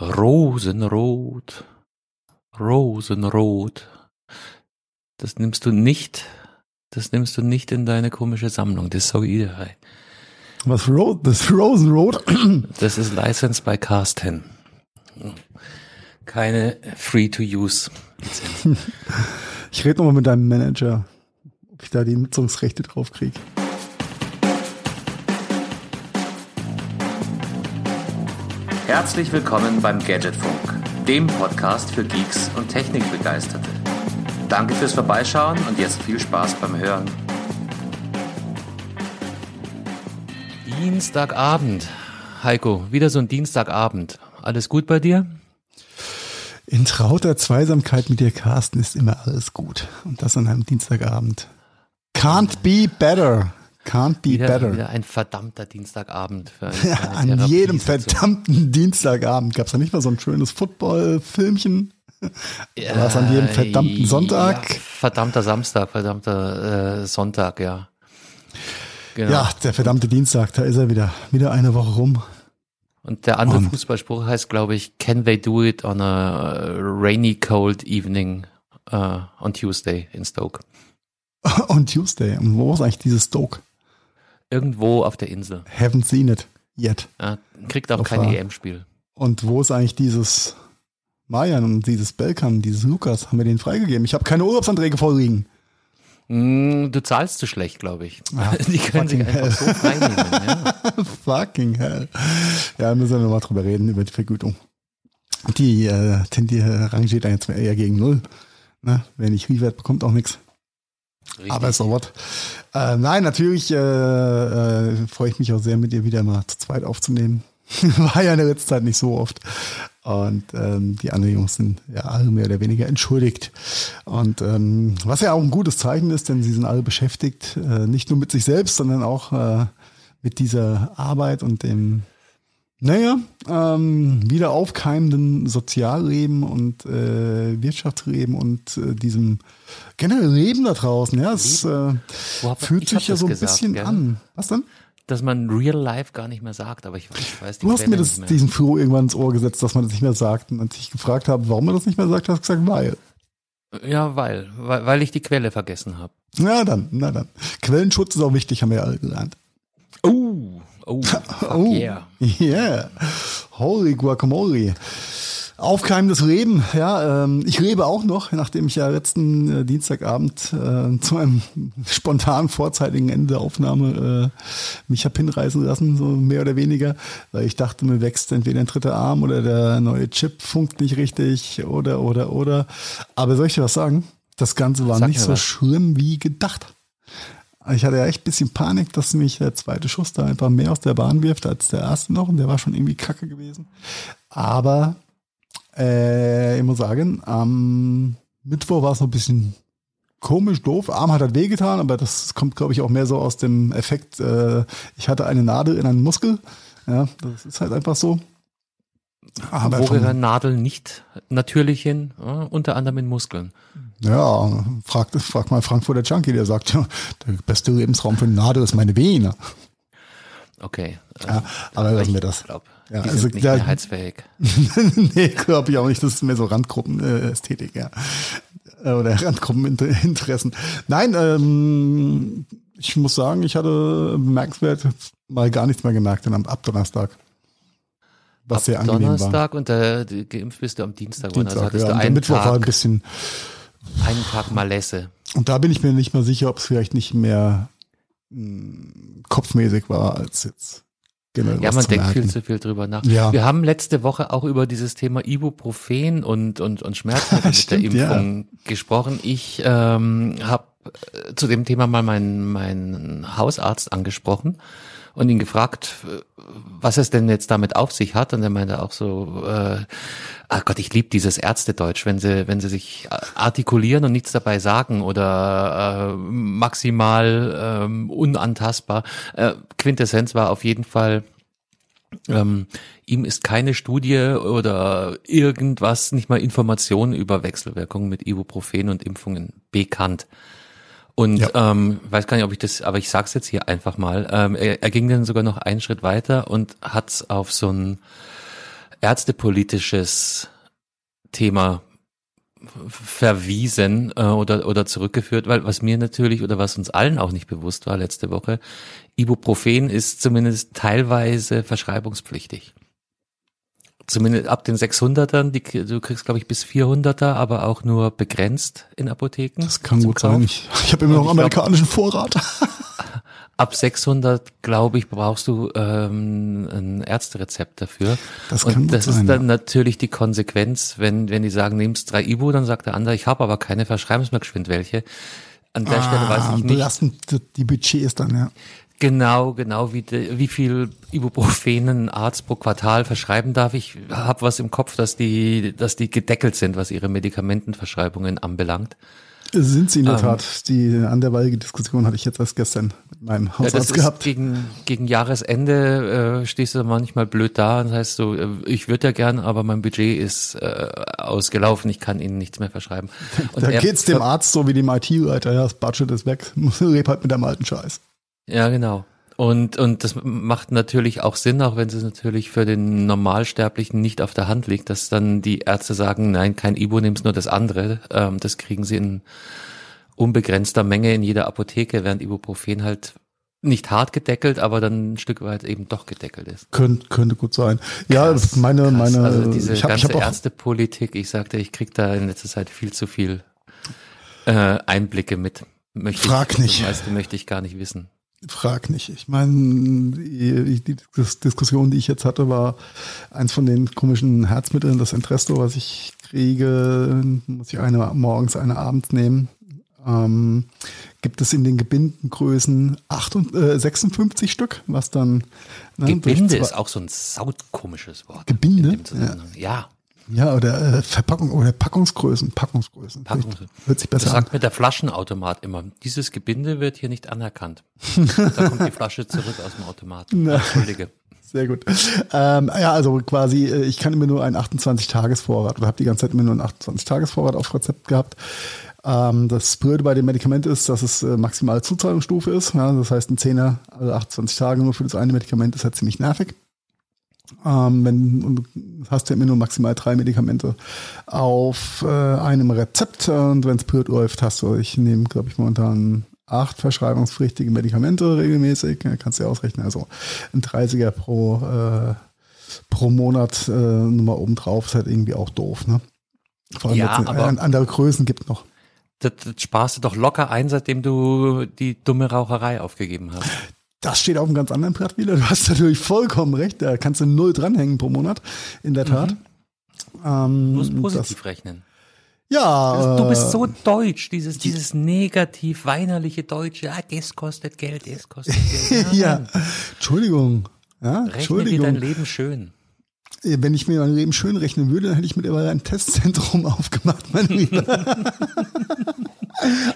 Rosenrot, Rosenrot. Das nimmst du nicht, das nimmst du nicht in deine komische Sammlung, das ist so ideal. Was Road, das Rosenrot? Das ist licensed by Cast 10. Keine Free-to-Use. Ich rede nochmal mit deinem Manager, ob ich da die Nutzungsrechte drauf kriege. Herzlich willkommen beim Gadgetfunk, dem Podcast für Geeks und Technikbegeisterte. Danke fürs Vorbeischauen und jetzt viel Spaß beim Hören. Dienstagabend. Heiko, wieder so ein Dienstagabend. Alles gut bei dir? In trauter Zweisamkeit mit dir, Carsten, ist immer alles gut. Und das an einem Dienstagabend. Can't be better. Can't be wieder, better. Wieder ein verdammter Dienstagabend für eine Ja, an jedem verdammten Dienstagabend gab es da nicht mal so ein schönes Football-Filmchen. Ja, war es an jedem verdammten Sonntag? Ja, verdammter Samstag, verdammter äh, Sonntag, ja. Genau. Ja, der verdammte Dienstag, da ist er wieder. Wieder eine Woche rum. Und der andere Und- Fußballspruch heißt, glaube ich, can they do it on a rainy, cold evening uh, on Tuesday in Stoke? Und Tuesday. Und wo ist eigentlich dieses Stoke? Irgendwo auf der Insel. Haven't seen it yet. Ja, kriegt auch Auf kein EM-Spiel. Und wo ist eigentlich dieses Mayan und dieses Belkan, dieses Lukas? Haben wir den freigegeben? Ich habe keine Urlaubsanträge vorliegen. Mm, du zahlst zu schlecht, glaube ich. Ah, Die können sich einfach so freinehmen. Ja. Fucking hell. Ja, müssen wir nochmal drüber reden, über die Vergütung. Die, äh, die rangiert jetzt eher gegen Null. Ne? Wer nicht liefert, bekommt auch nichts. Richtig. Aber so was. Äh, nein, natürlich äh, äh, freue ich mich auch sehr, mit dir wieder mal zu zweit aufzunehmen. War ja in der letzten Zeit nicht so oft. Und ähm, die anderen Jungs sind ja alle mehr oder weniger entschuldigt. Und ähm, was ja auch ein gutes Zeichen ist, denn sie sind alle beschäftigt, äh, nicht nur mit sich selbst, sondern auch äh, mit dieser Arbeit und dem, naja, ähm, wieder aufkeimenden Sozialleben und äh, Wirtschaftsleben und äh, diesem generell Leben da draußen. Ja, es äh, fühlt sich ja so ein gesagt, bisschen gell? an. Was denn? Dass man Real Life gar nicht mehr sagt, aber ich weiß, ich weiß die Du hast Quelle mir das, nicht diesen Floh irgendwann ins Ohr gesetzt, dass man das nicht mehr sagt. Und als ich gefragt habe, warum man das nicht mehr sagt, hast du gesagt, weil. Ja, weil, weil, weil ich die Quelle vergessen habe. Na dann, na dann. Quellenschutz ist auch wichtig, haben wir ja alle gelernt. Oh, oh, yeah. Yeah. Holy Guacamole. Aufkeimendes Leben, ja. Ähm, ich lebe auch noch, nachdem ich ja letzten äh, Dienstagabend äh, zu einem spontan vorzeitigen Ende der Aufnahme äh, mich hab hinreißen lassen, so mehr oder weniger, weil ich dachte, mir wächst entweder ein dritter Arm oder der neue Chip funkt nicht richtig oder, oder, oder. Aber soll ich dir was sagen? Das Ganze war Sag nicht so was. schlimm wie gedacht. Ich hatte ja echt ein bisschen Panik, dass mich der zweite Schuss da einfach mehr aus der Bahn wirft als der erste noch und der war schon irgendwie kacke gewesen. Aber äh, ich muss sagen, am Mittwoch war es noch ein bisschen komisch, doof. Arm hat halt wehgetan, aber das kommt, glaube ich, auch mehr so aus dem Effekt, äh, ich hatte eine Nadel in einen Muskel. Ja, das ist halt einfach so. Aber Wo gehören Nadeln nicht natürlich hin? Ja, unter anderem in Muskeln. Ja, frag, frag mal Frankfurter Junkie, der sagt, ja, der beste Lebensraum für eine Nadel ist meine Vene. Okay. Ja, aber lassen wir das. Ich glaube, Ja, die also sind nicht da- mehrheitsfähig. nee, glaube ich auch nicht. Das ist mehr so Randgruppenästhetik, ja. Äh, Oder Randgruppeninteressen. Nein, ähm, ich muss sagen, ich hatte bemerkenswert mal gar nichts mehr gemerkt dann am ab Donnerstag. Was Ab sehr angenehm war. Donnerstag und die- geimpft bist du am Dienstag. also Dienstag, hattest ja. du einen Mittwoch war ein Tag, bisschen, einen Tag Malesse. und da bin ich mir nicht mal sicher, ob es vielleicht nicht mehr mh, kopfmäßig war als jetzt generell Ja, man denkt merken. viel zu viel drüber nach. Ja. Wir haben letzte Woche auch über dieses Thema Ibuprofen und, und, und Schmerzmittel mit der Stimmt, ja. Impfung gesprochen. Ich ähm, habe zu dem Thema mal meinen, meinen Hausarzt angesprochen und ihn gefragt, äh, was es denn jetzt damit auf sich hat. Und er meinte auch so, äh, ach Gott, ich liebe dieses Ärztedeutsch, wenn sie, wenn sie sich artikulieren und nichts dabei sagen oder äh, maximal ähm, unantastbar. Äh, Quintessenz war auf jeden Fall, ähm, ihm ist keine Studie oder irgendwas, nicht mal Informationen über Wechselwirkungen mit Ibuprofen und Impfungen bekannt. Und Ja. ähm, weiß gar nicht, ob ich das, aber ich sag's jetzt hier einfach mal. Ähm, er, er ging dann sogar noch einen Schritt weiter und hat's auf so ein ärztepolitisches Thema verwiesen äh, oder, oder zurückgeführt, weil was mir natürlich oder was uns allen auch nicht bewusst war letzte Woche, Ibuprofen ist zumindest teilweise verschreibungspflichtig. Zumindest ab den 600ern, die, du kriegst glaube ich bis 400er, aber auch nur begrenzt in Apotheken. Das kann gut Kauf. sein. Ich, ich habe immer noch amerikanischen glaub, Vorrat. ab 600, glaube ich, brauchst du ähm, ein Ärzterezept dafür. Das kann Und das sein, ist dann ja. natürlich die Konsequenz, wenn wenn die sagen, nimmst drei Ibu, dann sagt der andere, ich habe aber keine, verschreib's mir geschwind welche. An der ah, Stelle weiß ich nicht. Belastend die Budget ist dann, ja. Genau, genau, wie, de, wie viel Ibuprofen ein Arzt pro Quartal verschreiben darf. Ich habe was im Kopf, dass die, dass die gedeckelt sind, was ihre Medikamentenverschreibungen anbelangt. Sind sie in der ähm, Tat. Die anderweitige Diskussion hatte ich jetzt erst gestern mit meinem Hausarzt ja, gehabt. Gegen, gegen Jahresende äh, stehst du manchmal blöd da und heißt so, äh, ich würde ja gern, aber mein Budget ist äh, ausgelaufen, ich kann Ihnen nichts mehr verschreiben. Und da geht's dem Arzt so wie dem IT-Leiter, ja, das Budget ist weg, red halt mit dem alten Scheiß. Ja, genau. Und, und das macht natürlich auch Sinn, auch wenn es natürlich für den Normalsterblichen nicht auf der Hand liegt, dass dann die Ärzte sagen, nein, kein Ibu, nimmst nur das andere. Ähm, das kriegen sie in unbegrenzter Menge in jeder Apotheke, während Ibuprofen halt nicht hart gedeckelt, aber dann ein Stück weit eben doch gedeckelt ist. Könnte, könnte gut sein. Ja, krass, meine, krass. meine, also diese ich hab, ganze ich hab Ärztepolitik, ich sagte, ich krieg da in letzter Zeit viel zu viel äh, Einblicke mit. Möchte Frag ich, nicht. Das meiste möchte ich gar nicht wissen. Frag nicht. Ich meine, die, die, Diskussion, die ich jetzt hatte, war eins von den komischen Herzmitteln, das Entresto, was ich kriege, muss ich eine morgens, eine abends nehmen. Ähm, gibt es in den Gebindengrößen 8, äh, 56 Stück, was dann. Ne, Gebinde ist auch so ein sautkomisches Wort. Gebinde? Ja. ja. Ja, oder äh, Verpackung oder Packungsgrößen, Packungsgrößen. Packungsgrößen. Hört sich besser das sagt an. mir der Flaschenautomat immer. Dieses Gebinde wird hier nicht anerkannt. da kommt die Flasche zurück aus dem Automaten. Na, Entschuldige. Sehr gut. Ähm, ja, also quasi, äh, ich kann immer nur einen 28-Tages-Vorrat oder habe die ganze Zeit immer nur einen 28-Tages-Vorrat auf Rezept gehabt. Ähm, das Blöde bei dem Medikament ist, dass es äh, maximale Zuzahlungsstufe ist. Ja, das heißt, ein Zehner, also 28 Tage nur für das eine Medikament ist halt ziemlich nervig. Ähm, wenn du hast ja immer nur maximal drei Medikamente auf äh, einem Rezept und wenn es blöd läuft, hast du, ich nehme, glaube ich, momentan acht verschreibungspflichtige Medikamente regelmäßig. Kannst du ja ausrechnen. Also ein 30er pro, äh, pro Monat äh, Nummer oben drauf ist halt irgendwie auch doof. Ne? Vor allem, ja, aber äh, andere Größen gibt noch. Das, das sparst du doch locker ein, seitdem du die dumme Raucherei aufgegeben hast. Das steht auf einem ganz anderen Blatt wieder. Du hast natürlich vollkommen recht. Da kannst du null dranhängen pro Monat. In der Tat. Mhm. Ähm, du musst positiv das, rechnen. Ja. Du bist so deutsch, dieses, dieses negativ weinerliche Deutsche. Ah, das kostet Geld, das kostet Geld. ja. Entschuldigung. Ja, Rechne dir dein Leben schön. Wenn ich mir mein Leben schön rechnen würde, dann hätte ich mittlerweile ein Testzentrum aufgemacht, mein Lieber.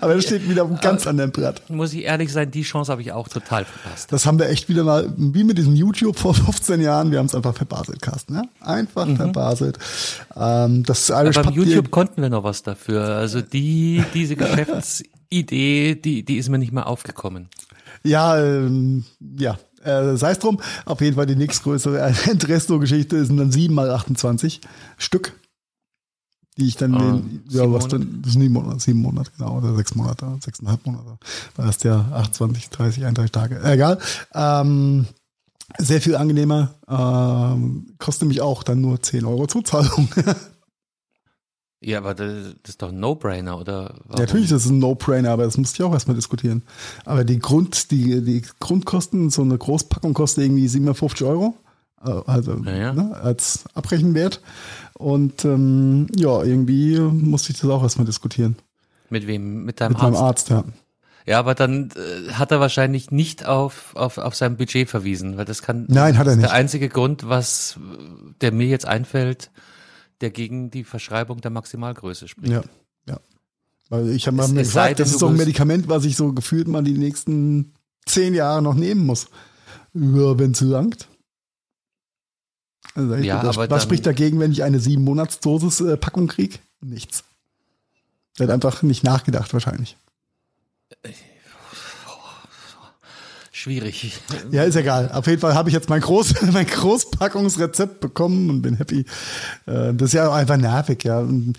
Aber das steht wieder auf einem ganz anderen Blatt. Muss ich ehrlich sein, die Chance habe ich auch total verpasst. Das haben wir echt wieder mal, wie mit diesem YouTube vor 15 Jahren, wir haben es einfach verbaselt, Carsten. Ne? Einfach mhm. verbaselt. Ähm, das Irish Aber beim YouTube konnten wir noch was dafür. Also die, diese Geschäftsidee, die, die ist mir nicht mehr aufgekommen. Ja, ähm, ja, äh, sei es drum, auf jeden Fall die nächstgrößere Entresto-Geschichte sind dann 7 mal 28 Stück, die ich dann, ah, den, ja, was Monate? dann, sieben Monate, sieben Monate, genau, oder sechs Monate, sechseinhalb Monate, war das ja 28, 30, 31 Tage, egal. Ähm, sehr viel angenehmer, ähm, kostet nämlich auch dann nur 10 Euro Zuzahlung. Ja, aber das, ist doch ein No-Brainer, oder? Warum? Natürlich ist es ein No-Brainer, aber das musste ich auch erstmal diskutieren. Aber die Grund, die, die Grundkosten, so eine Großpackung kostet irgendwie 57 Euro. Äh, also ja. ne, als Abrechenwert. Und ähm, ja, irgendwie musste ich das auch erstmal diskutieren. Mit wem? Mit deinem Mit Arzt? meinem Arzt, ja. Ja, aber dann äh, hat er wahrscheinlich nicht auf, auf, auf sein Budget verwiesen, weil das kann. Nein, hat er nicht. Der einzige Grund, was der mir jetzt einfällt, der gegen die Verschreibung der Maximalgröße spricht. Ja, ja. Weil ich habe mal mir gesagt, das ist so ein Medikament, was ich so gefühlt mal die nächsten zehn Jahre noch nehmen muss. Wenn es langt. Also ja, das, aber was spricht dagegen, wenn ich eine sieben Monats Dosis äh, Packung krieg? Nichts. Der hat einfach nicht nachgedacht wahrscheinlich. Schwierig. Ja, ist egal. Auf jeden Fall habe ich jetzt mein, Groß, mein Großpackungsrezept bekommen und bin happy. Äh, das ist ja auch einfach nervig, ja. Und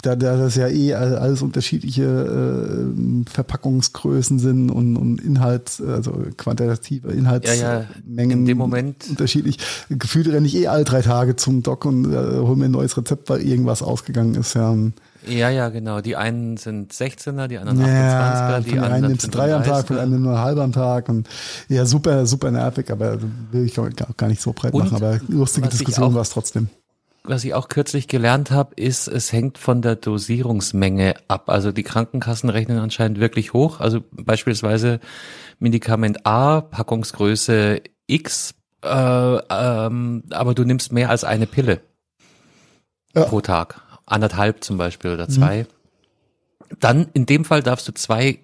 da, da das ja eh alles unterschiedliche äh, Verpackungsgrößen sind und, und Inhalt, also quantitative Inhaltsmengen ja, ja. In dem Moment unterschiedlich. Gefühlt renne ich eh alle drei Tage zum Doc und äh, hole mir ein neues Rezept, weil irgendwas ausgegangen ist, ja. Ja, ja, genau. Die einen sind 16er, die anderen ja, 28er, die anderen nimmst drei am Tag, von einem nur halb am Tag und ja, super, super nervig, aber will ich gar nicht so breit und machen, aber lustige Diskussion war es trotzdem. Was ich auch kürzlich gelernt habe, ist, es hängt von der Dosierungsmenge ab. Also die Krankenkassen rechnen anscheinend wirklich hoch. Also beispielsweise Medikament A, Packungsgröße X, äh, ähm, aber du nimmst mehr als eine Pille ja. pro Tag anderthalb zum Beispiel oder zwei. Mhm. Dann in dem Fall darfst du zwei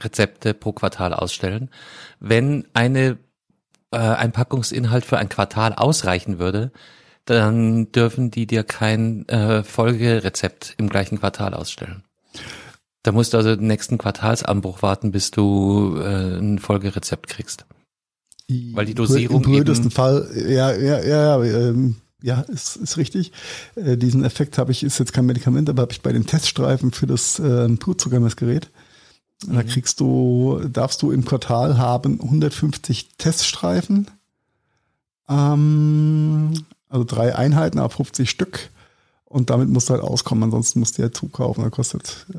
Rezepte pro Quartal ausstellen. Wenn eine äh, ein Packungsinhalt für ein Quartal ausreichen würde, dann dürfen die dir kein äh, Folgerezept im gleichen Quartal ausstellen. Da musst du also den nächsten Quartalsanbruch warten, bis du äh, ein Folgerezept kriegst. Weil die Dosierung Im blödesten Fall, ja, ja, ja, ähm, ja, ist, ist richtig. Äh, diesen Effekt habe ich, ist jetzt kein Medikament, aber habe ich bei den Teststreifen für das äh, Blutzuckermessgerät. Mhm. Da kriegst du, darfst du im Quartal haben 150 Teststreifen. Ähm, also drei Einheiten ab 50 Stück. Und damit musst du halt auskommen, ansonsten musst du ja zukaufen. Da kostet, äh,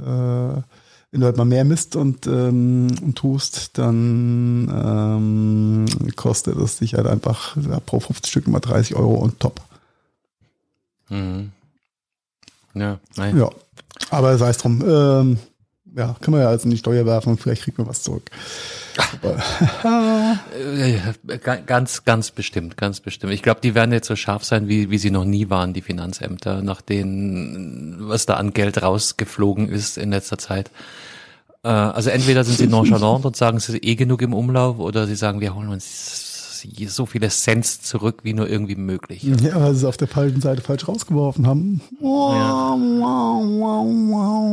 wenn du halt mal mehr misst und, ähm, und tust, dann ähm, kostet es dich halt einfach ja, pro 50 Stück immer 30 Euro und top. Mhm. Ja, nein. Ja, aber sei es drum. Ähm, ja, kann man ja also in die Steuer werfen und vielleicht kriegt man was zurück. ganz, ganz bestimmt, ganz bestimmt. Ich glaube, die werden jetzt so scharf sein, wie, wie sie noch nie waren, die Finanzämter, nach denen, was da an Geld rausgeflogen ist in letzter Zeit. Äh, also entweder sind sie nonchalant und sagen, es ist eh genug im Umlauf, oder sie sagen, wir holen uns so viele Cents zurück, wie nur irgendwie möglich. Ja, weil sie es auf der falschen Seite falsch rausgeworfen haben. Ja.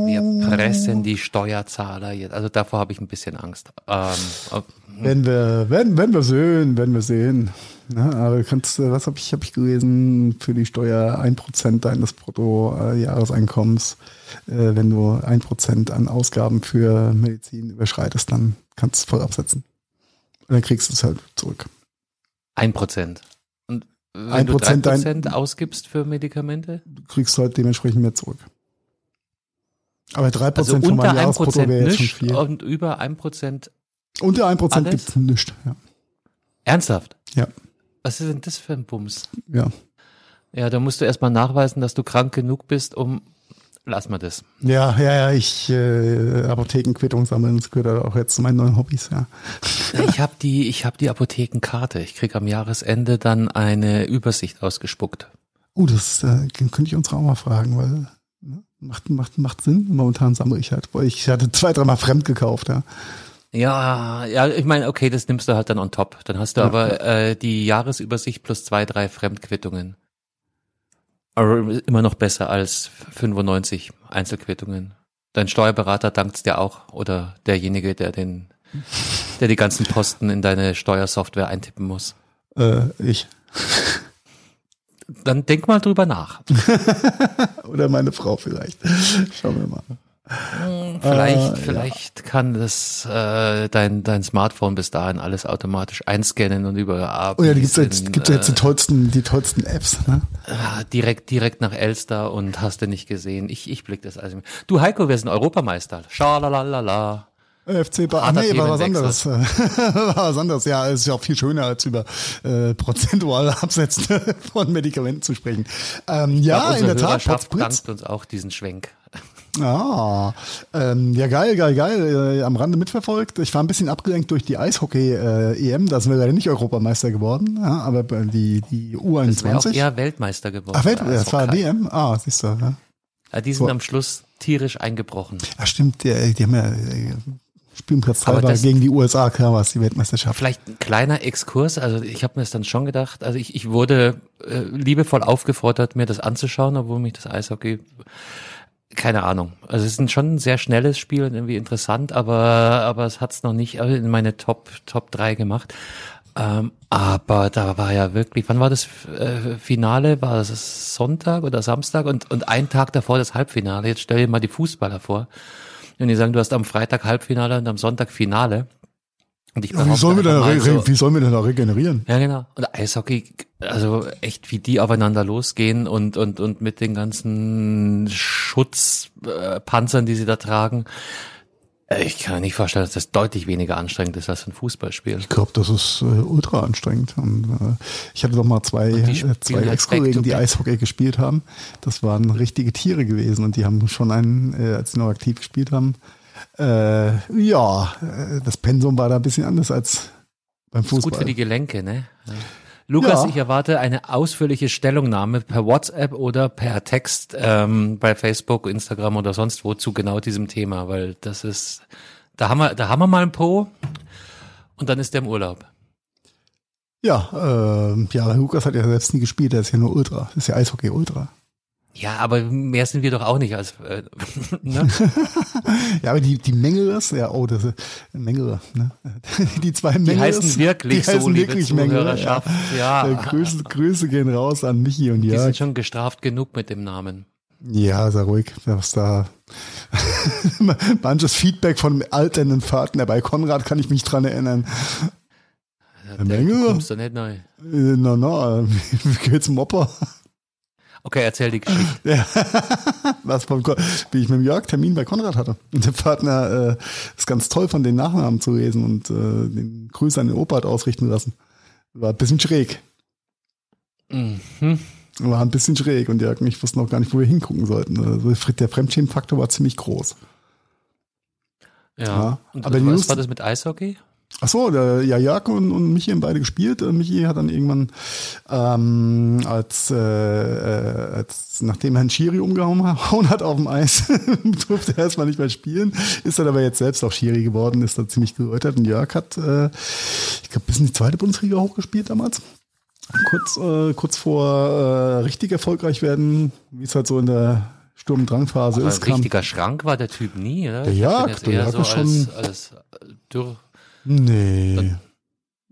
Wir pressen die Steuerzahler jetzt. Also davor habe ich ein bisschen Angst. Ähm, hm. wenn wir, wenn, wenn wir sehen, wenn wir sehen. Ja, aber kannst, was habe ich, hab ich gelesen, für die Steuer ein Prozent deines Bruttojahreseinkommens, äh, wenn du ein Prozent an Ausgaben für Medizin überschreitest, dann kannst du es voll absetzen. Und dann kriegst du es halt zurück. Ein Prozent. Und wenn ein du drei Prozent ausgibst für Medikamente? Du kriegst halt dementsprechend mehr zurück. Aber drei also Prozent also von meinem Jahresbrutto wäre jetzt schon viel. Und über ein Prozent Unter ein Prozent gibt es nichts, ja. Ernsthaft? Ja. Was ist denn das für ein Bums? Ja. Ja, da musst du erstmal nachweisen, dass du krank genug bist, um lass mal das. Ja, ja, ja, ich äh, Apothekenquittung sammeln, das gehört auch jetzt zu meinen neuen Hobbys, ja. Ich habe die, ich habe die Apothekenkarte. Ich krieg am Jahresende dann eine Übersicht ausgespuckt. Oh, das äh, könnte ich uns auch mal fragen, weil ne, macht, macht, macht Sinn. Momentan sammle ich halt, weil ich hatte zwei, dreimal fremd gekauft, ja. Ja, ja, ich meine, okay, das nimmst du halt dann on top. Dann hast du ja, aber äh, die Jahresübersicht plus zwei, drei Fremdquittungen. Aber immer noch besser als 95 Einzelquittungen. Dein Steuerberater dankt's dir auch oder derjenige, der den, der die ganzen Posten in deine Steuersoftware eintippen muss. Äh, ich. Dann denk mal drüber nach. oder meine Frau vielleicht. Schauen wir mal. Hm, vielleicht, äh, vielleicht ja. kann das äh, dein dein Smartphone bis dahin alles automatisch einscannen und über Oh ja, die gibt's jetzt, gibt's jetzt die äh, tollsten die tollsten Apps, ne? Ah, direkt direkt nach Elster und hast du nicht gesehen. Ich ich blick das also. Du Heiko, wir sind Europameister. Schalalala. FC Bayern. Nee, war was anderes. war was anderes. Ja, es ist ja auch viel schöner, als über äh, prozentuale Absätze von Medikamenten zu sprechen. Ähm, ja, ja in der Tat. dankt uns auch diesen Schwenk. Ah, ähm, ja geil, geil, geil. Äh, am Rande mitverfolgt. Ich war ein bisschen abgelenkt durch die Eishockey-EM. Äh, da sind wir leider nicht Europameister geworden, ja, aber die, die U21. Das auch eher Weltmeister geworden. Ach, Welt, das war WM? Ah, siehst du. Ja. ja die sind so. am Schluss tierisch eingebrochen. Ach stimmt, die, die haben ja äh, Spielplatz halber gegen die USA, klar war es die Weltmeisterschaft. Vielleicht ein kleiner Exkurs, also ich habe mir das dann schon gedacht, also ich, ich wurde äh, liebevoll aufgefordert, mir das anzuschauen, obwohl mich das Eishockey keine Ahnung. Also es ist schon ein sehr schnelles Spiel und irgendwie interessant, aber, aber es hat es noch nicht in meine Top, Top 3 gemacht. Ähm, aber da war ja wirklich, wann war das äh, Finale? War das Sonntag oder Samstag? Und, und ein Tag davor das Halbfinale. Jetzt stell dir mal die Fußballer vor. Wenn die sagen, du hast am Freitag Halbfinale und am Sonntag Finale. Und ich ja, wie, sollen wir denn so, wie sollen wir denn da regenerieren? Ja, genau. Und Eishockey, also echt, wie die aufeinander losgehen und, und, und mit den ganzen Schutzpanzern, äh, die sie da tragen. Äh, ich kann mir nicht vorstellen, dass das deutlich weniger anstrengend ist als ein Fußballspiel. Ich glaube, das ist äh, ultra anstrengend. Und, äh, ich hatte doch mal zwei, äh, zwei halt Ex-Kollegen, die Eishockey gespielt haben. Das waren richtige Tiere gewesen und die haben schon einen, äh, als sie noch aktiv gespielt haben, äh, ja, äh, das Pensum war da ein bisschen anders als beim Fußball. Ist gut für die Gelenke, ne? Ja. Lukas, ja. ich erwarte eine ausführliche Stellungnahme per WhatsApp oder per Text ähm, bei Facebook, Instagram oder sonst wo zu genau diesem Thema, weil das ist, da haben wir, da haben wir mal ein Pro und dann ist der im Urlaub. Ja, äh, ja, Lukas hat ja selbst nie gespielt, er ist ja nur Ultra, das ist ja Eishockey Ultra. Ja, aber mehr sind wir doch auch nicht als. Äh, ne? ja, aber die, die Mengelers, ja, oh, das ist Mengeler, ne? Die zwei Mengelers. Die heißen wirklich die heißen so, wirklich Zuhörerschaft. Ja. ja. Grüße, Grüße gehen raus an Michi und Jörg. Die sind schon gestraft genug mit dem Namen. Ja, sei ruhig, was da. Manches Feedback von alternden Fahrten, bei Konrad kann ich mich dran erinnern. Ja, der Mengeler? kommst du nicht neu. Äh, na, na, wie geht's Opa? Okay, erzähl die Geschichte. Ja. Was vom, wie ich mit dem Jörg Termin bei Konrad hatte. Und der Partner äh, ist ganz toll, von den Nachnamen zu lesen und äh, den Grüße an den Opa hat ausrichten lassen. War ein bisschen schräg. Mhm. War ein bisschen schräg und Jörg und ich wussten auch gar nicht, wo wir hingucken sollten. Also der Fremdschämenfaktor war ziemlich groß. Ja. ja. Und aber was war das mit Eishockey? Ach so, der, ja, Jörg und, und Michi haben beide gespielt. Äh, Michi hat dann irgendwann, ähm, als, äh, äh als nachdem Herrn Schiri umgehauen hat auf dem Eis, durfte er erstmal nicht mehr spielen. Ist dann aber jetzt selbst auch Schiri geworden, ist da ziemlich geläutert. Und Jörg hat, äh, ich glaube, bis in die zweite Bundesliga hochgespielt damals. Kurz, äh, kurz vor äh, richtig erfolgreich werden, wie es halt so in der Sturm-Drang-Phase ist. Ein richtiger Schrank war der Typ nie, oder? Der Jörg, der Jörg so ist schon als, als dürr Nee. Dann,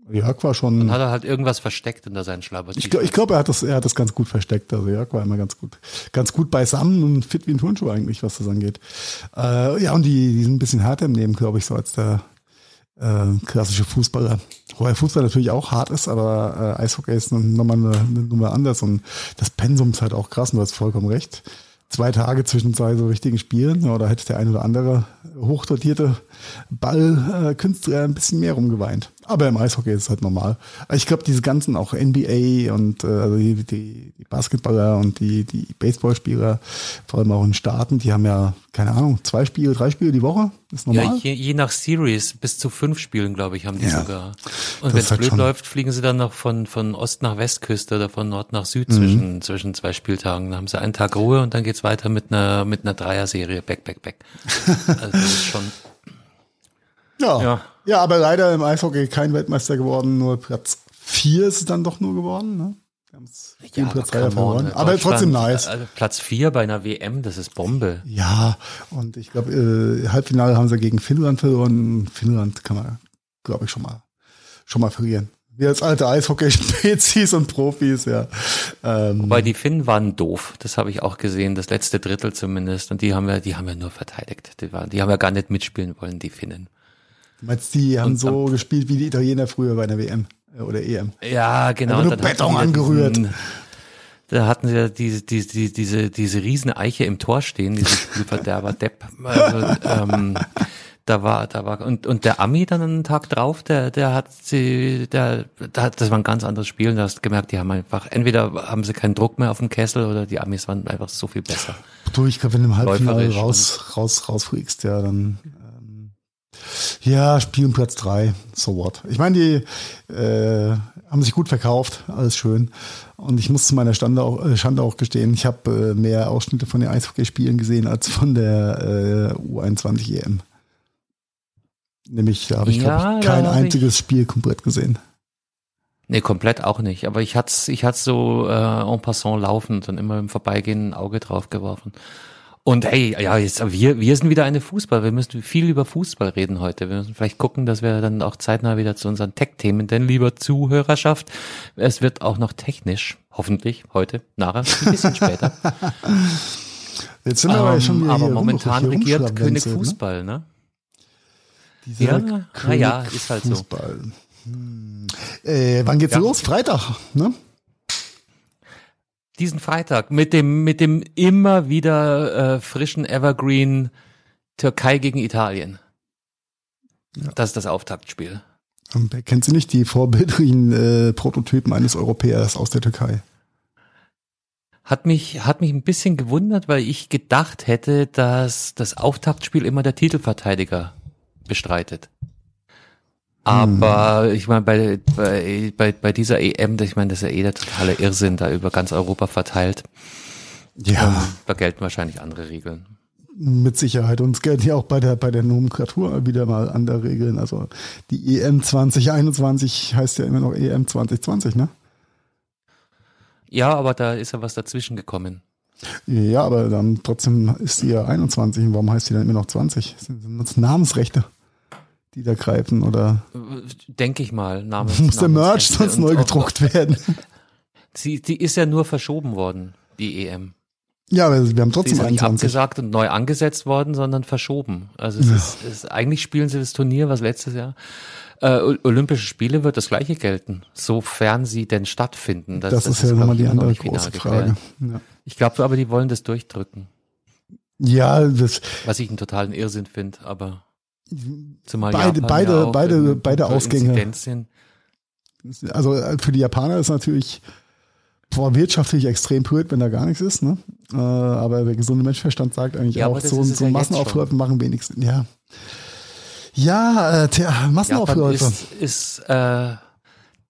Jörg war schon. Dann hat er halt irgendwas versteckt unter seinen Schlabber. Ich, ich glaube, er hat das, er hat das ganz gut versteckt. Also Jörg war immer ganz gut, ganz gut beisammen und fit wie ein Turnschuh eigentlich, was das angeht. Äh, ja, und die, die sind ein bisschen härter im Leben, glaube ich, so als der äh, klassische Fußballer. Wobei Fußball natürlich auch hart ist, aber äh, Eishockey ist nochmal eine, eine Nummer anders und das Pensum ist halt auch krass und du hast vollkommen recht zwei Tage zwischen zwei so richtigen Spielen. Ja, da hätte der ein oder andere hochdotierte Ballkünstler ein bisschen mehr rumgeweint. Aber im Eishockey ist es halt normal. Ich glaube, diese ganzen auch NBA und äh, also die, die, die Basketballer und die, die Baseballspieler, vor allem auch in Staaten, die haben ja, keine Ahnung, zwei Spiele, drei Spiele die Woche. ist normal. Ja, je, je nach Series, bis zu fünf Spielen, glaube ich, haben die ja. sogar. Und wenn es halt blöd schon. läuft, fliegen sie dann noch von, von Ost nach Westküste oder von Nord nach Süd mhm. zwischen, zwischen zwei Spieltagen. Dann haben sie einen Tag Ruhe und dann geht's weiter mit einer, mit einer Dreier-Serie. Back, back, back. Also das ist schon ja. ja. Ja, aber leider im Eishockey kein Weltmeister geworden, nur Platz 4 ist es dann doch nur geworden. Ne? Ja, Platz 3 verloren. Aber trotzdem nice. Also Platz 4 bei einer WM, das ist Bombe. Ja, und ich glaube, äh, Halbfinale haben sie gegen Finnland verloren. Finnland kann man, glaube ich, schon mal, schon mal verlieren. Wir als alte Eishockey-Spezies und Profis, ja. Ähm. Wobei die Finnen waren doof, das habe ich auch gesehen, das letzte Drittel zumindest. Und die haben ja, die haben ja nur verteidigt. Die, waren, die haben ja gar nicht mitspielen wollen, die Finnen. Du meinst, die haben und, so gespielt wie die Italiener früher bei einer WM oder EM? Ja, genau. Nur Beton angerührt. Diesen, da hatten sie ja diese, diese, diese, diese riesen Eiche im Tor stehen, diese Spielverderber Depp. Also, ähm, da war, da war, und, und der Ami dann einen Tag drauf, der, der hat sie, der, der das war ein ganz anderes Spiel, da hast gemerkt, die haben einfach, entweder haben sie keinen Druck mehr auf dem Kessel oder die Amis waren einfach so viel besser. Du, ich glaube, wenn du im Halbfinale raus, raus, rausfliegst, ja, dann, ja, spielen Platz drei, so what. Ich meine, die äh, haben sich gut verkauft, alles schön. Und ich muss zu meiner Stande auch, äh, Schande auch gestehen, ich habe äh, mehr Ausschnitte von den Eishockeyspielen gesehen als von der äh, U21 EM. Nämlich, da habe ich, ja, ich kein einziges ich... Spiel komplett gesehen. Nee, komplett auch nicht. Aber ich hatte ich hatte so äh, en passant laufend und immer im Vorbeigehen ein Auge drauf geworfen. Und hey, ja, jetzt, wir, wir sind wieder eine Fußball. Wir müssen viel über Fußball reden heute. Wir müssen vielleicht gucken, dass wir dann auch zeitnah wieder zu unseren Tech-Themen, denn lieber Zuhörerschaft, es wird auch noch technisch, hoffentlich heute, nachher, ein bisschen später. Jetzt sind wir aber schon wieder Ähm, aber momentan regiert König ne? Fußball, ne? Dieser Ja, König na ja, ist halt so. Fußball. Hm. Äh, wann geht's Ja. los? Freitag, ne? Diesen Freitag mit dem, mit dem immer wieder äh, frischen Evergreen Türkei gegen Italien. Das ist das Auftaktspiel. Und wer kennt sie nicht, die vorbildlichen äh, Prototypen eines Europäers aus der Türkei? Hat mich, hat mich ein bisschen gewundert, weil ich gedacht hätte, dass das Auftaktspiel immer der Titelverteidiger bestreitet. Aber ich meine, bei, bei, bei, bei dieser EM, ich meine, das ist ja eh der totale Irrsinn, da über ganz Europa verteilt. Ja, Da gelten wahrscheinlich andere Regeln. mit Sicherheit. Und es gelten ja auch bei der, bei der Nomenklatur wieder mal andere Regeln. Also die EM 2021 heißt ja immer noch EM 2020, ne? Ja, aber da ist ja was dazwischen gekommen. Ja, aber dann trotzdem ist die ja 21. Und warum heißt die dann immer noch 20? Sind das Namensrechte, die da greifen? Oder Denke ich mal. Namens, muss der Merch sonst neu auch- gedruckt werden? Sie, die ist ja nur verschoben worden, die EM. Ja, wir haben Sie trotzdem ist ja nicht 21. abgesagt und neu angesetzt worden, sondern verschoben. Also es ist, es ist, eigentlich spielen sie das Turnier, was letztes Jahr. Äh, Olympische Spiele wird das gleiche gelten, sofern sie denn stattfinden. Das, ist ja nochmal die andere große. Frage. Ja, Ich glaube aber, die wollen das durchdrücken, ja das, was ich einen totalen Irrsinn finde, aber zumal Beide- Japan beide- ja beide- beide Ausgänge. Also äh, für die Japaner ist natürlich boah, wirtschaftlich extrem blöd, wenn da gar nichts ist. Ne? Äh, aber der gesunde Menschenverstand sagt eigentlich Ja, auch, so, so ja Massenaufläufe machen wenig Sinn. Ja, ja äh, tja, Japan Massenaufläufe. ist, ist äh,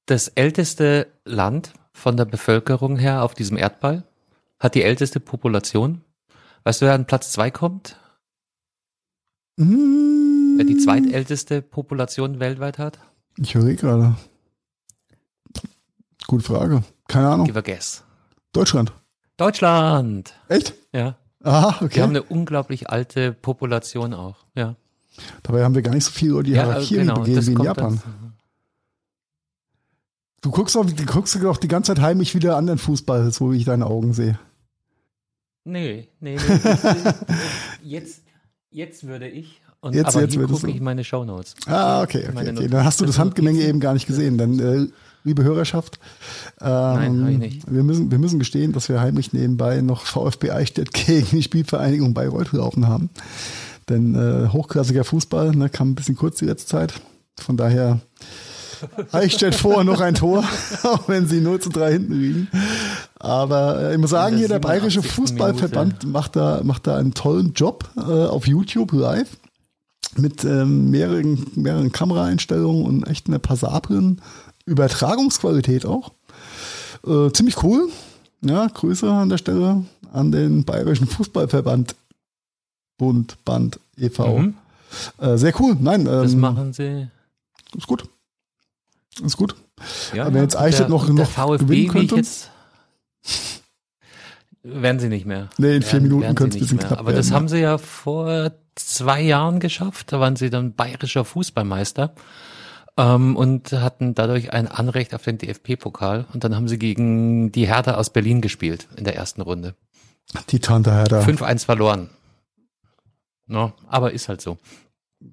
das älteste Land von der Bevölkerung her auf diesem Erdball, hat die älteste Population. Weißt du, wer an Platz zwei kommt? Hm, Wer die zweitälteste Population weltweit hat? Ich höre gerade. Gute Frage. Keine Ahnung. Give a guess. Deutschland. Deutschland! Echt? Ja. Aha, Wir okay. haben eine unglaublich alte Population auch. Ja. Dabei haben wir gar nicht so viel über die ja, Harakiri genau. begehen Das wie in Japan. dann- Du guckst, doch, du guckst doch die ganze Zeit heimlich wieder anderen Fußball, so wie ich deine Augen sehe. Nee, nee, nee. Jetzt, jetzt würde ich. Und Jetzt- aber jetzt hier gucke ich meine Shownotes. Ah, okay, okay, okay. Dann hast du das Handgemenge eben gar nicht gesehen. Dann, äh, liebe Hörerschaft, ähm, Nein, hab ich nicht. Wir, müssen, wir müssen gestehen, dass wir heimlich nebenbei noch VfB Eichstätt gegen die Spielvereinigung Bayreuth laufen haben. Denn äh, hochklassiger Fußball ne, kam ein bisschen kurz die letzte Zeit. Von daher Eichstätt vor noch ein Tor, auch wenn sie 0 zu 3 hinten liegen. Aber äh, ich muss sagen, hier der Bayerische 87. Fußballverband macht da, macht da einen tollen Job äh, auf YouTube live mit ähm, mehreren, mehreren Kameraeinstellungen und echt einer passablen Übertragungsqualität auch. Äh, ziemlich cool. Ja, Grüße an der Stelle an den Bayerischen Fußballverband Bund, Band, e.V. Mhm. Äh, sehr cool. Nein, Das ähm, machen sie. ist gut. Ist gut. Ja, Aber wenn jetzt Eichstätt noch- noch VfB, gewinnen könnte? jetzt. Werden sie nicht mehr. Nee, in vier Werden- Minuten werden sie könnte es ein bisschen mehr. knapp Aber das werden, haben sie ja vor zwei Jahren geschafft. Da waren sie dann bayerischer Fußballmeister ähm, und hatten dadurch ein Anrecht auf den DFB-Pokal. Und dann haben sie gegen die Hertha aus Berlin gespielt in der ersten Runde. Die Tante Hertha. 5-1 verloren. No, aber ist halt so.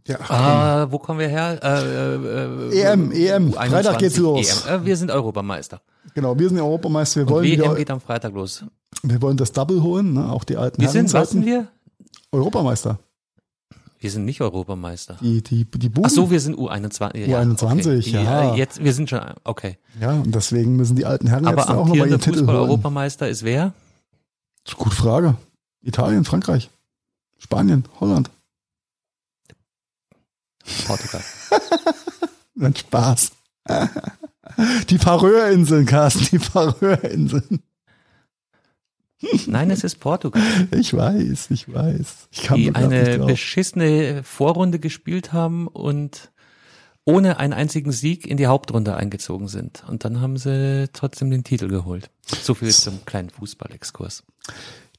Ja, Ah, wo kommen wir her? Äh, äh, äh, EM, EM. U21 Freitag geht's los. EM. Äh, wir sind Europameister. Genau, wir sind Europameister. Wir Und wollen, WM wieder, geht am Freitag los. wir wollen das Double holen, ne? auch die alten Wir sind, was sind wir? Europameister. Wir sind nicht Europameister. Die, die, die Buben. Ach so, wir sind U21. U21, okay. ja. Jetzt, wir sind schon, okay. Ja, und deswegen müssen die alten Herren Aber jetzt auch nochmal ihren Titel. Fußball-Europameister ist wer? Das ist eine gute Frage. Italien, Frankreich, Spanien, Holland. Portugal. Ein Spaß. Die Färöerinseln, Carsten, die Färöerinseln. Nein, es ist Portugal, Ich weiß, ich weiß. Ich kam die eine beschissene Vorrunde gespielt haben und ohne einen einzigen Sieg in die Hauptrunde eingezogen sind. Und dann haben sie trotzdem den Titel geholt. So viel zum kleinen Fußballexkurs.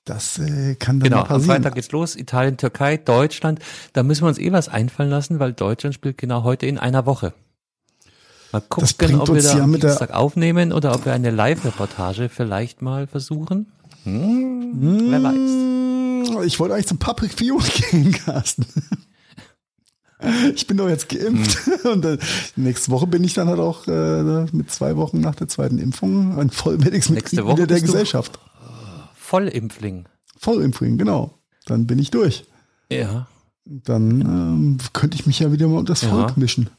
Das äh, kann dann Genau, ja am passieren. Freitag geht's los. Italien, Türkei, Deutschland. Da müssen wir uns eh was einfallen lassen, weil Deutschland spielt genau heute in einer Woche. Mal gucken, ob wir da ja am Dienstag aufnehmen oder ob wir eine Live-Reportage vielleicht mal versuchen. Hm, wer weiß. Mm, Ich wollte eigentlich zum Public Viewing gehen, Carsten. Ich bin doch jetzt geimpft Hm. und äh, nächste Woche bin ich dann halt auch äh, mit zwei Wochen nach der zweiten Impfung ein Vollwertiges Mitglied Woche wieder der Gesellschaft. Vollimpfling. Vollimpfung, genau. Dann bin ich durch. Ja. Dann ähm, könnte ich mich ja wieder mal unter das Ja. Volk mischen.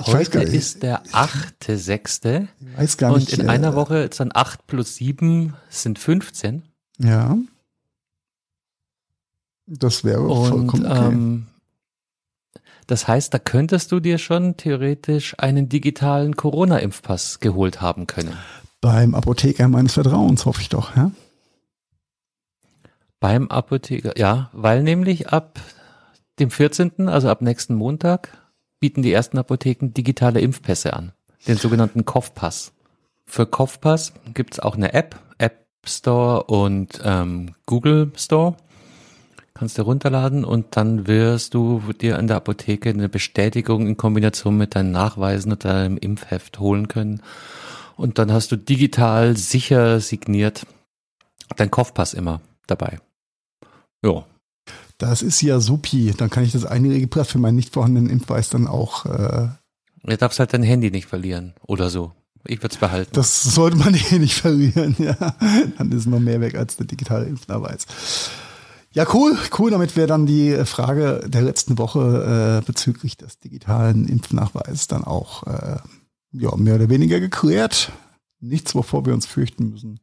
Ich Heute ist der 8.6. Ich weiß gar Und nicht. in äh, einer Woche ist dann 8 plus 7 sind 15. Ja. Das wäre Und vollkommen okay. ähm, das heißt, da könntest du dir schon theoretisch einen digitalen Corona-Impfpass geholt haben können. Beim Apotheker meines Vertrauens hoffe ich doch, ja. Beim Apotheker, ja, weil nämlich ab dem 14., also ab nächsten Montag, bieten die ersten Apotheken digitale Impfpässe an, den sogenannten Kopfpass. Für Kopfpass gibt's auch eine App, App Store und ähm, Google Store. Kannst du runterladen und dann wirst du dir an der Apotheke eine Bestätigung in Kombination mit deinen Nachweisen und deinem Impfheft holen können. Und dann hast du digital sicher signiert dein Kopfpass immer dabei. Ja, Das ist ja supi. Dann kann ich das einjährige Pass für meinen nicht vorhandenen Impfweis dann auch. Äh, Du darfst halt dein Handy nicht verlieren oder so. Ich würde es behalten. das sollte man eh nicht verlieren, ja. Dann ist noch mehr weg als der digitale Impfnachweis. Ja, cool, cool. Damit wäre dann die Frage der letzten Woche äh, bezüglich des digitalen Impfnachweises dann auch äh, ja, mehr oder weniger geklärt. Nichts, wovor wir uns fürchten müssen.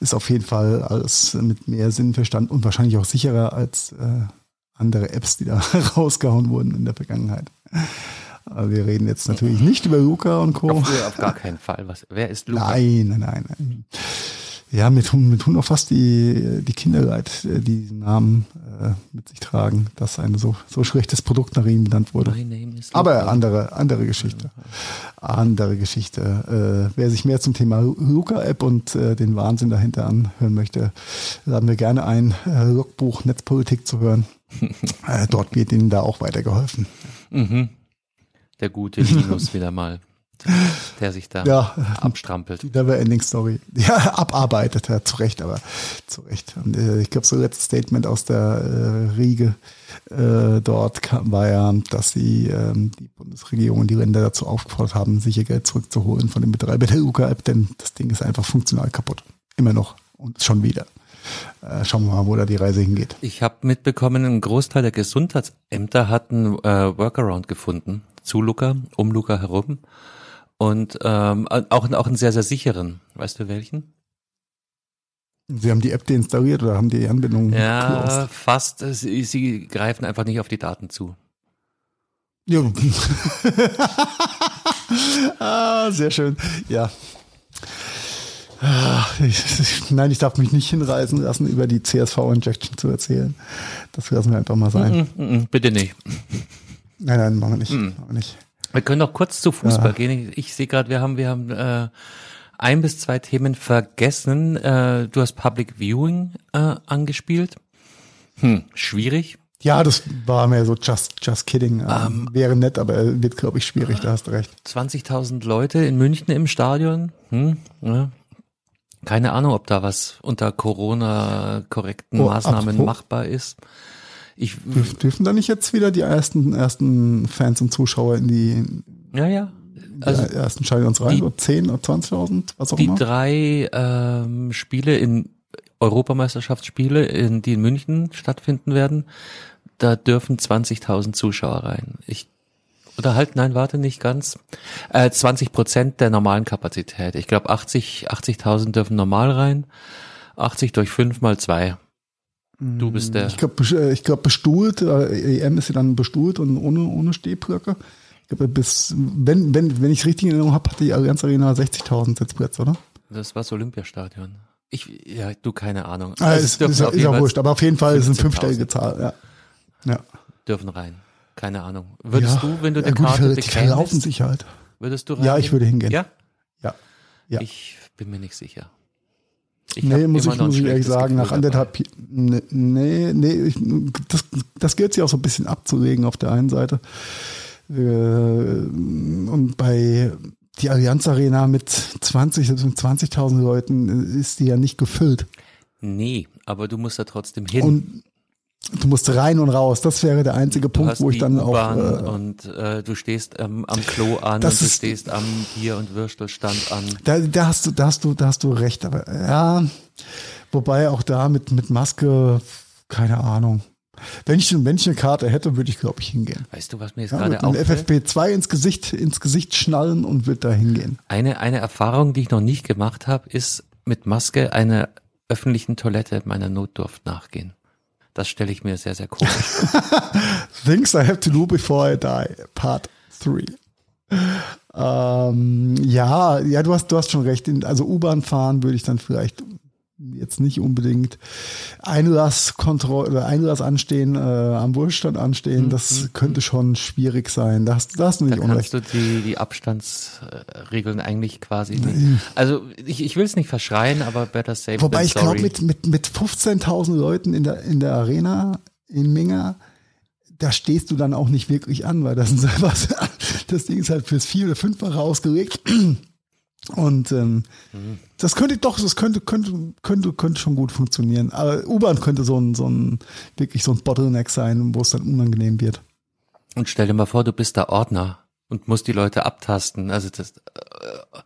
Ist auf jeden Fall alles mit mehr Sinnverstand und wahrscheinlich auch sicherer als äh, andere Apps, die da rausgehauen wurden in der Vergangenheit. Aber wir reden jetzt natürlich nicht über Luca und Co. auf, auf gar keinen Fall. Was, wer ist Luca? Nein, nein, nein, nein. Ja, mir tun, mir tun auch fast die, die Kinder leid, äh, die diesen Namen äh, mit sich tragen, dass ein so, so schlechtes Produkt nach ihnen benannt wurde. Aber andere, andere Geschichte. Andere Geschichte. Äh, wer sich mehr zum Thema Luca-App und äh, den Wahnsinn dahinter anhören möchte, laden wir gerne ein, äh, Logbuch Netzpolitik zu hören. äh, dort wird Ihnen da auch weitergeholfen. Mhm. Der gute Linus wieder mal, der sich da Ja, abstrampelt. Die Neverending Story. Ja, abarbeitet, ja, zu Recht, aber zu Recht. Und, äh, ich glaube, so letztes Statement aus der äh, Riege äh, dort kam, war ja, dass sie ähm, die Bundesregierung und die Länder dazu aufgefordert haben, sich ihr Geld zurückzuholen von dem Betreiber der UKA-App, denn das Ding ist einfach funktional kaputt. Immer noch. Und schon wieder. Äh, schauen wir mal, wo da die Reise hingeht. Ich habe mitbekommen, ein Großteil der Gesundheitsämter hatten äh, Workaround gefunden zu Luca, um Luca herum. Und ähm, auch, auch einen sehr, sehr sicheren. Weißt du welchen? Sie haben die App deinstalliert oder haben die Anbindung Ja, closed? fast. Sie, sie greifen einfach nicht auf die Daten zu. Ja. ah, sehr schön. Ja. Ah, ich- Nein, ich darf mich nicht hinreißen lassen, über die CSV-Injection zu erzählen. Das lassen wir einfach mal sein. Mm, mm, mm, bitte nicht. Nein, nein, machen wir nicht. Mhm. Machen wir nicht. Wir können noch kurz zu Fußball Ja. gehen. Ich, ich sehe gerade, wir haben, wir haben äh, ein bis zwei Themen vergessen. Äh, du hast Public Viewing äh, angespielt. Hm, schwierig. Ja, das war mir so just, just kidding. Ähm, Ähm, wäre nett, aber wird, glaube ich, schwierig, da hast du recht. 20.000 Leute in München im Stadion. Hm, ja. Keine Ahnung, ob da was unter Corona-korrekten Oh, Maßnahmen apropos- machbar ist. Ich, Dürf, dürfen da nicht jetzt wieder die ersten, ersten Fans und Zuschauer in die, ja, ja. die Also ersten Stadions rein? die- So 10 oder 20.000, was auch die immer? drei ähm, Spiele in Europameisterschaftsspiele, in, die in München stattfinden werden, da dürfen 20.000 Zuschauer rein. Ich oder halt, nein, warte, nicht ganz. Äh, 20 Prozent der normalen Kapazität. Ich glaube, 80 80.000 dürfen normal rein. 80 durch 5 mal 2. Du bist der. Ich glaube, ich glaub, bestuhlt, äh, EM ist ja dann bestuhlt und ohne, ohne Stehblöcke. Ich glaube, bis, wenn, wenn, wenn ich es richtig in Erinnerung habe, hat die Allianz Arena 60.000 Sitzplätze, oder? Das war das Olympiastadion. Ich, ja, du, keine Ahnung. Ah, Also es ist, ist, ja- ist ja wurscht, aber auf jeden Fall ist es eine 15.000. fünfstellige Zahl, ja. Ja, Dürfen rein. Keine Ahnung. Würdest ja. du, wenn du ja, die gut, Karte die, die verlaufen sich halt. würdest du Ja, reingehen? ich würde hingehen. Ja? Ja. Ja. Ich bin mir nicht sicher. Ich nee, muss ich, muss ich ehrlich sagen, nach anderthalb, nee, nee, nee ich, das, das gilt sich auch so ein bisschen abzulegen auf der einen Seite. Äh, Und bei die Allianz Arena mit 20, selbst mit 20.000 Leuten ist die ja nicht gefüllt. Nee, aber du musst da trotzdem hin. Und du musst rein und raus. Das wäre der einzige Punkt, wo ich dann auch. Äh, und äh, du stehst ähm, am Klo an und du ist- stehst am Bier- und Würstelstand an. da, da hast du, da hast du, da hast du recht. Aber ja, wobei auch da mit mit Maske, keine Ahnung. Wenn ich, wenn ich eine Karte hätte, würde ich, glaube ich, hingehen. Weißt du, was mir jetzt Ja, gerade auffällt? FFP2 ins Gesicht, ins Gesicht schnallen und wird da hingehen. Eine, eine Erfahrung, die ich noch nicht gemacht habe, ist mit Maske einer öffentlichen Toilette meiner Notdurft nachgehen. Das stelle ich mir sehr, sehr komisch. Things I have to do before I die, Part 3. Ähm, ja, ja, du hast, du hast schon recht. Also U-Bahn fahren würde ich dann vielleicht jetzt nicht unbedingt Einlasskontrolle oder Einlass anstehen, äh, am Wohlstand anstehen. Das könnte schon schwierig sein. Da hast, da hast du Da nicht unrecht. kannst du die, die Abstandsregeln eigentlich quasi nicht. Also ich, ich will es nicht verschreien, aber better safe Wobei than ich glaube, mit, mit, mit 15.000 Leuten in der, in der Arena in Minga, da stehst du dann auch nicht wirklich an, weil das, ist einfach, das Ding ist halt fürs vier oder fünffache ausgelegt. Und ähm, das könnte doch, das könnte, könnte, könnte, könnte schon gut funktionieren. Aber U-Bahn könnte so ein, so ein, wirklich so ein Bottleneck sein, wo es dann unangenehm wird. Und stell dir mal vor, du bist der Ordner und musst die Leute abtasten. Also das, äh,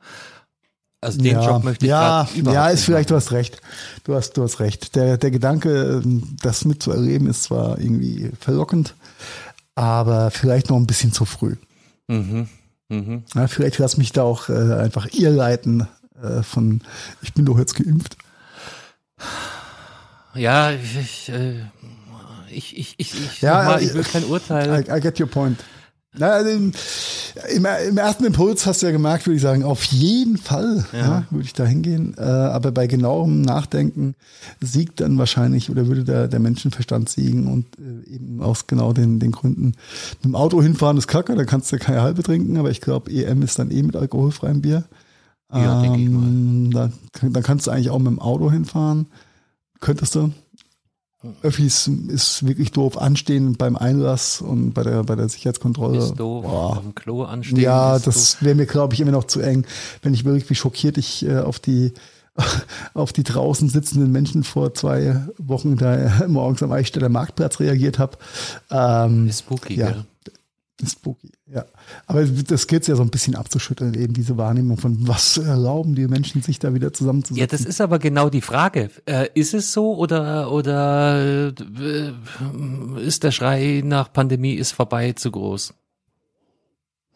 also den Job möchte ich ja, überhaupt ja, ist vielleicht, du machen. hast recht. Du hast, du hast recht. Der, der Gedanke, ähm, das mitzuerleben, ist zwar irgendwie verlockend, aber vielleicht noch ein bisschen zu früh. Mhm. Mhm. Ja, vielleicht lass mich da auch äh, einfach irrleiten äh, von, ich bin doch jetzt geimpft. Ja, ich, ich, äh, ich, ich, ich, ich, Ja, äh, ich will kein Urteil. I, I get your point. Na, also im, im, ersten Impuls hast du ja gemerkt, würde ich sagen, auf jeden Fall ja. würde ich da hingehen. Äh, aber bei genauem Nachdenken siegt dann wahrscheinlich oder würde der, der Menschenverstand siegen und äh, eben aus genau den, den Gründen. Mit dem Auto hinfahren ist kacke, da kannst du keine halbe trinken, aber ich glaube, EM ist dann eh mit alkoholfreiem Bier. Ja, denke ich mal. Ähm, Dann, dann kannst du eigentlich auch mit dem Auto hinfahren. Könntest du. Öffis ist wirklich doof. Anstehen beim Einlass und bei der, bei der Sicherheitskontrolle. Ist doof, Boah. dem Klo anstehen. Ja, das wäre mir, glaube ich, immer noch zu eng. Wenn ich wirklich, wie schockiert ich äh, auf die auf die draußen sitzenden Menschen vor zwei Wochen da äh, morgens am Eichstätter Marktplatz reagiert habe. Ähm, Ist spooky, ja. gell? ist spooky. Aber das gilt ja so ein bisschen abzuschütteln, eben diese Wahrnehmung von, was erlauben die Menschen sich da wieder zusammenzusetzen. Ja, das ist aber genau die Frage. Äh, ist es so oder oder äh, ist der Schrei nach Pandemie ist vorbei zu groß?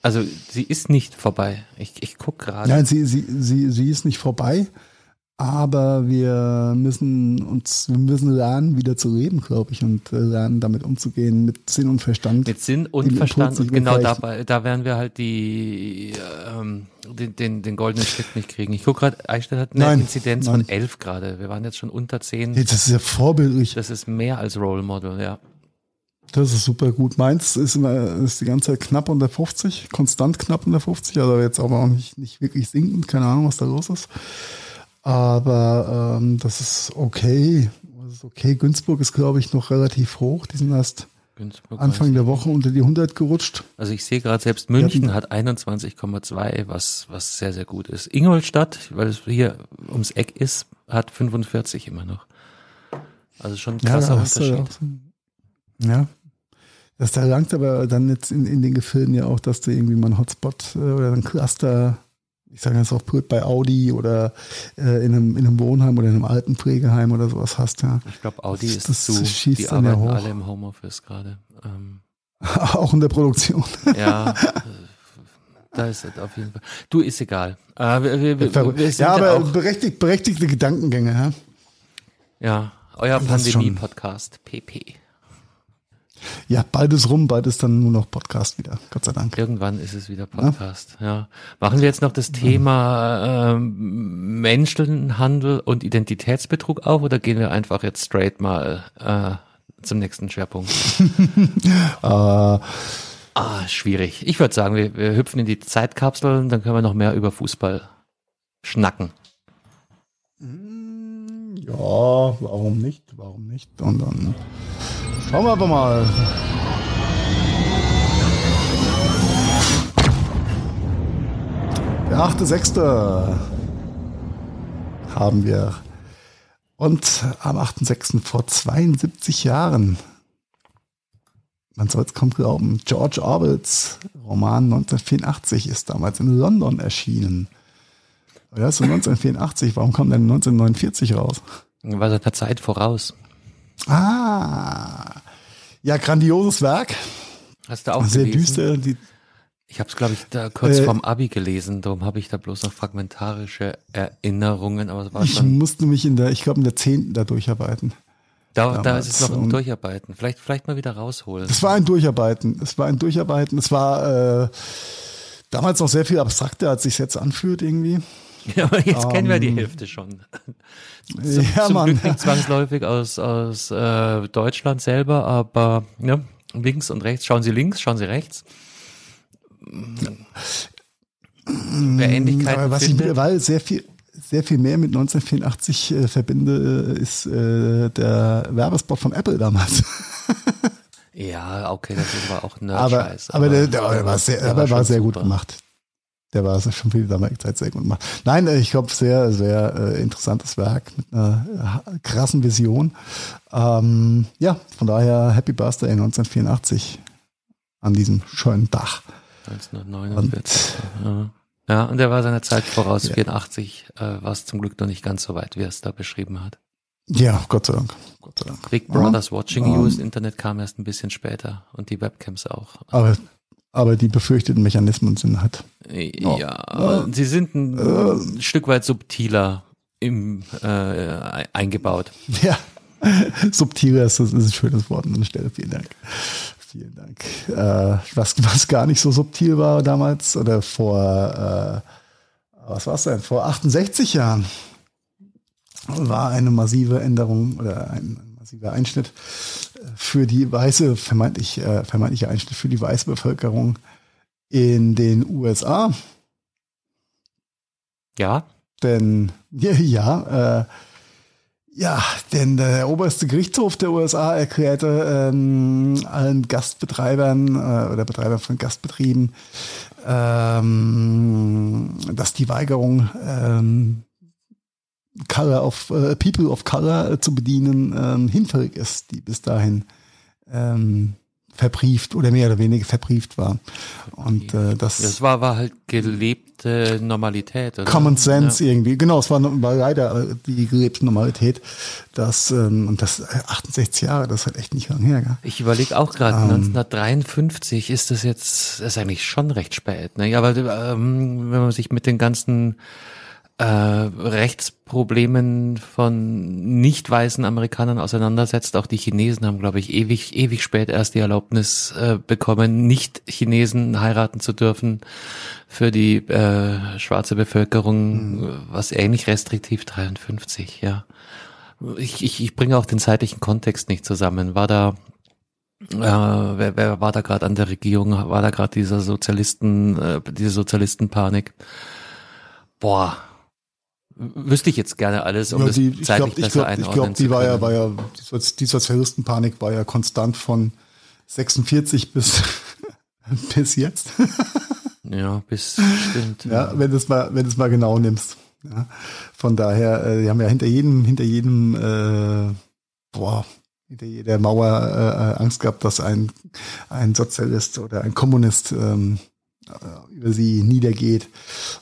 Also sie ist nicht vorbei. Ich, ich guck gerade. Nein, sie, sie, sie, sie ist nicht vorbei, aber wir müssen uns, wir müssen lernen, wieder zu leben, glaube ich, und äh, lernen, damit umzugehen, mit Sinn und Verstand. Mit Sinn und Verstand und genau dabei, da werden wir halt die ähm, den, den, den goldenen Schritt nicht kriegen. Ich guck gerade, Eichstätt hat eine Nein, Inzidenz nein. von elf gerade. Wir waren jetzt schon unter zehn. Hey, das ist ja vorbildlich. Das ist mehr als Role Model, ja. Das ist super gut. Meins ist, immer, ist die ganze Zeit knapp unter 50, konstant knapp unter 50, also jetzt aber auch nicht, nicht wirklich sinkend, keine Ahnung, was da los ist. Aber ähm, das ist okay. Das ist okay. Günzburg ist, glaube ich, noch relativ hoch. Die sind erst Günzburg Anfang der Woche unter die 100 gerutscht. Also ich sehe gerade, selbst München hat 21,2, was, was sehr, sehr gut ist. Ingolstadt, weil es hier ums Eck ist, hat 45 immer noch. Also schon ein krasser ja Unterschied. so- Ja. Das da langt aber dann jetzt in, in den Gefilden ja auch, dass du irgendwie mal einen Hotspot äh, oder ein Cluster, ich sage jetzt auch bei Audi oder äh, in, einem, in einem Wohnheim oder in einem Altenpflegeheim oder sowas hast, ja. Ich glaube, Audi Das- ist das zu. schießt Die dann ja arbeiten hoch. alle im Homeoffice gerade. Ähm, auch in der Produktion. ja, da ist es auf jeden Fall. Du, ist egal. Äh, wir, wir, wir, ja, aber berechtigt, berechtigte Gedankengänge, ja. ja, euer. Pandemie-Podcast, PP. Ja, ist rum, ist dann nur noch Podcast wieder, Gott sei Dank. Irgendwann ist es wieder Podcast. Ja. Machen wir jetzt noch das Thema ähm, Menschenhandel und Identitätsbetrug auf oder gehen wir einfach jetzt straight mal äh, zum nächsten Schwerpunkt? Äh, Ah, schwierig. Ich würde sagen, wir, wir hüpfen in die Zeitkapsel und dann können wir noch mehr über Fußball schnacken. Ja, warum nicht? Warum nicht? Und dann schauen wir aber mal. Der 8.6. haben wir. Und am 8.6. vor 72 Jahren, man soll es kaum glauben, George Orwells Roman 1984 ist damals in London erschienen. Ja, so 1984. Warum kam denn 1949 raus? War so der Zeit voraus. Ah, ja, grandioses Werk. Hast du auch Sehr gelesen? düster. Die, Ich habe es, glaube ich, da kurz Äh, vorm Abi gelesen. Darum habe ich da bloß noch fragmentarische Erinnerungen. Aber es war ich schon, musste mich in der, ich glaube, in der zehnten da durcharbeiten. da, da ist es noch und- Durcharbeiten. Vielleicht, vielleicht mal wieder rausholen. Es war ein Durcharbeiten. Es war ein Durcharbeiten. Es war äh, damals noch sehr viel abstrakter, als sich jetzt anfühlt irgendwie. Ja, aber jetzt kennen wir die Ähm, Hälfte schon. Zum, ja, zum Mann. Glück nicht zwangsläufig aus, aus äh, Deutschland selber, aber ja, links und rechts. Schauen Sie links, schauen Sie rechts. Wer Ähnlichkeiten Aber was ich findet, mittlerweile sehr viel, sehr viel mehr mit 1984 äh, verbinde, äh, ist äh, der Werbespot von Apple damals. ja, okay, das aber auch aber, Nerd-Scheiß. aber, der, der, der war sehr, der aber war schon sehr gut gemacht. Der war schon damalige Zeit sehr gut gemacht. Nein, äh, ich glaube, sehr, sehr äh, interessantes Werk mit einer äh, krassen Vision. Ähm, ja, von daher Happy Birthday 1984 an diesem schönen Dach. 1949. Ja. ja, und der war seiner Zeit voraus. Ja. 84 äh, war es zum Glück noch nicht ganz so weit, wie er es da beschrieben hat. Ja, Gott sei Dank. Gott sei Dank. Big Brothers Watching You, Ähm. das Internet kam erst ein bisschen später und die Webcams auch. Aber, aber die befürchteten Mechanismen sind halt. Ja, Ja. sie sind ein Stück weit subtiler im, äh, eingebaut. Ja, subtiler ist, ist ein schönes Wort an der Stelle. Vielen Dank. Vielen Dank. Äh, was, was gar nicht so subtil war damals oder vor, äh, was war es denn, vor 68 Jahren war eine massive Änderung oder ein massiver Einschnitt für die weiße, vermeintlich, äh, vermeintlicher Einschnitt für die weiße Bevölkerung in den USA. Ja, Denn, ja, ja, äh, ja, denn der oberste Gerichtshof der USA erklärte ähm, allen Gastbetreibern äh, oder Betreibern von Gastbetrieben, ähm, dass die Weigerung, ähm, Color of, äh, People of Color äh, zu bedienen, ähm, hinfällig ist, die bis dahin ähm, verbrieft oder mehr oder weniger verbrieft war. Und äh, das, das war, war halt gelebte Normalität. Oder? Common Sense irgendwie. Genau, es war, war leider äh, die gelebte Normalität. Das, ähm, und das äh, 68 Jahre, das ist halt echt nicht lang her. Gell? Ich überlege auch gerade, Ähm. 1953 ist das jetzt, ist eigentlich schon recht spät. Ne? Ja, aber ähm, wenn man sich mit den ganzen äh, Rechtsproblemen von nicht weißen Amerikanern auseinandersetzt, auch die Chinesen haben, glaube ich, ewig, ewig spät erst die Erlaubnis äh, bekommen, nicht Chinesen heiraten zu dürfen für die äh, schwarze Bevölkerung, was ähnlich restriktiv 53, ja. Ich, ich, ich bringe auch den zeitlichen Kontext nicht zusammen. War da äh, wer, wer war da gerade an der Regierung? War da gerade dieser Sozialisten, äh, diese Sozialistenpanik? Boah, wüsste ich jetzt gerne alles, um Ja, das die, ich zeitlich glaube, ich besser glaub, ich einordnen glaub, die war ja, war ja, die Sozi- die Sozialistenpanik war ja konstant von 46 bis, bis jetzt. Ja, bis stimmt. Ja, wenn du es mal, wenn du es mal genau nimmst. Ja. Von daher, äh, die haben ja hinter jedem, hinter jedem, äh, boah, hinter jeder Mauer äh, Angst gehabt, dass ein, ein Sozialist oder ein Kommunist ähm, äh, über sie niedergeht.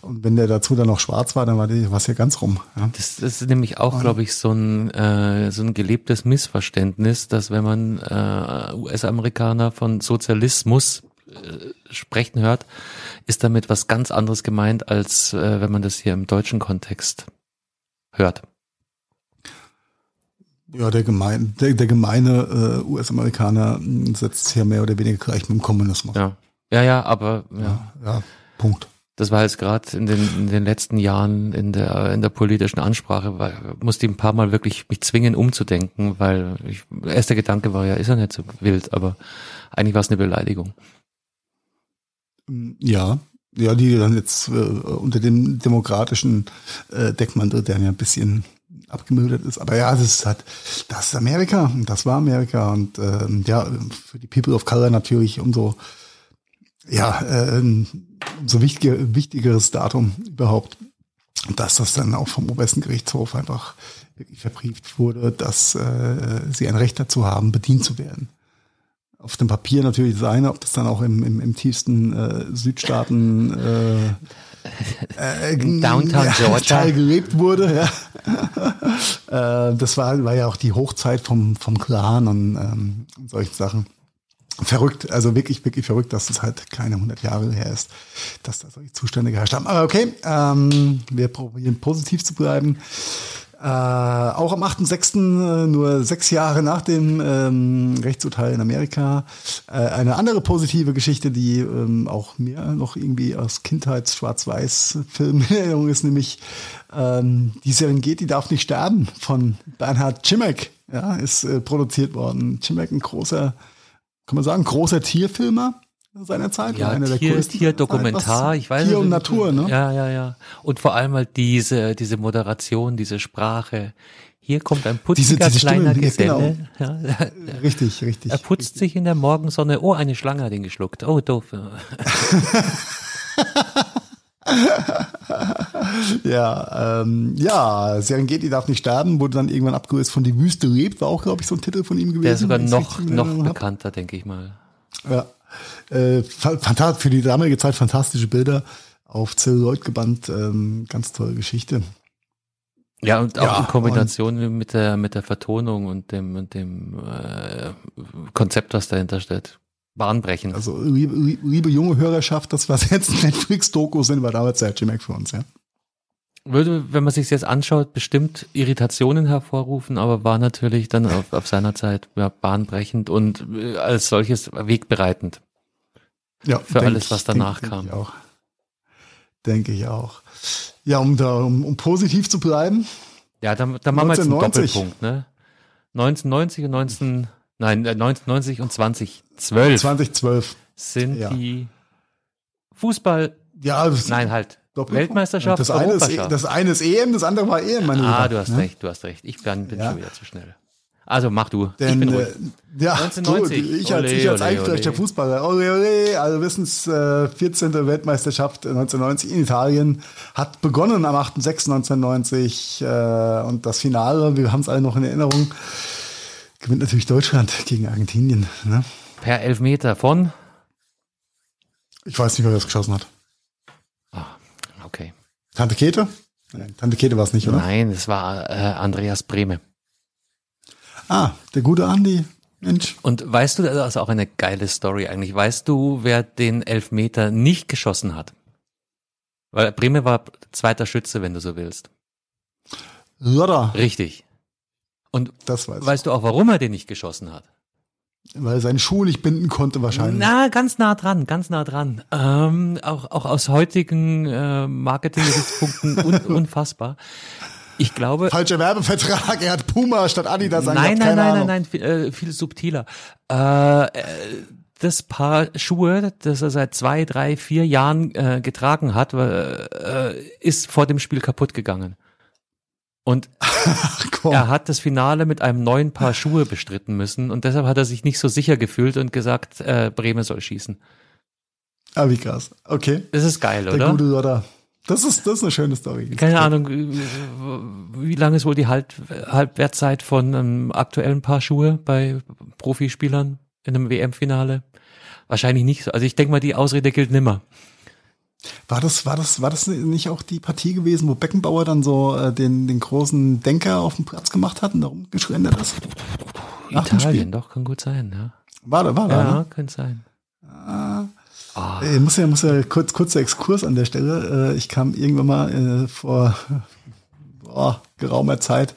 Und wenn der dazu dann noch schwarz war, dann war was ja ganz rum. Ja. Das, das ist nämlich auch, glaube ich, so ein, äh, so ein gelebtes Missverständnis, dass wenn man äh, US-Amerikaner von Sozialismus äh, sprechen hört, ist damit was ganz anderes gemeint, als äh, wenn man das hier im deutschen Kontext hört. Ja, der gemeine, der, der gemeine äh, US-Amerikaner setzt ja mehr oder weniger gleich mit dem Kommunismus. Ja, ja, ja aber ja. ja, ja Punkt. Das war jetzt gerade in den, in den letzten Jahren in der, in der politischen Ansprache, weil, musste ich ein paar Mal wirklich mich zwingen umzudenken, weil ich, der erste Gedanke war ja, ist er nicht so wild, aber eigentlich war es eine Beleidigung. Ja, ja, die dann jetzt äh, unter dem demokratischen äh, Deckmantel, der ja ein bisschen abgemildert ist. Aber ja, das ist halt, das ist Amerika das war Amerika und ähm, ja, für die People of Color natürlich umso ja, äh, umso wichtiger, wichtigeres Datum überhaupt, dass das dann auch vom obersten Gerichtshof einfach wirklich verbrieft wurde, dass äh, sie ein Recht dazu haben, bedient zu werden. Auf dem Papier natürlich das eine, ob das dann auch im, im, im tiefsten äh, Südstaaten äh, äh, Downtown Georgia Teil gelebt wurde. Ja. äh, das war, war ja auch die Hochzeit vom, vom Clan und ähm, solchen Sachen. Verrückt, also wirklich, wirklich verrückt, dass es halt keine 100 Jahre her ist, dass da solche Zustände geherrscht haben. Aber okay, ähm, wir probieren positiv zu bleiben. Äh, auch am 8.6., äh, nur sechs Jahre nach dem ähm, Rechtsurteil in Amerika, äh, eine andere positive Geschichte, die ähm, auch mir noch irgendwie aus Kindheits-Schwarz-Weiß-Filmen in Erinnerung ist, nämlich ähm, die Serengeti darf nicht sterben von Bernhard Cimek, ja, ist äh, produziert worden. Cimek, ein großer, kann man sagen, großer Tierfilmer seiner Zeit. Ja, einer Tier, der Tierdokumentar, ich weiß Tier und Natur, ne? Ja, ja, ja. Und vor allem halt diese, diese Moderation, diese Sprache. Hier kommt ein putziger diese, diese kleiner Stimme, Geselle. Genau. Ja, richtig, richtig. Er putzt richtig. sich in der Morgensonne. Oh, eine Schlange hat ihn geschluckt. Oh, doof. ja, ähm, ja, Serengeti darf nicht sterben, wurde dann irgendwann abgelöst von Die Wüste lebt, war auch, glaube ich, so ein Titel von ihm gewesen. Der ist sogar noch, noch bekannter, denke ich mal. Ja, äh, für die damalige Zeit fantastische Bilder auf Celluloid gebannt, ähm, ganz tolle Geschichte. Ja, und auch ja, in Kombination mit der mit der Vertonung und dem und dem äh, Konzept, was dahinter steht. Bahnbrechend. Also liebe, liebe junge Hörerschaft, das was jetzt Netflix-Dokus sind, war damals der G-Mac für uns, ja. Würde, wenn man sich jetzt anschaut, bestimmt Irritationen hervorrufen, aber war natürlich dann auf, auf seiner Zeit ja, bahnbrechend und äh, als solches wegbereitend. Ja, für alles, was danach denk, kam. Denke ich auch. Denke ich auch. Ja, um da, um, um positiv zu bleiben. Ja, dann, dann machen wir jetzt einen Doppelpunkt, ne? 1990 und 19, nein, 1990 äh, und 2012. 2012. Sind ja. die Fußball, ja, nein, halt. Weltmeisterschaft, das eine, ist, e- das eine ist EM, das andere war EM, meine Ah, du hast ja? recht, du hast recht. Ich bin, bin ja. schon wieder zu schnell. Also mach du. Denn, ich. Äh, ja, 1990. Du, ich als, ole, ich als eingefleischter Fußballer. Ole, ole, also Wissens äh, 14. Weltmeisterschaft 1990 in Italien hat begonnen am 8.6.1990 äh, und das Finale, wir haben es alle noch in Erinnerung, gewinnt natürlich Deutschland gegen Argentinien. Ne? Per Elfmeter von? Ich weiß nicht, wer das geschossen hat. Ah, okay. Tante Kete? Nein, Tante Kete war es nicht, oder? Nein, es war äh, Andreas Brehme. Ah, der gute Andi. Mensch. Und weißt du, das ist auch eine geile Story eigentlich. Weißt du, wer den Elfmeter nicht geschossen hat? Weil Breme war zweiter Schütze, wenn du so willst. Lodder. Richtig. Und das weiß weißt du auch, warum er den nicht geschossen hat? Weil er seine Schuhe nicht binden konnte wahrscheinlich. Na, ganz nah dran, ganz nah dran. Ähm, auch, auch aus heutigen äh, Marketing-Gesichtspunkten un unfassbar. Ich glaube. Falscher Werbevertrag, er hat Puma statt Adidas Nein, nein, nein, nein, nein, viel, äh, viel subtiler. Äh, äh, das Paar Schuhe, das er seit zwei, drei, vier Jahren äh, getragen hat, äh, ist vor dem Spiel kaputt gegangen. Und er hat das Finale mit einem neuen Paar Schuhe bestritten müssen und deshalb hat er sich nicht so sicher gefühlt und gesagt, äh, Bremen soll schießen. Ah, wie krass. Okay. Das ist geil, Der oder? Gute Lothar. Das ist, das ist eine schöne Story. Keine Ahnung, wie lange ist wohl die Halb Halbwertzeit von einem aktuellen Paar Schuhe bei Profispielern in einem WM-Finale? Wahrscheinlich nicht so. Also ich denke mal, die Ausrede gilt nimmer. War das, war das, war das nicht auch die Partie gewesen, wo Beckenbauer dann so äh, den, den großen Denker auf dem Platz gemacht hat und darum geschrändet ist? Italien, doch, kann gut sein, ja. War da, war da. Ja, ne? könnte sein. Ah, Oh. Ich muss ja, muss ja kurz, kurzer Exkurs an der Stelle. Äh, ich kam irgendwann mal äh, vor oh, geraumer Zeit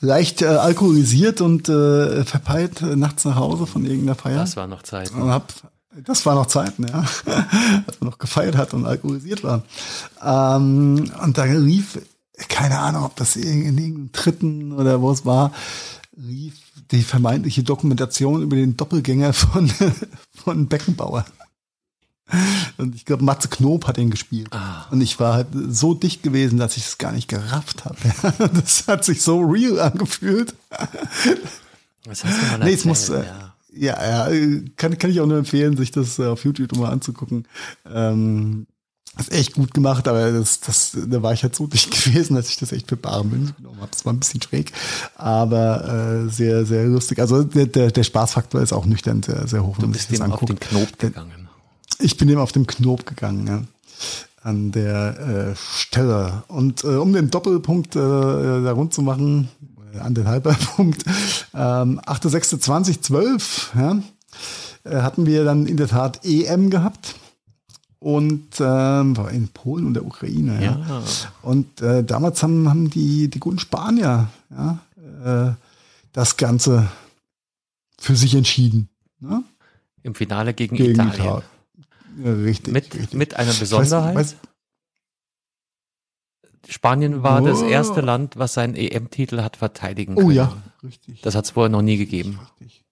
leicht äh, alkoholisiert und äh, verpeilt nachts nach Hause von irgendeiner Feier. Das war noch Zeit. Und hab, das war noch Zeiten, ja. Als man noch gefeiert hat und alkoholisiert war. Ähm, und da lief, keine Ahnung, ob das in irgendeinem dritten oder wo es war, lief die vermeintliche Dokumentation über den Doppelgänger von, von Beckenbauer. Und ich glaube, Matze Knob hat ihn gespielt. Ah. Und ich war halt so dicht gewesen, dass ich es gar nicht gerafft habe. Das hat sich so real angefühlt. Was hast du mal nee, es muss, äh, ja. ja, kann, kann ich auch nur empfehlen, sich das äh, auf YouTube mal anzugucken. Ähm, das ist echt gut gemacht, aber das, das, da war ich halt so dicht gewesen, dass ich das echt für bare Münze genommen habe. Das war ein bisschen schräg, aber äh, sehr, sehr lustig. Also der, der, der Spaßfaktor ist auch nüchtern sehr, sehr hoch. Du bist dem auf den Knob gegangen. Ich bin dem auf den Knob gegangen, ja. An der äh, Stelle. Und äh, um den Doppelpunkt äh, da rund zu machen, äh, an den Halberpunkt, ähm, 8.6.2012, ja, äh, hatten wir dann in der Tat EM gehabt und ähm, war in Polen und der Ukraine. Ja. ja. Und äh, damals haben, haben die, die guten Spanier ja, äh, das Ganze für sich entschieden. Ne? Im Finale gegen, gegen Italien. Italien. Ja, richtig, mit, richtig. mit einer Besonderheit. Weiß, weiß, Spanien war oh. das erste Land, was seinen EM-Titel hat verteidigen können. Oh ja, richtig. Das hat es vorher noch nie gegeben. Richtig.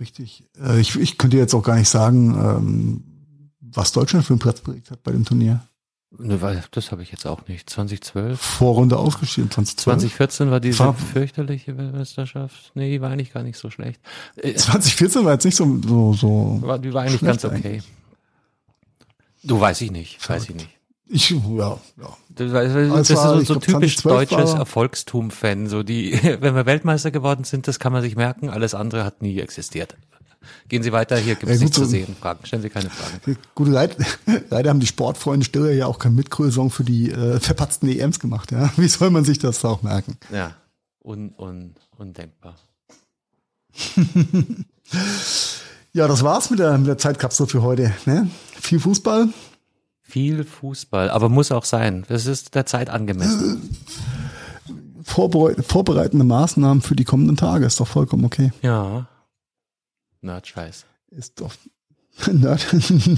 Richtig. Äh, ich, ich könnte jetzt auch gar nicht sagen, ähm, was Deutschland für einen Platz belegt hat bei dem Turnier. Ne, weil das habe ich jetzt auch nicht. 2012. Vorrunde ausgeschieden, 2012. 2014 war diese war, fürchterliche Meisterschaft. Nee, die war eigentlich gar nicht so schlecht. 2014 äh, war jetzt nicht so, so, so war, Die war eigentlich ganz okay. Eigentlich. Du weiß ich nicht, weiß ich nicht. Ich, ja, ja. Das, das ist so, so typisch deutsches Erfolgstum-Fan. So die, wenn wir Weltmeister geworden sind, das kann man sich merken. Alles andere hat nie existiert. Gehen Sie weiter, hier gibt es ja, nichts zu sehen. Fragen. Stellen Sie keine Fragen. Gut, leider, leider haben die Sportfreunde Stiller ja auch kein Mitgrößung für die äh, verpatzten EMs gemacht. Ja? Wie soll man sich das auch merken? Ja, un, un, undenkbar. ja, das war's mit der, mit der Zeitkapsel für heute. Ne? Viel Fußball. Viel Fußball, aber muss auch sein. Das ist der Zeit angemessen. vorbereitende Maßnahmen für die kommenden Tage ist doch vollkommen okay. Ja, Nerdscheiß. Ist doch Nerd,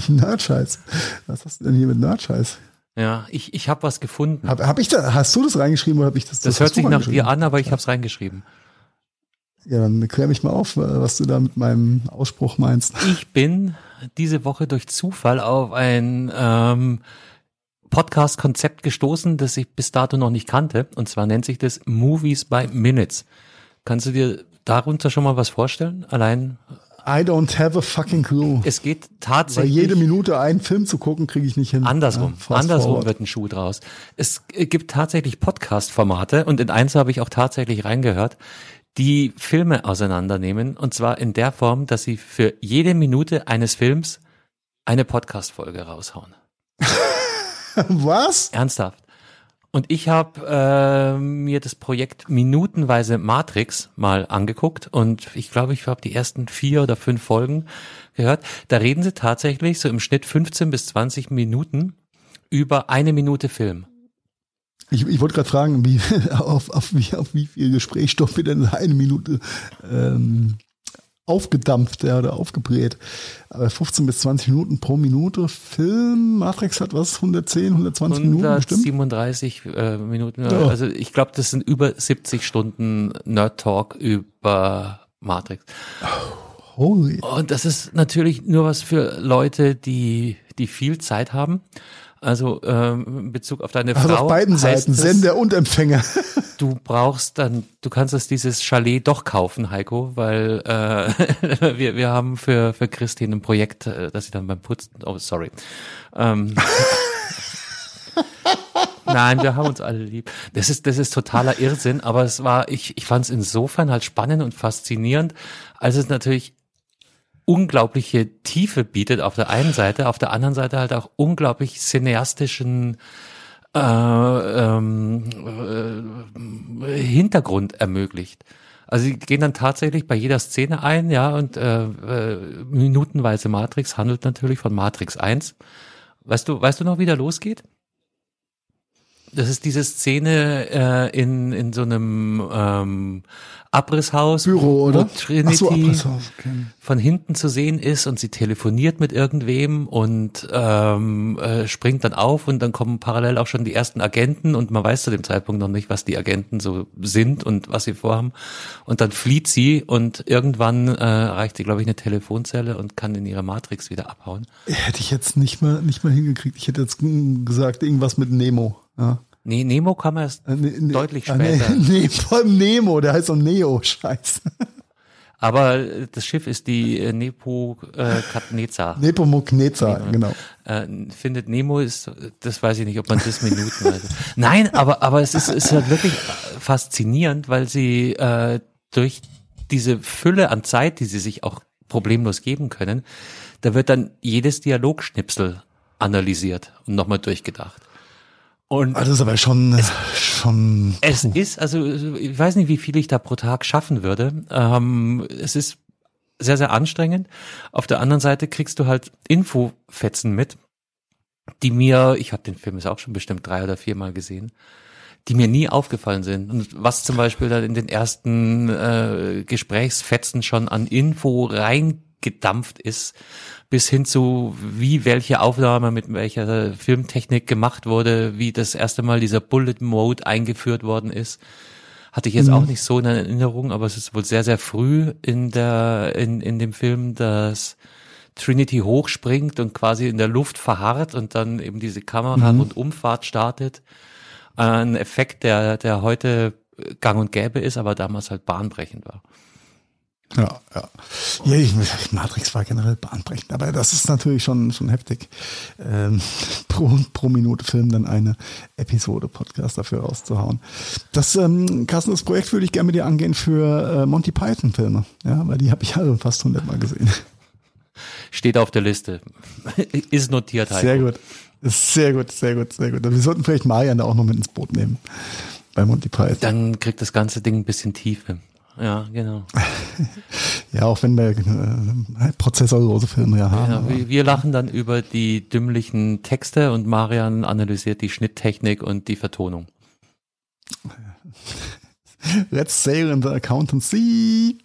Nerdscheiß. Was hast du denn hier mit Nerdscheiß? Ja, ich, ich habe was gefunden. Hab, hab ich da, hast du das reingeschrieben oder habe ich das? Das, das hört sich nach dir an, aber ich habe es reingeschrieben. Ja, dann klär mich mal auf, was du da mit meinem Ausspruch meinst. Ich bin diese Woche durch Zufall auf ein ähm, Podcast-Konzept gestoßen, das ich bis dato noch nicht kannte. Und zwar nennt sich das Movies by Minutes. Kannst du dir darunter schon mal was vorstellen? Allein I don't have a fucking clue. Es geht tatsächlich. Weil jede Minute einen Film zu gucken, kriege ich nicht hin. Andersrum. Ja, andersrum forward. wird ein Schuh draus. Es gibt tatsächlich Podcast-Formate und in eins habe ich auch tatsächlich reingehört, die Filme auseinandernehmen und zwar in der Form, dass sie für jede Minute eines Films eine Podcast-Folge raushauen. Was? Ernsthaft. Und ich habe äh, mir das Projekt Minutenweise Matrix mal angeguckt und ich glaube, ich habe die ersten vier oder fünf Folgen gehört. Da reden sie tatsächlich so im Schnitt 15 bis 20 Minuten über eine Minute Film. Ich, ich wollte gerade fragen, wie, auf, auf, wie, auf wie viel Gesprächsstoff wir denn eine Minute ähm, aufgedampft ja, oder aufgebrät. Aber 15 bis 20 Minuten pro Minute Film. Matrix hat was? 110, 120 Minuten bestimmt? 37 äh, Minuten. Ja. Also ich glaube, das sind über 70 Stunden Nerd Talk über Matrix. holy. Und das ist natürlich nur was für Leute, die, die viel Zeit haben. Also ähm, in Bezug auf deine also Frau. Auf beiden Seiten, das, Sender und Empfänger. Du brauchst dann, du kannst das dieses Chalet doch kaufen, Heiko, weil äh, wir, wir haben für, für Christine ein Projekt, äh, dass sie dann beim Putzen, oh sorry. Ähm, Nein, wir haben uns alle lieb. Das ist, das ist totaler Irrsinn, aber es war, ich, ich fand es insofern halt spannend und faszinierend, als es natürlich unglaubliche Tiefe bietet auf der einen Seite, auf der anderen Seite halt auch unglaublich cineastischen äh, ähm, äh, Hintergrund ermöglicht. Also sie gehen dann tatsächlich bei jeder Szene ein, ja, und äh, äh, minutenweise Matrix handelt natürlich von Matrix 1. Weißt du, weißt du noch, wie der losgeht? Das ist diese Szene äh, in, in so einem ähm, Abrisshaus, Büro, oder? wo Trinity so, Abrisshaus, okay. von hinten zu sehen ist und sie telefoniert mit irgendwem und ähm, äh, springt dann auf und dann kommen parallel auch schon die ersten Agenten und man weiß zu dem Zeitpunkt noch nicht, was die Agenten so sind und was sie vorhaben. Und dann flieht sie und irgendwann äh, erreicht sie, glaube ich, eine Telefonzelle und kann in ihre Matrix wieder abhauen. Hätte ich jetzt nicht mal, nicht mal hingekriegt. Ich hätte jetzt gesagt, irgendwas mit Nemo. Ja. Nee, Nemo kam erst Äh, ne- ne- deutlich ah, später. Nee, vor allem Nemo, der heißt doch Neo, scheiße. Aber äh, das Schiff ist die äh, Nepokatnezar. Nepomuknezar, genau. äh, findet Nemo ist, das weiß ich nicht, ob man das Minuten weiß. Nein, aber, aber es ist, ist halt wirklich faszinierend, weil sie äh, durch diese Fülle an Zeit, die sie sich auch problemlos geben können, da wird dann jedes Dialogschnipsel analysiert und nochmal durchgedacht. Und Ah, Das ist aber schon, schon, es ist, also ich weiß nicht, wie viel ich da pro Tag schaffen würde. Ähm, es ist sehr, sehr anstrengend. Auf der anderen Seite kriegst du halt Infofetzen mit, die mir, ich habe den Film jetzt auch schon bestimmt drei oder viermal gesehen, die mir nie aufgefallen sind. Und was zum Beispiel dann in den ersten äh, Gesprächsfetzen schon an Info reingedampft ist, bis hin zu, wie welche Aufnahme mit welcher Filmtechnik gemacht wurde, wie das erste Mal dieser Bullet Mode eingeführt worden ist. Hatte ich jetzt auch nicht so in Erinnerung, aber es ist wohl sehr, sehr früh in der, in, in dem Film, dass Trinity hochspringt und quasi in der Luft verharrt und dann eben diese Kamera und Umfahrt startet. Ein Effekt, der, der heute gang und gäbe ist, aber damals halt bahnbrechend war. Ja, ja. Matrix war generell bahnbrechend, aber das ist natürlich schon, schon heftig. Ähm, pro, pro Minute Film dann eine Episode Podcast dafür rauszuhauen. Das, ähm, Carsten, das Projekt würde ich gerne mit dir angehen für äh, Monty Python Filme, ja, weil die habe ich alle fast hundertmal gesehen. Steht auf der Liste. ist notiert halt. Sehr gut. Sehr gut, sehr gut, sehr gut. Wir sollten vielleicht Marian da auch noch mit ins Boot nehmen. Bei Monty Python. Dann kriegt das ganze Ding ein bisschen Tiefe. Ja, genau. Ja, auch wenn wir äh, prozessorlose Filme ja haben. Ja, wir, wir lachen dann über die dümmlichen Texte und Marian analysiert die Schnitttechnik und die Vertonung. Let's sail in the accountancy.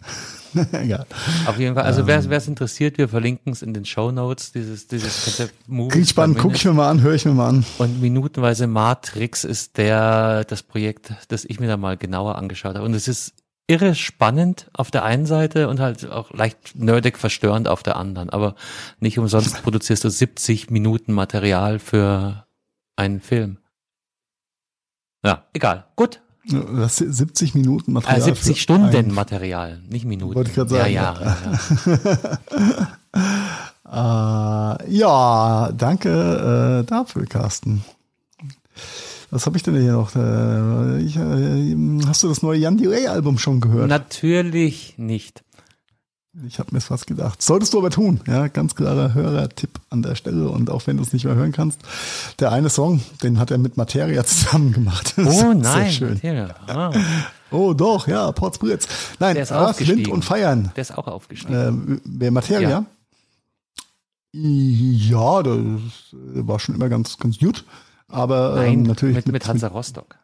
Egal. Auf jeden Fall, also wer es interessiert, wir verlinken es in den Show Notes, dieses, dieses Konzept Movies Klingt spannend, per gucke ich mir mal an, höre ich mir mal an. Und minutenweise Matrix ist der, das Projekt, das ich mir da mal genauer angeschaut habe. Und es ist irre spannend auf der einen Seite und halt auch leicht nerdig verstörend auf der anderen. Aber nicht umsonst produzierst du 70 Minuten Material für einen Film. Ja, egal. Gut. Das sind 70 Minuten Äh, Material. 70 für Stunden ein- Material, nicht Minuten. Wollte ich grad sagen, ja, ja, ja. Äh, ja, danke äh, dafür, Carsten. Was habe ich denn hier noch? Äh, ich, äh, hast du das neue Jan Delay Album schon gehört? Natürlich nicht. Ich habe mir fast gedacht. Solltest du aber tun. Ja, ganz klarer Hörertipp an der Stelle. Und auch wenn du es nicht mehr hören kannst, der eine Song, den hat er mit Materia zusammen gemacht. Oh sehr nein. schön. Materia. Ah, Oh doch, ja, Ports Britz. Nein, Der ist aufgestiegen. Wind und Feiern. der ist auch aufgestiegen. Äh, wer Materia? Ja. Ja, das war schon immer ganz, ganz gut. Aber Nein, ähm, natürlich mit, mit Hansa Rostock.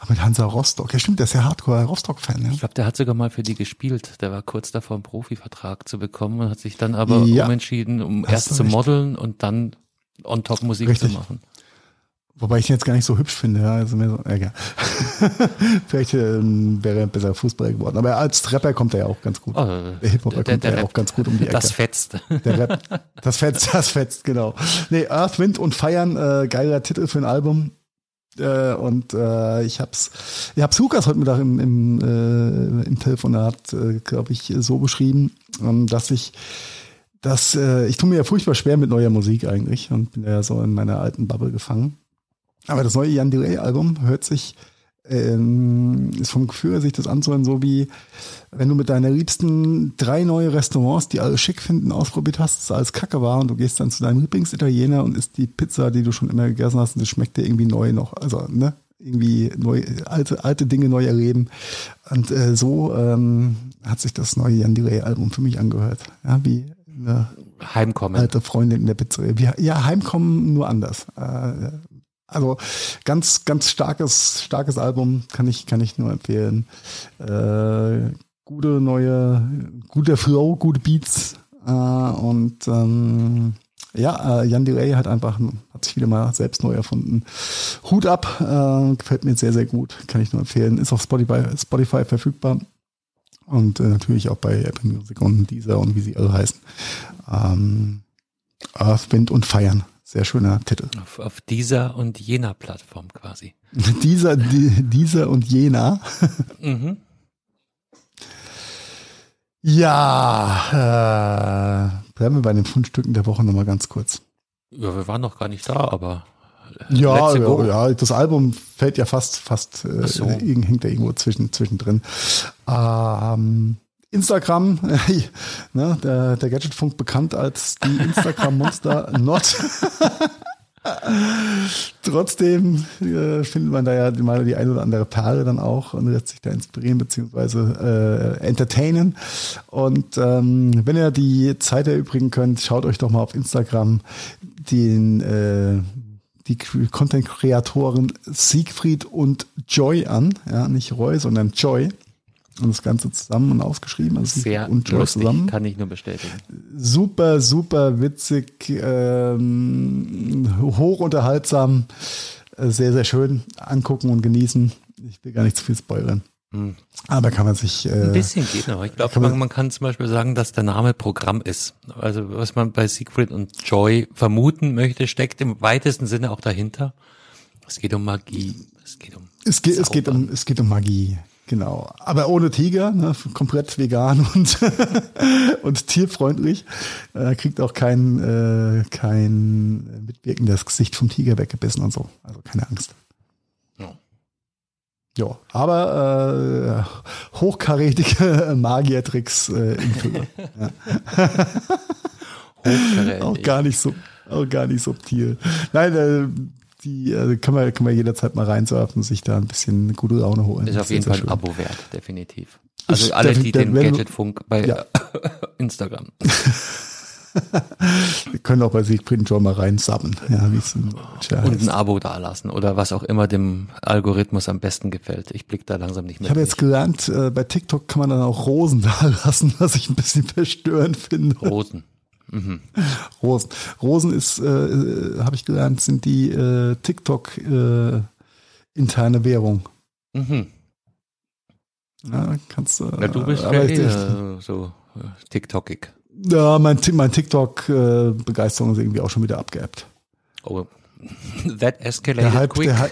Mit, mit Hansa Rostock. Ja, stimmt, der ist ja Hardcore Rostock-Fan. Ja. Ich glaube, der hat sogar mal für die gespielt. Der war kurz davor, einen Profivertrag zu bekommen und hat sich dann aber Ja. umentschieden, um Hast erst zu recht. modeln und dann on top Musik Richtig. zu machen. Wobei ich ihn jetzt gar nicht so hübsch finde. Ja, also mehr so, egal. Vielleicht ähm, wäre er besser Fußballer geworden. Aber als Rapper kommt er ja auch ganz gut. Oh, der Hip-Hopper kommt der ja auch ganz gut um die Ecke. Das fetzt. Der Rap, das fetzt, das fetzt, genau. Nee, Earth, Wind und Feiern, äh, geiler Titel für ein Album. Äh, und äh, ich hab's, ich hab's Lukas heute Mittag im, im, äh, im Telefonat, äh, glaube ich, so beschrieben, ähm, dass ich, dass äh, ich tue mir ja furchtbar schwer mit neuer Musik eigentlich und bin ja so in meiner alten Bubble gefangen. Aber das neue Jan Delay Album hört sich, ähm, ist vom Gefühl sich das anzuhören, so wie wenn du mit deiner Liebsten drei neue Restaurants, die alle schick finden, ausprobiert hast, dass alles kacke war und du gehst dann zu deinem Lieblingsitaliener und isst die Pizza, die du schon immer gegessen hast und das schmeckt dir irgendwie neu noch. Also, ne? Irgendwie neu, alte, alte Dinge neu erleben. Und äh, so ähm, hat sich das neue Jan Delay Album für mich angehört. Ja, wie eine Heimkommen. alte Freundin in der Pizzeria. Ja, heimkommen nur anders. Äh, Also ganz, ganz starkes, starkes Album, kann ich, kann ich nur empfehlen. Äh, gute neue, guter Flow, gute Beats äh, und ähm, ja, äh, Jan Delay hat einfach, hat sich wieder mal selbst neu erfunden. Hut ab, äh, gefällt mir sehr, sehr gut, kann ich nur empfehlen. Ist auf Spotify, Spotify verfügbar und äh, natürlich auch bei Apple Music und dieser und wie sie alle heißen. Ähm, Earth, Wind und Feiern. Sehr schöner Titel. Auf, auf dieser und jener Plattform quasi. dieser, die, dieser und jener. mhm. Ja, äh, bleiben wir bei den Fundstücken der Woche nochmal ganz kurz. Ja, wir waren noch gar nicht da, aber. Äh, ja, ja, ja, das Album fällt ja fast, fast, äh, so. hängt da irgendwo zwischen, zwischendrin. Ähm, Instagram, äh, ne, der, der Gadgetfunk bekannt als die Instagram-Monster Not. Trotzdem äh, findet man da ja mal die eine oder andere Perle dann auch und lässt sich da inspirieren beziehungsweise äh, entertainen. Und ähm, wenn ihr die Zeit erübrigen könnt, schaut euch doch mal auf Instagram den äh, die Content-Kreatoren Siegfried und Joy an. Ja, nicht Roy, sondern Joy und das Ganze zusammen und ausgeschrieben. Also Sehr und lustig, zusammen. kann ich nur bestätigen. Super, super witzig, ähm, hochunterhaltsam, äh, sehr, sehr schön angucken und genießen. Ich will gar nicht zu viel spoilern. Hm. Aber kann man sich. Äh, Ein bisschen geht noch. Ich glaube, man, man, kann zum Beispiel sagen, dass der Name Programm ist. Also was man bei Siegfried und Joy vermuten möchte, steckt im weitesten Sinne auch dahinter. Es geht um Magie. Es geht um. Es geht, es geht um, es geht um Magie. Genau. Aber ohne Tiger, ne, komplett vegan und, und tierfreundlich. Äh, kriegt auch kein, äh, kein mitwirkendes Gesicht vom Tiger weggebissen und so. Also keine Angst. Ja. Ja, aber äh, hochkarätige Magiertricks äh, in Fülle. ja. auch gar nicht so, auch gar nicht subtil. Nein, äh, die also kann man, kann man jederzeit mal reinsurfen sich da ein bisschen gute Laune holen. Ist auf jeden Fall ein Abo wert, definitiv. Also ich, alle, die den Gadgetfunk bei ja. Instagram. Wir können auch bei Siegfried John mal reinsubben. Ja, und ein Abo dalassen oder was auch immer dem Algorithmus am besten gefällt. Ich blick da langsam nicht mehr. Ich habe jetzt gelernt, äh, bei TikTok kann man dann auch Rosen dalassen, was ich ein bisschen verstörend finde. Rosen. Mhm. Rosen. Rosen ist, äh, äh habe ich gelernt, sind die äh, TikTok äh, interne Währung. Mhm. Ja, kannst du. Ja, du bist ja eh, so äh, TikTokig. Ja, mein, mein TikTok-Begeisterung äh, ist irgendwie auch schon wieder abgeappt. Oh, that escalated Hype, quick. Der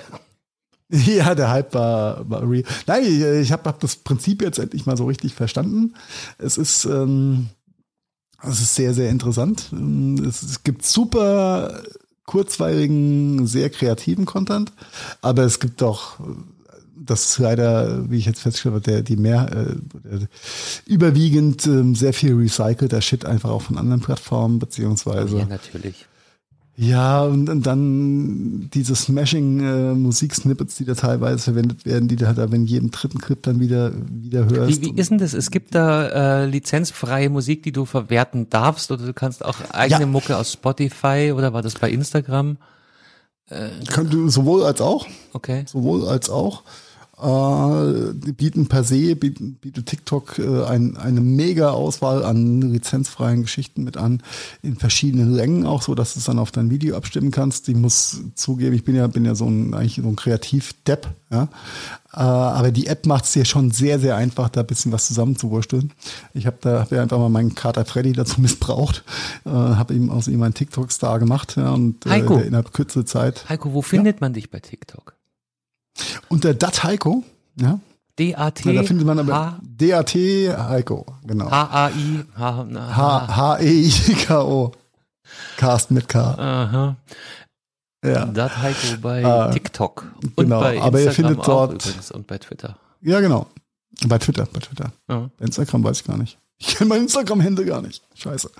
ja, der Hype war, war real. Nein, ich, ich habe hab das Prinzip jetzt endlich mal so richtig verstanden. Es ist ähm, das ist sehr, sehr interessant. Es gibt super kurzweiligen, sehr kreativen Content, aber es gibt auch, das ist leider, wie ich jetzt festgestellt habe, der, die mehr, äh, überwiegend äh, sehr viel recycelter Shit einfach auch von anderen Plattformen, beziehungsweise. Ja, natürlich. Ja, und, und dann diese Smashing-Musiksnippets, äh, die da teilweise verwendet werden, die du halt in jedem dritten Clip dann wieder, wieder hörst. Wie, wie ist denn das? Es gibt da äh, lizenzfreie Musik, die du verwerten darfst oder du kannst auch eigene ja. Mucke aus Spotify oder war das bei Instagram? Äh, Könnte sowohl als auch. Okay. Sowohl als auch. Äh, die bieten per se, bieten, bietet TikTok äh, ein, eine mega Auswahl an lizenzfreien Geschichten mit an, in verschiedenen Längen auch, so dass du es dann auf dein Video abstimmen kannst. Ich muss zugeben, ich bin ja, bin ja so ein, eigentlich so ein Kreativ-Depp, ja. Äh, aber die App macht es dir schon sehr, sehr einfach, da ein bisschen was zusammenzuwursteln. Ich habe da hab ja einfach mal meinen Kater Freddy dazu missbraucht, äh, habe ihm aus ihm einen TikTok-Star gemacht ja, und äh, Heiko, innerhalb kürzer Zeit. Heiko, wo findet ja? man dich bei TikTok? Unter Dat Heiko, ja. D-A-T. Da findet man aber D-A-T Heiko, genau. H-A-I. H-E-I-K-O. Cast mit K. Aha. Ja. Dat Heiko bei ah, TikTok. Und genau, bei Instagram aber ihr findet dort. Und bei Twitter. Ja, genau. Bei Twitter, bei Twitter. Ja. Instagram weiß ich gar nicht. Ich kenne mein Instagram-Hände gar nicht. Scheiße.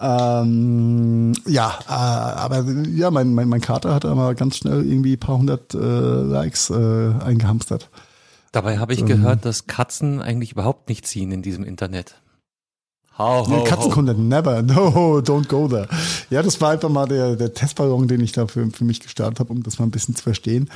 Ähm, ja, äh, aber ja, mein, mein, mein Kater hat aber ganz schnell irgendwie ein paar hundert äh, Likes äh, eingehamstert. Dabei habe ich ähm, gehört, dass Katzen eigentlich überhaupt nicht ziehen in diesem Internet. How, Nee, how, Katzencontent, never. No, don't go there. Ja, das war einfach mal der, der Testballon, den ich da für, für mich gestartet habe, um das mal ein bisschen zu verstehen.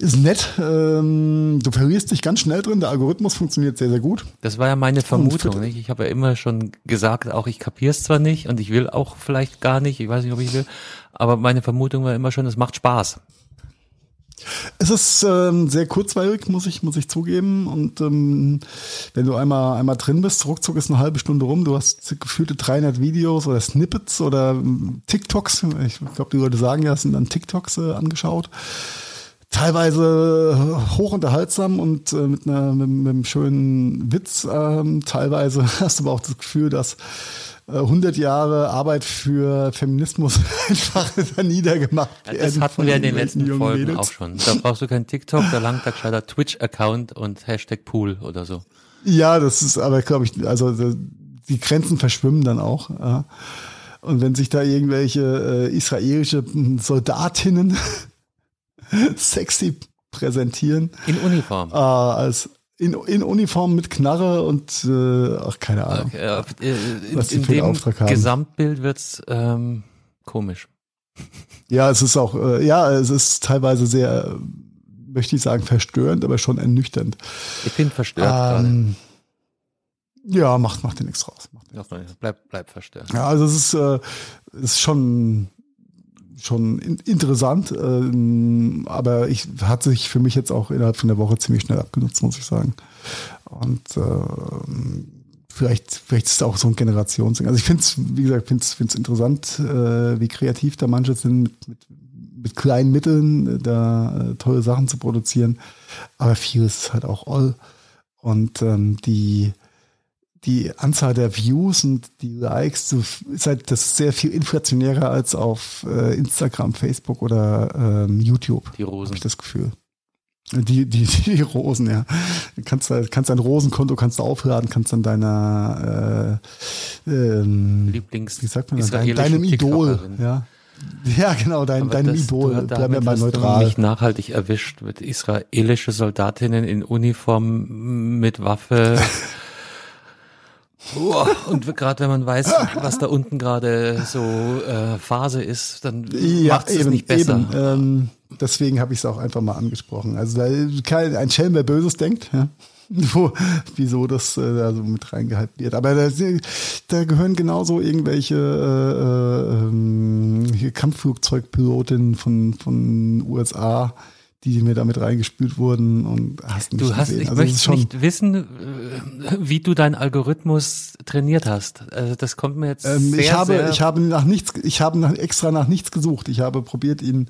Ist nett. Ähm, du verlierst dich ganz schnell drin. Der Algorithmus funktioniert sehr, sehr gut. Das war ja meine Vermutung. Nicht? Ich habe ja immer schon gesagt, auch ich kapier's zwar nicht und ich will auch vielleicht gar nicht, ich weiß nicht, ob ich will, aber meine Vermutung war immer schon, es macht Spaß. Es ist ähm, sehr kurzweilig, muss ich, muss ich zugeben. Und ähm, wenn du einmal, einmal drin bist, ruckzuck ist eine halbe Stunde rum. Du hast gefühlte 300 Videos oder Snippets oder ähm, TikToks. Ich glaube, die Leute sagen ja, es sind dann TikToks äh, angeschaut. Teilweise äh, hochinterhaltsam und äh, mit, einer, mit, mit einem schönen Witz. Ähm, teilweise hast du aber auch das Gefühl, dass äh, 100 Jahre Arbeit für Feminismus einfach da niedergemacht Ja, das werden hatten wir in den letzten Folgen Mädels. auch schon. Da brauchst du kein TikTok, da langt der gescheiter Twitch-Account und Hashtag Pool oder so. Ja, das ist aber, glaube ich, also äh, die Grenzen verschwimmen dann auch. Ja. Und wenn sich da irgendwelche äh, israelische Soldatinnen sexy präsentieren, In Uniform. äh, als in, in Uniform mit Knarre und äh, ach, keine Ahnung. Okay, äh, in, Was die in für einen dem Auftrag haben. Gesamtbild wird's ähm, komisch. Ja, es ist auch, äh, ja, es ist teilweise sehr, äh, möchte ich sagen, verstörend, aber schon ernüchternd. Ich bin verstört gerade. Ähm, ja, macht, macht dir nichts draus. Macht Noch nicht. Bleib, bleib verstört. Ja, also es ist, äh, ist schon, schon in, interessant, ähm, aber ich hat sich für mich jetzt auch innerhalb von der Woche ziemlich schnell abgenutzt, muss ich sagen. Und ähm, vielleicht, vielleicht ist es auch so ein Generationsding. Also ich finde es, wie gesagt, finde es interessant, äh, wie kreativ da manche sind, mit, mit, mit kleinen Mitteln äh, da äh, tolle Sachen zu produzieren. Aber vieles ist halt auch all. Und ähm, die, die Anzahl der Views und die Likes, ist halt das ist sehr viel inflationärer als auf äh, Instagram, Facebook oder ähm, YouTube. Die Habe Rosen. ich das Gefühl. Die, die, die Rosen, ja. Du kannst, halt- kannst dein Rosenkonto kannst du aufladen, kannst dann deiner äh, ähm, Lieblings wie sagt man, dein, deinem Idol, ja. Ja, genau, dein, Aber deinem das- Idol. du- wir damit mal du neutral. mich nachhaltig erwischt mit israelische Soldatinnen in Uniform mit Waffe. Und gerade wenn man weiß, was da unten gerade so äh, Phase ist, dann Ja, macht es nicht besser. eben. Ähm, deswegen habe ich es auch einfach mal angesprochen. Also da, kein, ein Schelm, wer Böses denkt, ja. Wo, wieso das äh, da so mit reingehalten wird. Aber da, da gehören genauso irgendwelche äh, ähm, hier Kampfflugzeugpilotinnen von, von USA, die mir damit reingespült wurden und hast nicht Du hast, gesehen. ich Also möchte nicht wissen, äh, wie du deinen Algorithmus trainiert hast. Also das kommt mir jetzt ähm, sehr, ich habe, sehr, ich habe nach nichts, ich habe nach, extra nach nichts gesucht. Ich habe probiert, ihn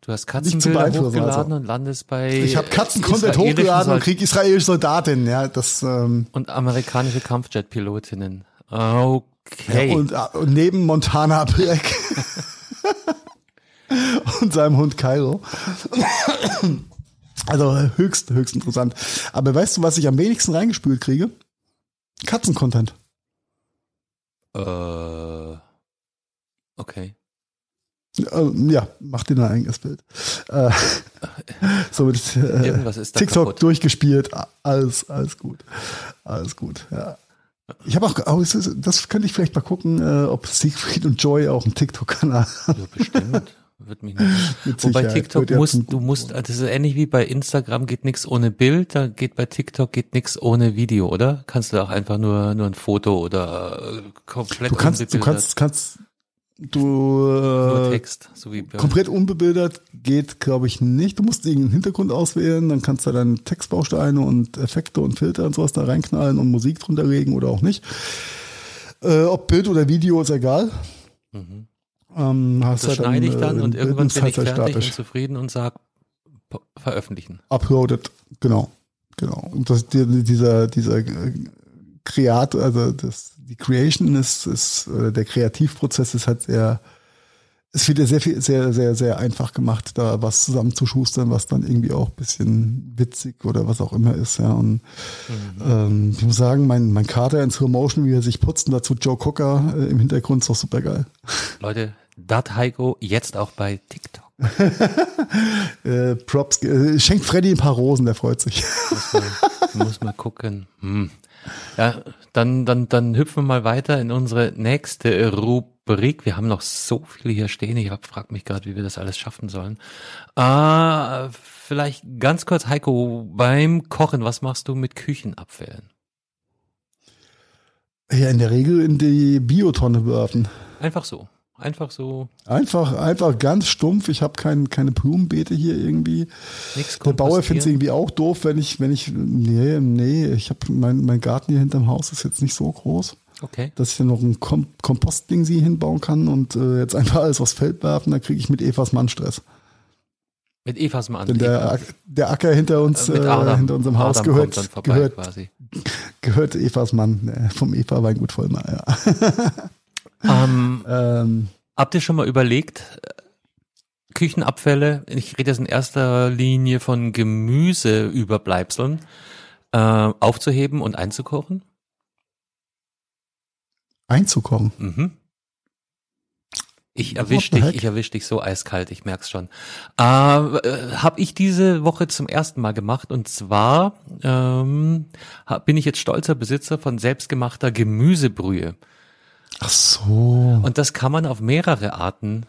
du hast Katzenbilder beeinflussen, hochgeladen also. und landest bei Ich habe Katzen-Content hochgeladen und krieg israelische Soldatinnen, ja, das ähm, und amerikanische Kampfjet-Pilotinnen. Okay. ja, und, äh, und neben Montana Black und seinem Hund Cairo. Also äh, höchst, höchst interessant. Aber weißt du, was ich am wenigsten reingespült kriege? Katzen-Content. äh, okay. Ähm, ja, mach dir ein eigenes Bild. Äh, so mit äh, Irgendwas ist da TikTok kaputt. durchgespielt, alles, alles gut. Alles gut, ja. Ich habe auch, oh, das könnte ich vielleicht mal gucken, äh, ob Siegfried und Joy auch einen TikTok-Kanal haben. Ja, bestimmt. Wird mich nicht. Wobei. TikTok Wird ja muss, zum- du musst, das ist ähnlich wie bei Instagram geht nichts ohne Bild, da geht bei TikTok geht nichts ohne Video, oder? Kannst du auch einfach nur, nur ein Foto oder äh, komplett Du kannst, du kannst, kannst, du nur äh, Text, so wie komplett unbebildert geht, glaube ich, nicht. Du musst irgendeinen Hintergrund auswählen, dann kannst du dann Textbausteine und Effekte und Filter und sowas da reinknallen und Musik drunter legen oder auch nicht. Äh, ob Bild oder Video ist egal. Mhm. Ähm, hast Das halt schneide ich dann äh, und irgendwann bin ich fertig und statisch. zufrieden und sag po- veröffentlichen. uploaded, genau, genau. Und das, die, dieser, dieser äh, Kreat, also das, die Creation ist, ist äh, der Kreativprozess ist halt sehr, es wird ja sehr viel, sehr, sehr, sehr einfach gemacht, da was zusammenzuschustern, was dann irgendwie auch ein bisschen witzig oder was auch immer ist, ja. Und ähm, ich muss sagen, mein, mein Kater in Slow Motion, wie er sich putzt und dazu Joe Cocker äh, im Hintergrund ist doch super geil. Leute, dat Heiko jetzt auch bei TikTok. Äh, Props, äh, schenkt Freddy ein paar Rosen, der freut sich. Muss man- muss mal gucken. Hm. Ja, dann, dann, dann hüpfen wir mal weiter in unsere nächste Rubrik. Wir haben noch so viele hier stehen. Ich frage mich gerade, wie wir das alles schaffen sollen. Äh, vielleicht ganz kurz, Heiko, beim Kochen, was machst du mit Küchenabfällen? Ja, in der Regel in die Biotonne werfen. Einfach so. Einfach so. Einfach, einfach ganz stumpf. Ich habe kein, keine Blumenbeete hier irgendwie. Nichts Der Bauer findet es irgendwie auch doof, wenn ich, wenn ich, nee, nee, ich habe mein, mein Garten hier hinterm Haus ist jetzt nicht so groß, Okay. dass ich dann noch ein Kom Kompostding sie hinbauen kann und äh, jetzt einfach alles aufs Feld werfen, dann kriege ich mit Evas Mann Stress. Mit Evas Mann. Denn der, der Acker hinter uns, Äh, hinter unserem Haus Adam kommt gehört, dann vorbei gehört, quasi. gehört Evas Mann, äh, vom Eva Weingut Vollmer, ja. Ähm, Ähm, habt ihr schon mal überlegt, äh, Küchenabfälle, ich rede jetzt in erster Linie von Gemüseüberbleibseln, äh, aufzuheben und einzukochen? Einzukochen. Mhm. Ich erwisch dich, heck? ich erwisch dich so eiskalt, ich merk's schon. Äh, äh, Habe ich diese Woche zum ersten Mal gemacht und zwar ähm, hab, bin ich jetzt stolzer Besitzer von selbstgemachter Gemüsebrühe. Ach so. Und das kann man auf mehrere Arten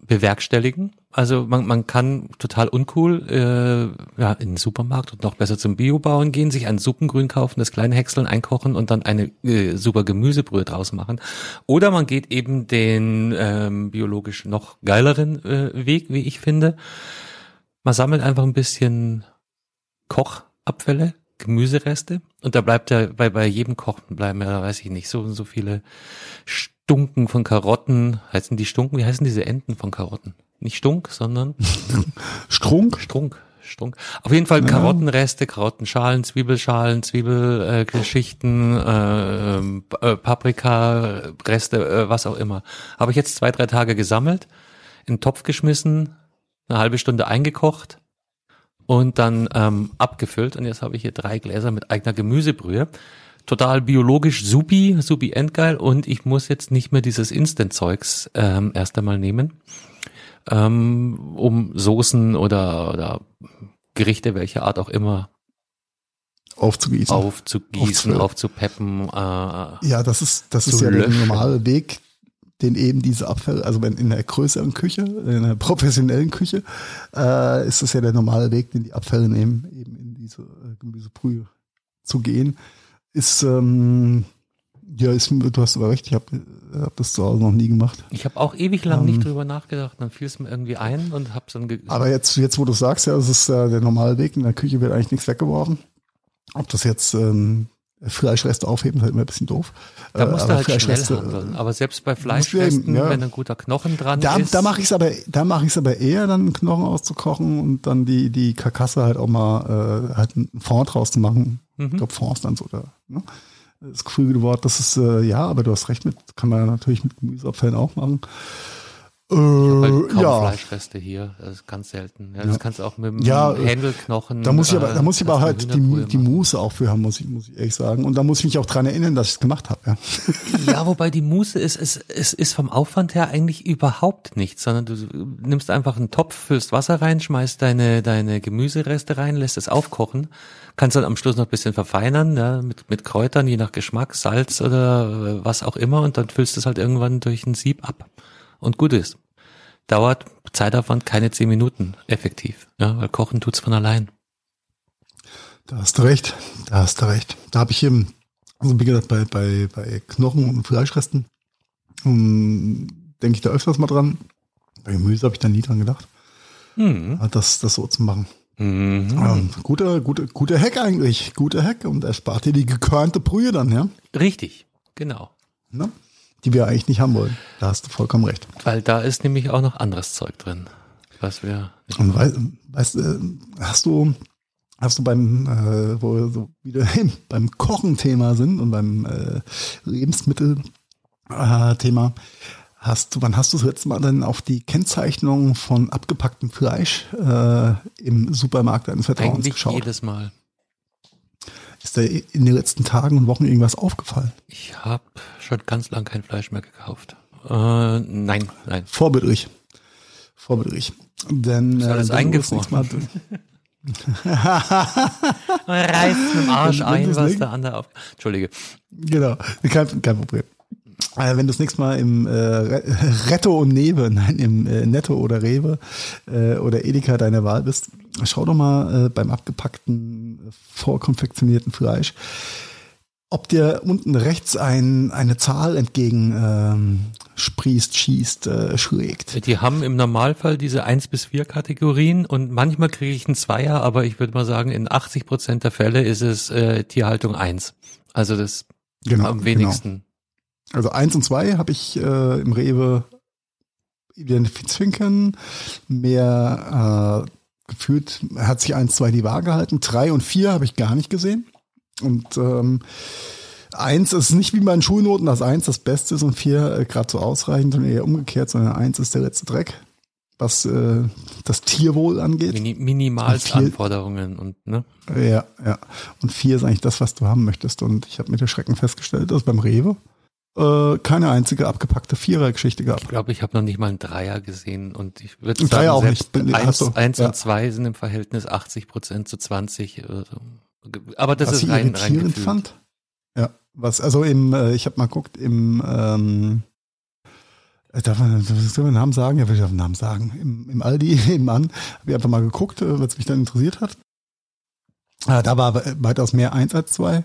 bewerkstelligen. Also man, man kann total uncool äh, ja, in den Supermarkt und noch besser zum Biobauern gehen, sich ein Suppengrün kaufen, das kleine Häckseln einkochen und dann eine äh, super Gemüsebrühe draus machen. Oder man geht eben den ähm, biologisch noch geileren äh, Weg, wie ich finde. Man sammelt einfach ein bisschen Kochabfälle, Gemüsereste und da bleibt ja bei, bei jedem Kochen bleiben ja, weiß ich nicht, so und so viele Stunken von Karotten. Heißen die Stunken? Wie heißen diese Enden von Karotten? Nicht Stunk, sondern Strunk? Strunk. Strunk. Auf jeden Fall Karottenreste, Karottenschalen, Zwiebelschalen, Zwiebelgeschichten, äh, äh, äh, Paprikareste, äh, was auch immer. Habe ich jetzt zwei, drei Tage gesammelt, in den Topf geschmissen, eine halbe Stunde eingekocht und dann ähm, abgefüllt. Und jetzt habe ich hier drei Gläser mit eigener Gemüsebrühe. Total biologisch, supi, supi endgeil. Und ich muss jetzt nicht mehr dieses Instant-Zeugs ähm, erst einmal nehmen, ähm, um Soßen oder, oder Gerichte welcher Art auch immer Aufzugießen. aufzugießen, aufzupeppen. Äh, Ja, das ist, das ist ja der löschen. normale Weg, den eben diese Abfälle, also wenn in der größeren Küche, in der professionellen Küche, äh, ist es ja der normale Weg, den die Abfälle nehmen, eben in diese äh, Gemüsebrühe zu gehen. Ist, ähm, ja, ist, du hast aber recht, ich habe hab das zu Hause noch nie gemacht. ich habe auch ewig lang Ähm. nicht drüber nachgedacht. Dann fiel es mir irgendwie ein und hab's dann ge Aber jetzt, jetzt wo du sagst, ja, es ist äh, der normale Weg, in der Küche wird eigentlich nichts weggeworfen. Ob das jetzt ähm, Fleischreste aufheben, ist halt immer ein bisschen doof. Da Äh, musst du aber halt schnell Fleischreste, handeln. Aber selbst bei du Fleischresten, ja. wenn ein guter Knochen dran Da, ist. da mache ich es aber, da mache ich es aber eher, dann einen Knochen auszukochen und dann die die Karkasse halt auch mal äh, halt einen Fond draus zu machen. Mhm. Ich glaube Fond ist dann so der, ne? Das geflügelte Wort. Das ist äh, ja, aber du hast recht mit, kann man natürlich mit Gemüseabfällen auch machen. Äh, halt kaum ja, Fleischreste hier. Das ist ganz selten. Ja, das kannst du auch mit dem Ja, Händelknochen. da muss ich aber, da äh, muss ich aber halt die, die. Muße auch für haben, muss ich, muss ich ehrlich sagen. Und da muss ich mich auch dran erinnern, dass ich es gemacht habe. Ja. Ja, wobei die Muße ist, es, es ist vom Aufwand her eigentlich überhaupt nichts, sondern du nimmst einfach einen Topf, füllst Wasser rein, schmeißt deine, deine Gemüsereste rein, lässt es aufkochen, kannst dann am Schluss noch ein bisschen verfeinern, ja, mit, mit Kräutern, je nach Geschmack, Salz oder äh, was auch immer, und dann füllst du es halt irgendwann durch ein Sieb ab. Und gut ist. Dauert Zeitaufwand keine zehn Minuten effektiv, ja, weil kochen tut's von allein. Da hast du recht, da hast du recht. Da habe ich eben, also wie gesagt, bei, bei, bei Knochen und Fleischresten ähm, denke ich da öfters mal dran. Bei Gemüse habe ich da nie dran gedacht, Mhm. das, das so zu machen. Mhm. Ähm, guter, guter, guter Hack eigentlich, guter Hack und erspart dir die gekörnte Brühe dann, ja, Richtig, genau. ne? Die wir eigentlich nicht haben wollen. Da hast du vollkommen recht. Weil da ist nämlich auch noch anderes Zeug drin, was wir Und weißt, weißt äh, hast du, hast du beim, äh, wo wir so wieder beim Kochen-Thema sind und beim äh, Lebensmittel-Thema, hast du, wann hast du das letzte Mal denn auf die Kennzeichnung von abgepacktem Fleisch äh, im Supermarkt deines Vertrauens Eigentlich geschaut? jedes Mal. Ist dir in den letzten Tagen und Wochen irgendwas aufgefallen? Ich habe schon ganz lang kein Fleisch mehr gekauft. Äh, nein, nein. Vorbildlich. Vorbildlich. Denn Ist alles wenn du das eingefroren. Mal- reißt mit dem Arsch ein, was der andere auf. Entschuldige. Genau, kein, kein Problem. Äh, wenn du das nächste Mal im äh, Re- Retto und Neve, nein, im äh, Netto oder Rewe äh, oder Edeka deiner Wahl bist, schau doch mal äh, beim abgepackten, vorkonfektionierten Fleisch, ob dir unten rechts ein, eine Zahl entgegen ähm, sprießt, schießt, äh, schlägt. Die haben im Normalfall diese 1 bis 4 Kategorien und manchmal kriege ich einen Zweier, aber ich würde mal sagen, in 80 Prozent der Fälle ist es äh, Tierhaltung 1. Also das Genau, am wenigsten. Also eins und zwei habe ich äh, im Rewe identifizieren können. Mehr äh, gefühlt hat sich eins, zwei die Waage gehalten. Drei und vier habe ich gar nicht gesehen. Und ähm, eins ist nicht wie bei den Schulnoten, dass eins das Beste ist und vier äh, gerade so ausreichend, sondern eher umgekehrt, sondern eins ist der letzte Dreck, was äh, das Tierwohl angeht. Mini Minimalstanforderungen und ne? Ja, ja. Und vier ist eigentlich das, was du haben möchtest. Und ich habe mit der Schrecken festgestellt, dass beim Rewe äh, keine einzige abgepackte Vierer-Geschichte gab. Ich glaube, ich habe noch nicht mal einen Dreier gesehen und ich würde sagen, Dreier auch nicht. Eins, so, eins ja. und zwei sind im Verhältnis 80 Prozent zu 20 oder so. Aber das was ist rein, rein gefühlt. fand. Ja, was, also im, äh, ich habe mal geguckt, im, ähm, äh, darf man, soll man Namen sagen? Ja, will ich auf den Namen sagen. Im, im Aldi, im Mann, habe ich einfach mal geguckt, äh, was mich dann interessiert hat. Äh, da war we- weitaus mehr eins als zwei.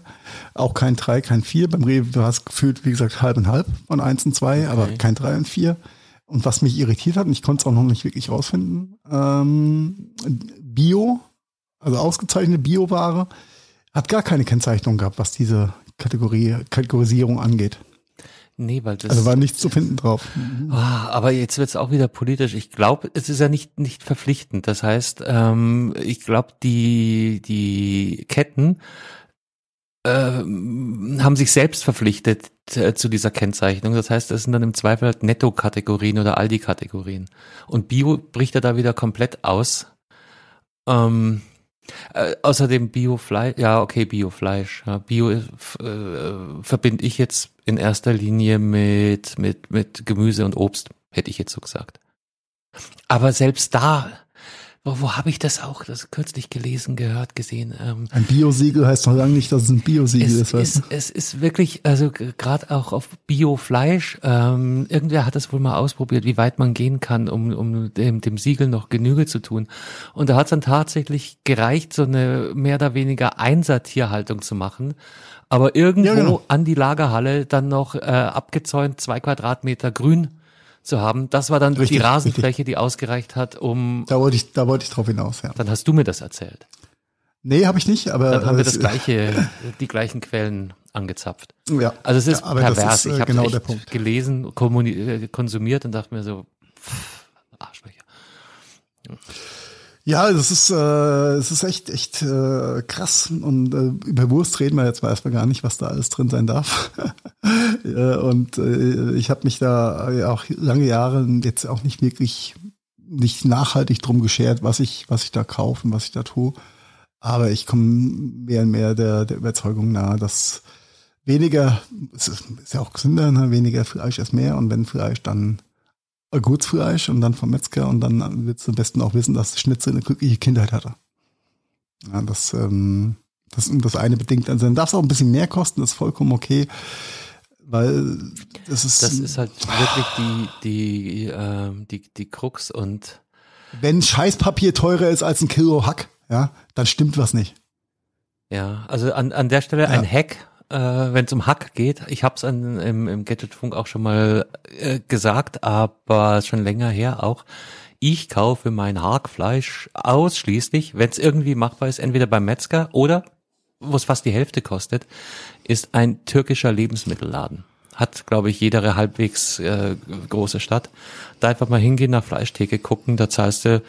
Auch kein drei, kein vier. Beim Rewe, du hast gefühlt, wie gesagt, halb und halb von eins und zwei, aber Okay. kein drei und vier. Und was mich irritiert hat, und ich konnte es auch noch nicht wirklich rausfinden, ähm, Bio, also ausgezeichnete Bioware, hat gar keine Kennzeichnung gehabt, was diese Kategorie, Kategorisierung angeht. Nee, weil das. Also war nichts zu finden drauf. Ah, aber jetzt wird's auch wieder politisch. Ich glaube, es ist ja nicht nicht verpflichtend. Das heißt, ähm, ich glaube, die die Ketten ähm, haben sich selbst verpflichtet äh, zu dieser Kennzeichnung. Das heißt, das sind dann im Zweifel halt Netto-Kategorien oder Aldi-Kategorien. Und Bio bricht ja da wieder komplett aus. Ähm, äh, außerdem Biofleisch, ja okay, Biofleisch. Ja, Bio äh, verbinde ich jetzt in erster Linie mit, mit, mit Gemüse und Obst, hätte ich jetzt so gesagt. Aber selbst da, wo, wo habe ich das auch, das kürzlich gelesen, gehört, gesehen? Ähm, Ein Biosiegel heißt noch lange nicht, dass es ein Biosiegel ist. Weißt ist, es ist wirklich, also gerade auch auf Biofleisch, ähm, irgendwer hat das wohl mal ausprobiert, wie weit man gehen kann, um, um dem, dem Siegel noch Genüge zu tun. Und da hat es dann tatsächlich gereicht, so eine mehr oder weniger Einser-Tierhaltung zu machen. Aber irgendwo Ja, genau. an die Lagerhalle dann noch äh, abgezäunt zwei Quadratmeter Grün zu haben. Das war dann Richtig, die Rasenfläche, die ausgereicht hat, um, Da wollte ich, da wollte ich drauf hinaus, ja. dann hast du mir das erzählt. Nee, habe ich nicht, aber Dann haben wir das gleiche, die gleichen Quellen angezapft. Ja. Also es ist Ja, pervers. ist, äh, ich habe genau echt der Punkt. gelesen, konsumiert und dachte mir so, pff, Arschlöcher. Ja, das ist, äh, es ist echt, echt äh, krass. Und äh, über Wurst reden wir jetzt mal erstmal gar nicht, was da alles drin sein darf. und äh, ich habe mich da äh, auch lange Jahre jetzt auch nicht wirklich nicht nachhaltig drum geschert, was ich, was ich da kaufe und was ich da tue. Aber ich komme mehr und mehr der, der Überzeugung nahe, dass weniger, es ist, ist ja auch gesünder, ne? weniger Fleisch ist mehr. Und wenn Fleisch, dann Gutsfleisch und dann vom Metzger und dann willst du am besten auch wissen, dass Schnitzel eine glückliche Kindheit hatte. Ja, das, ähm, das, das eine bedingt, also dann darf es auch ein bisschen mehr kosten, das ist vollkommen okay, weil das ist, Das ist halt wirklich die, die, ähm, die, die Krux und wenn Scheißpapier teurer ist als ein Kilo Hack, ja, dann stimmt was nicht. ja, also an, an der Stelle ein Hack, äh, wenn es um Hack geht. Ich habe es im, im Gadgetfunk auch schon mal äh, gesagt, aber schon länger her auch. Ich kaufe mein Hackfleisch ausschließlich, wenn es irgendwie machbar ist, entweder beim Metzger oder, wo es fast die Hälfte kostet, ist ein türkischer Lebensmittelladen. Hat, glaube ich, jede halbwegs äh, große Stadt. Da einfach mal hingehen, nach Fleischtheke gucken, da zahlst du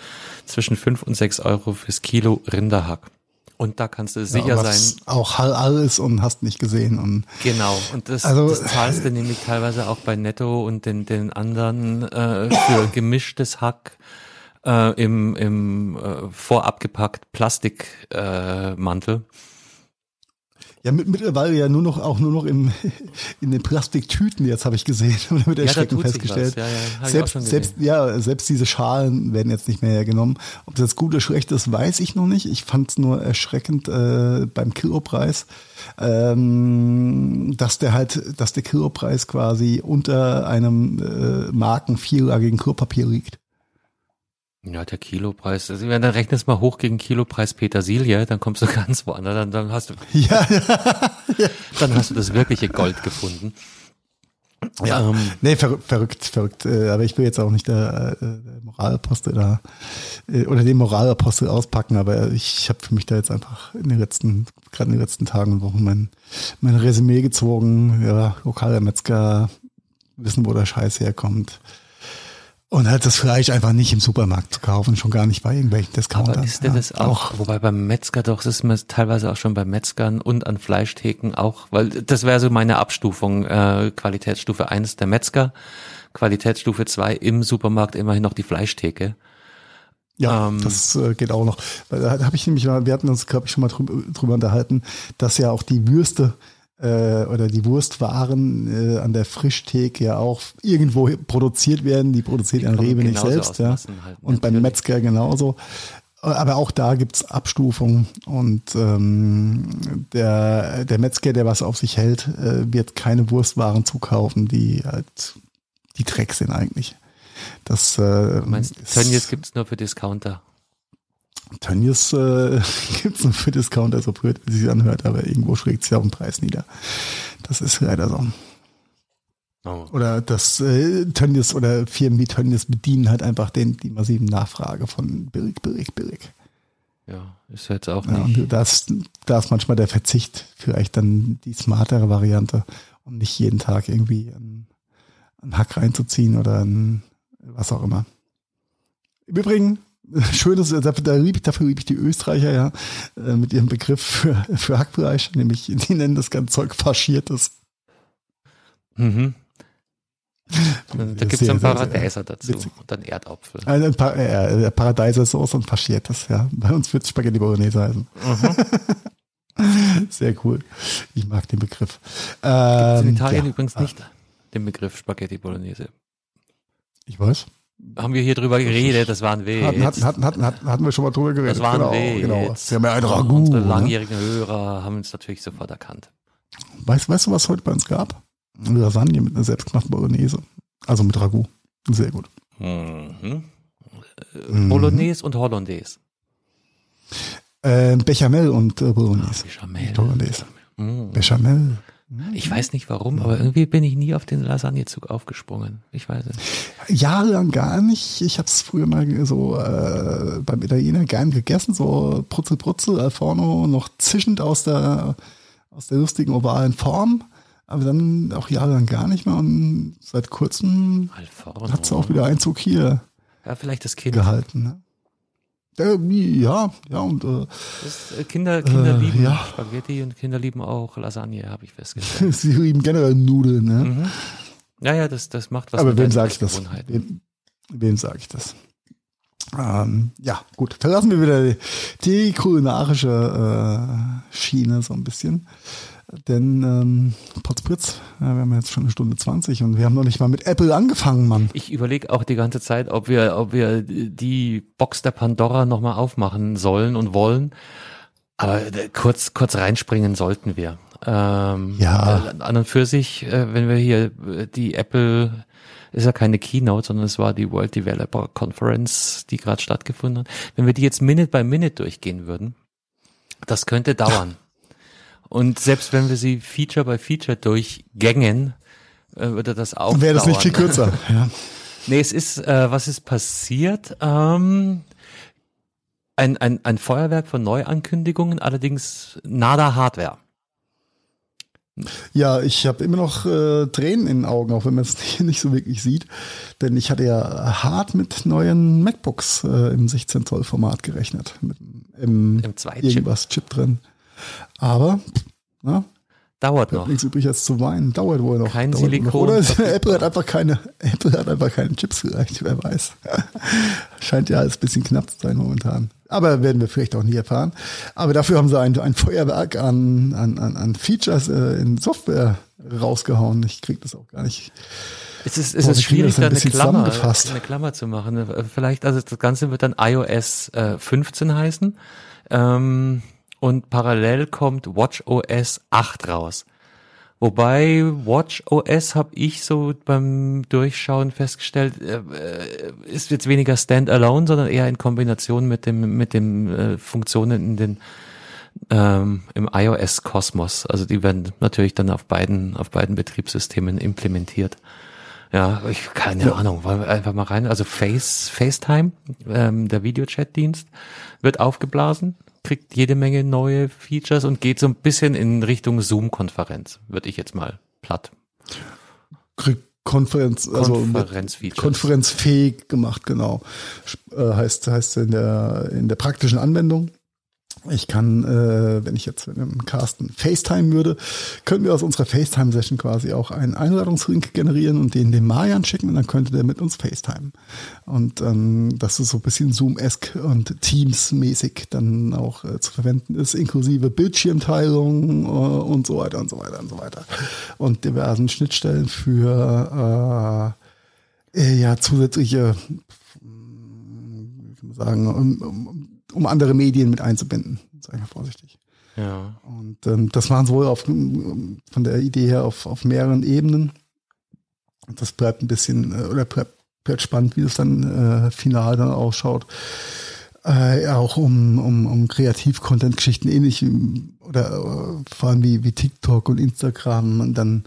zwischen fünf und sechs Euro fürs Kilo Rinderhack. Und da kannst du sicher ja, sein, Auch Hall ist und hast nicht gesehen und Genau, und das, Also- das zahlst du nämlich teilweise auch bei Netto und den, den anderen äh, für gemischtes Hack äh, im, im äh, vorab gepackt Plastikmantel. Äh. Ja, mit, mittlerweile ja nur noch auch nur noch im, in den Plastiktüten, jetzt habe ich gesehen und mit Erschrecken ja, festgestellt. Ja, ja, selbst, selbst, ja, selbst diese Schalen werden jetzt nicht mehr hergenommen. Ob das gut oder schlecht ist, weiß ich noch nicht. Ich fand es nur erschreckend äh, beim Kilopreis, ähm, dass der halt, dass der Kilopreis quasi unter einem äh, Marken vierlagigen Klopapier liegt. Ja, der Kilopreis. Also, wenn du rechnest mal hoch gegen Kilopreis Petersilie, dann kommst du ganz woanders. Dann, dann hast du, ja, ja. dann hast du das wirkliche Gold gefunden. Ja, ähm, nee, verrückt, verrückt, verrückt. Äh, aber ich will jetzt auch nicht der, äh, der Moralapostel da äh, oder den Moralapostel auspacken, aber ich habe für mich da jetzt einfach in den letzten, gerade in den letzten Tagen und Wochen mein, mein Resümee gezogen. Ja, lokaler Metzger, wissen, wo der Scheiß herkommt. Und halt das Fleisch einfach nicht im Supermarkt zu kaufen, schon gar nicht bei irgendwelchen Discountern. Aber ist denn ja, das auch, auch, wobei beim Metzger doch, das ist mir teilweise auch schon bei Metzgern und an Fleischtheken auch, weil das wäre so meine Abstufung, äh, Qualitätsstufe eins der Metzger, Qualitätsstufe zwei im Supermarkt immerhin noch die Fleischtheke. Ja, ähm, das äh, geht auch noch. Da habe ich nämlich mal, wir hatten uns, glaube ich, schon mal drüber, drüber unterhalten, dass ja auch die Würste äh, oder die Wurstwaren äh, an der Frischtheke ja auch irgendwo produziert werden. Die produziert ein Rewe nicht selbst. Ja. Halt, und beim Metzger genauso. Aber auch da gibt's Abstufungen und ähm, der, der Metzger, der was auf sich hält, äh, wird keine Wurstwaren zukaufen, die halt die Dreck sind eigentlich. Das, äh, du meinst, Tönnies gibt's nur für Discounter. Tönnies äh, gibt es nur für Discounter, so blöd, wie sich anhört, aber irgendwo schlägt sich auch ein Preis nieder. Das ist leider so. Oh. Oder das äh, Tönnies oder Firmen wie Tönnies bedienen halt einfach den, die massiven Nachfrage von billig, billig, billig. Ja, ist jetzt auch nicht. Ja, und da ist, da ist manchmal der Verzicht vielleicht dann die smartere Variante und nicht jeden Tag irgendwie einen, einen Hack reinzuziehen oder ein, was auch immer. Im Übrigen, schönes, dafür, lieb, dafür liebe ich die Österreicher ja äh, mit ihrem Begriff für, für Hackfleisch, nämlich die nennen das ganze Zeug faschiertes. Mhm. Da gibt es einen Paradeiser dazu witzig. und dann Erdapfel. Ein, ein pa äh, Paradeiser-Sauce und faschiertes, ja. Bei uns wird es Spaghetti Bolognese heißen. Mhm. Sehr cool. Ich mag den Begriff. Ähm, in Italien ja. übrigens nicht den Begriff Spaghetti Bolognese. Ich weiß haben wir hier drüber geredet, das war ein Witz. Hatten, hatten, hatten, hatten, hatten wir schon mal drüber geredet. Das war ein genau, Genau. Wir haben ja ein Ragout. Unsere ne? langjährigen ne? Hörer haben uns natürlich sofort erkannt. Weißt, weißt du, was heute bei uns gab? Eine Lasagne mit einer selbstgemachten Bolognese. Also mit Ragout. Sehr gut. Mhm. mhm. Bolognese und Hollandaise. Äh, Bechamel und äh, Bolognese. Ah, Bechamel. Hollandaise. Mhm. Bechamel. Ich weiß nicht warum, aber irgendwie bin ich nie auf den Lasagnezug aufgesprungen. Ich weiß es. Jahrelang gar nicht. Ich habe es früher mal so äh, beim Italiener gern gegessen, so Brutzel Brutzel, Alforno, noch zischend aus der aus der lustigen ovalen Form. Aber dann auch jahrelang gar nicht mehr und seit kurzem hat es auch wieder Einzug hier. Ja, vielleicht das Kind. Gehalten. Ne? Ja, ja und äh, äh, Kinder, Kinder äh, lieben ja. Spaghetti und Kinder lieben auch Lasagne, habe ich festgestellt. Sie lieben generell Nudeln, ne? Mhm. Ja, ja, das, das macht was. Aber wem sage ich das? Wem, wem sage ich das? Ähm, ja, gut. Verlassen wir wieder die, die kulinarische äh, Schiene so ein bisschen. Denn ähm, Potzblitz, ja, wir haben jetzt schon eine Stunde 20 und wir haben noch nicht mal mit Apple angefangen, Mann. Ich überlege auch die ganze Zeit, ob wir, ob wir die Box der Pandora nochmal aufmachen sollen und wollen. Aber äh, kurz, kurz reinspringen sollten wir. Ähm, ja. Äh, an und für sich, äh, wenn wir hier die Apple, ist ja keine Keynote, sondern es war die World Developer Conference, die gerade stattgefunden hat. Wenn wir die jetzt Minute by Minute durchgehen würden, das könnte dauern. Und selbst wenn wir sie Feature by Feature durchgängen, äh, würde das auch. Wäre das nicht viel kürzer, ja. Nee, es ist, äh, was ist passiert? Ähm, ein, ein, ein Feuerwerk von Neuankündigungen, allerdings nada Hardware. Ja, ich habe immer noch äh, Tränen in den Augen, auch wenn man es nicht, nicht, so wirklich sieht. Denn ich hatte ja hart mit neuen MacBooks äh, im 16 Zoll Format gerechnet. Mit im, Im irgendwas Chip drin. Aber na, dauert noch. Nichts übrig als zu weinen. Dauert wohl noch. Kein dauert Silikon. Noch. Oder Apple hat einfach keine, Apple hat einfach keine Chips vielleicht, wer weiß. Scheint ja alles ein bisschen knapp zu sein momentan. Aber werden wir vielleicht auch nie erfahren. Aber dafür haben sie ein, ein Feuerwerk an, an, an, an Features äh, in Software rausgehauen. Ich krieg das auch gar nicht. Es ist, es ist schwierig, da eine Klammer, eine Klammer zu machen. Vielleicht, also das Ganze wird dann iOS äh, 15 heißen. Ähm, und parallel kommt WatchOS 8 raus. Wobei WatchOS habe ich so beim Durchschauen festgestellt, äh, äh, ist jetzt weniger Standalone, sondern eher in Kombination mit dem mit den äh, Funktionen in den ähm, im iOS-Kosmos. Also die werden natürlich dann auf beiden auf beiden Betriebssystemen implementiert. Ja, ich keine ja. Ahnung, wollen wir einfach mal rein. Also Face FaceTime, ähm, der Videochat-Dienst, wird aufgeblasen kriegt jede Menge neue Features und geht so ein bisschen in Richtung Zoom-Konferenz, würde ich jetzt mal platt. Kriegt Konferenz, also Konferenz konferenzfähig gemacht, genau. Äh, heißt, heißt in der, in der praktischen Anwendung ich kann, äh, wenn ich jetzt mit dem Carsten FaceTime würde, können wir aus unserer FaceTime-Session quasi auch einen Einladungslink generieren und den dem Marian schicken und dann könnte der mit uns FaceTime. Und ähm, das ist so ein bisschen Zoom-esque und Teams-mäßig dann auch äh, zu verwenden ist, inklusive Bildschirmteilung äh, und so weiter und so weiter und so weiter. Und diversen Schnittstellen für äh, äh, ja zusätzliche, man sagen, um, um, um andere Medien mit einzubinden, sage ich mal vorsichtig. Ja. Und ähm, das waren so auf, von der Idee her auf, auf mehreren Ebenen. Und das bleibt ein bisschen, äh, oder bleibt, bleibt spannend, wie es dann äh, final dann ausschaut. Äh, auch um, um, um Kreativ-Content-Geschichten ähnlich oder äh, vor allem wie, wie TikTok und Instagram und dann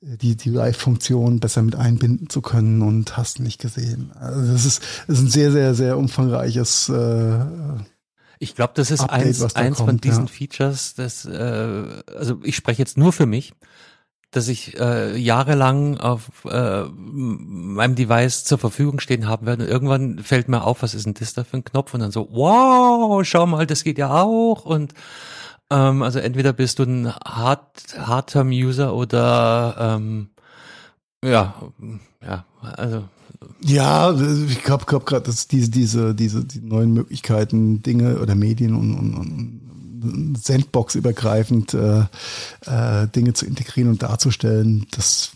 die, die Live-Funktion besser mit einbinden zu können und hast nicht gesehen. Also das ist, das ist ein sehr, sehr, sehr umfangreiches äh, ich glaube, das ist Update, eins, eins kommt, von diesen ja. Features, das, äh, also ich spreche jetzt nur für mich, dass ich äh, jahrelang auf äh, meinem Device zur Verfügung stehen haben werde. Und irgendwann fällt mir auf, was ist denn das da für ein Knopf? Und dann so, wow, schau mal, das geht ja auch. Und ähm, also entweder bist du ein Hard, Hard-Term-User oder ähm, ja, ja, also ja, ich glaube glaub gerade, dass diese, diese, diese die neuen Möglichkeiten, Dinge oder Medien und, und, und Sandbox übergreifend äh, äh, Dinge zu integrieren und darzustellen, das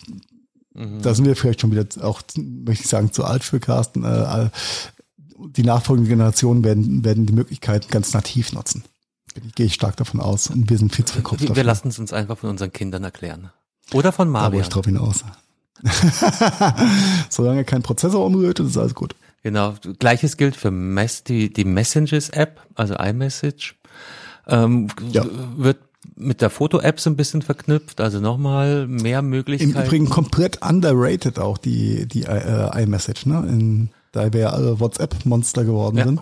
mhm. da sind wir vielleicht schon wieder auch, möchte ich sagen, zu alt für Carsten. Äh, die nachfolgenden Generationen werden, werden die Möglichkeiten ganz nativ nutzen. Gehe ich stark davon aus. Und wir sind fit für Kopf. Wir, wir lassen es uns einfach von unseren Kindern erklären. Oder von Mario. Da ich drauf hinaus. Solange kein Prozessor umrührt, ist alles gut. Genau. Gleiches gilt für Mess, die, die Messages-App, also iMessage. Ähm, ja. Wird mit der Foto-App so ein bisschen verknüpft, also nochmal mehr Möglichkeiten. Im Übrigen komplett underrated auch die, die äh, iMessage, ne? In, da wir ja alle WhatsApp-Monster geworden ja. sind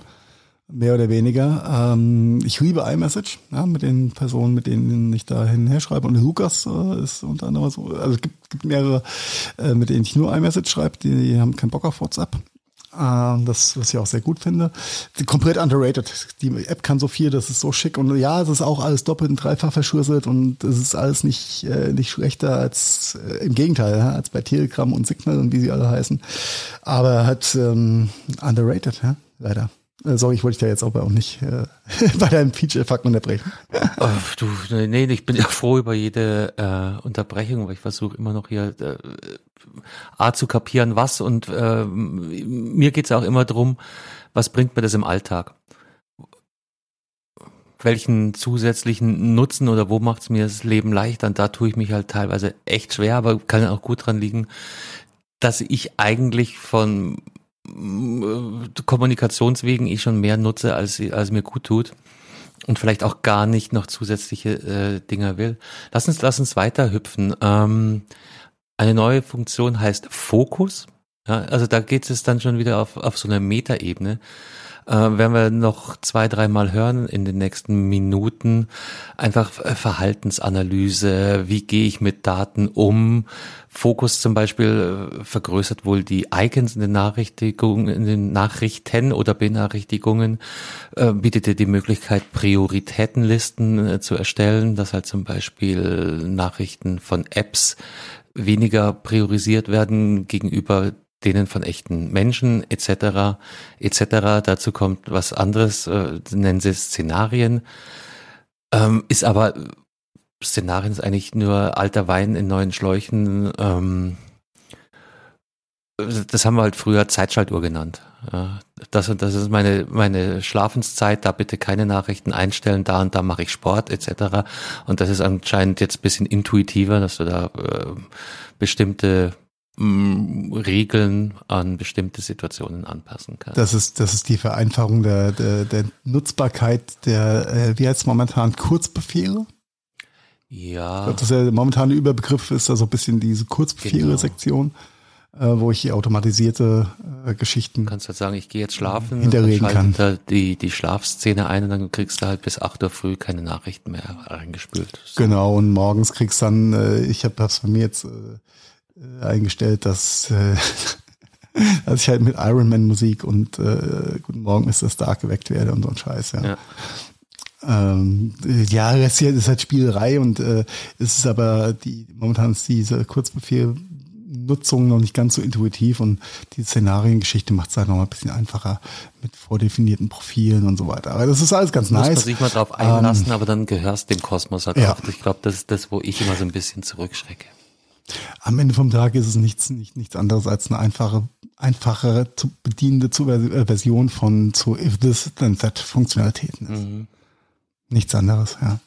mehr oder weniger. Ähm, ich liebe iMessage, ja, mit den Personen, mit denen ich da hinher schreibe. Und Lukas äh, ist unter anderem so, also es gibt, gibt mehrere, äh, mit denen ich nur iMessage schreibe, die, die haben keinen Bock auf WhatsApp. Äh, das, was ich auch sehr gut finde. Komplett underrated. Die App kann so viel, das ist so schick. Und ja, es ist auch alles doppelt und dreifach verschlüsselt und es ist alles nicht, äh, nicht schlechter als, äh, im Gegenteil, ja, als bei Telegram und Signal und wie sie alle heißen. Aber hat ähm, underrated, ja, leider. Äh, sorry, ich wollte dich da jetzt aber auch nicht äh, bei deinem Feature-Fakt unterbrechen. oh, du, nee, ich bin ja froh über jede äh, Unterbrechung, weil ich versuche immer noch hier äh, A zu kapieren, was und äh, mir geht's auch immer drum, was bringt mir das im Alltag? Welchen zusätzlichen Nutzen oder wo macht's mir das Leben leichter? Und da tue ich mich halt teilweise echt schwer, aber kann auch gut dran liegen, dass ich eigentlich von Kommunikationswegen ich schon mehr nutze, als, als mir gut tut und vielleicht auch gar nicht noch zusätzliche äh, Dinger will. Lass uns, lass uns weiter hüpfen. Ähm, eine neue Funktion heißt Fokus. Ja, also da geht es dann schon wieder auf, auf so eine Metaebene äh, werden wir noch zwei, dreimal hören in den nächsten Minuten. Einfach äh, Verhaltensanalyse, wie gehe ich mit Daten um? Fokus zum Beispiel äh, vergrößert wohl die Icons in den Nachrichtigungen, in den Nachrichten oder Benachrichtigungen, äh, bietet dir die Möglichkeit, Prioritätenlisten zu erstellen, dass halt zum Beispiel Nachrichten von Apps weniger priorisiert werden gegenüber denen von echten Menschen etc. etc. Dazu kommt was anderes, äh, nennen sie Szenarien. Ähm, ist aber Szenarien ist eigentlich nur alter Wein in neuen Schläuchen. Ähm, das haben wir halt früher Zeitschaltuhr genannt. Das und das ist meine meine Schlafenszeit. Da bitte keine Nachrichten einstellen. Da und da mache ich Sport etc. Und das ist anscheinend jetzt bisschen intuitiver, dass du da äh, bestimmte Regeln an bestimmte Situationen anpassen kannst. Das ist das ist die Vereinfachung der der, der Nutzbarkeit der äh, wie heißt momentan Kurzbefehle. Ja. Ich glaube, das ist ja der Überbegriff ist da so ein bisschen diese Kurzbefehle-Sektion, äh, wo ich automatisierte äh, Geschichten. Du kannst halt sagen, ich gehe jetzt schlafen Hinterreden und kann. da die, die Schlafszene ein und dann kriegst du halt bis 8 Uhr früh keine Nachrichten mehr reingespült. Genau, und morgens kriegst dann, äh, ich habe das bei mir jetzt äh, äh, eingestellt, dass, äh, dass ich halt mit Iron Man Musik und äh, Guten Morgen ist das Dark geweckt werde und so ein Scheiß, ja. Ja. Ähm, ja, das hier ist halt Spielerei und äh, es ist aber die, momentan ist diese Kurzbefehl-Nutzung noch nicht ganz so intuitiv und die Szenariengeschichte macht es halt noch mal ein bisschen einfacher mit vordefinierten Profilen und so weiter. Aber das ist alles ganz Muss man nice. sich mal drauf einlassen, aber dann gehörst dem Kosmos halt Ja. auch. Ich glaube, das ist das, wo ich immer so ein bisschen zurückschrecke. Am Ende vom Tag ist es nichts, nicht, nichts anderes als eine einfache, einfache zu bedienende zu äh, Version von zu if this then that Funktionalitäten ist. Mhm. Nichts anderes, ja.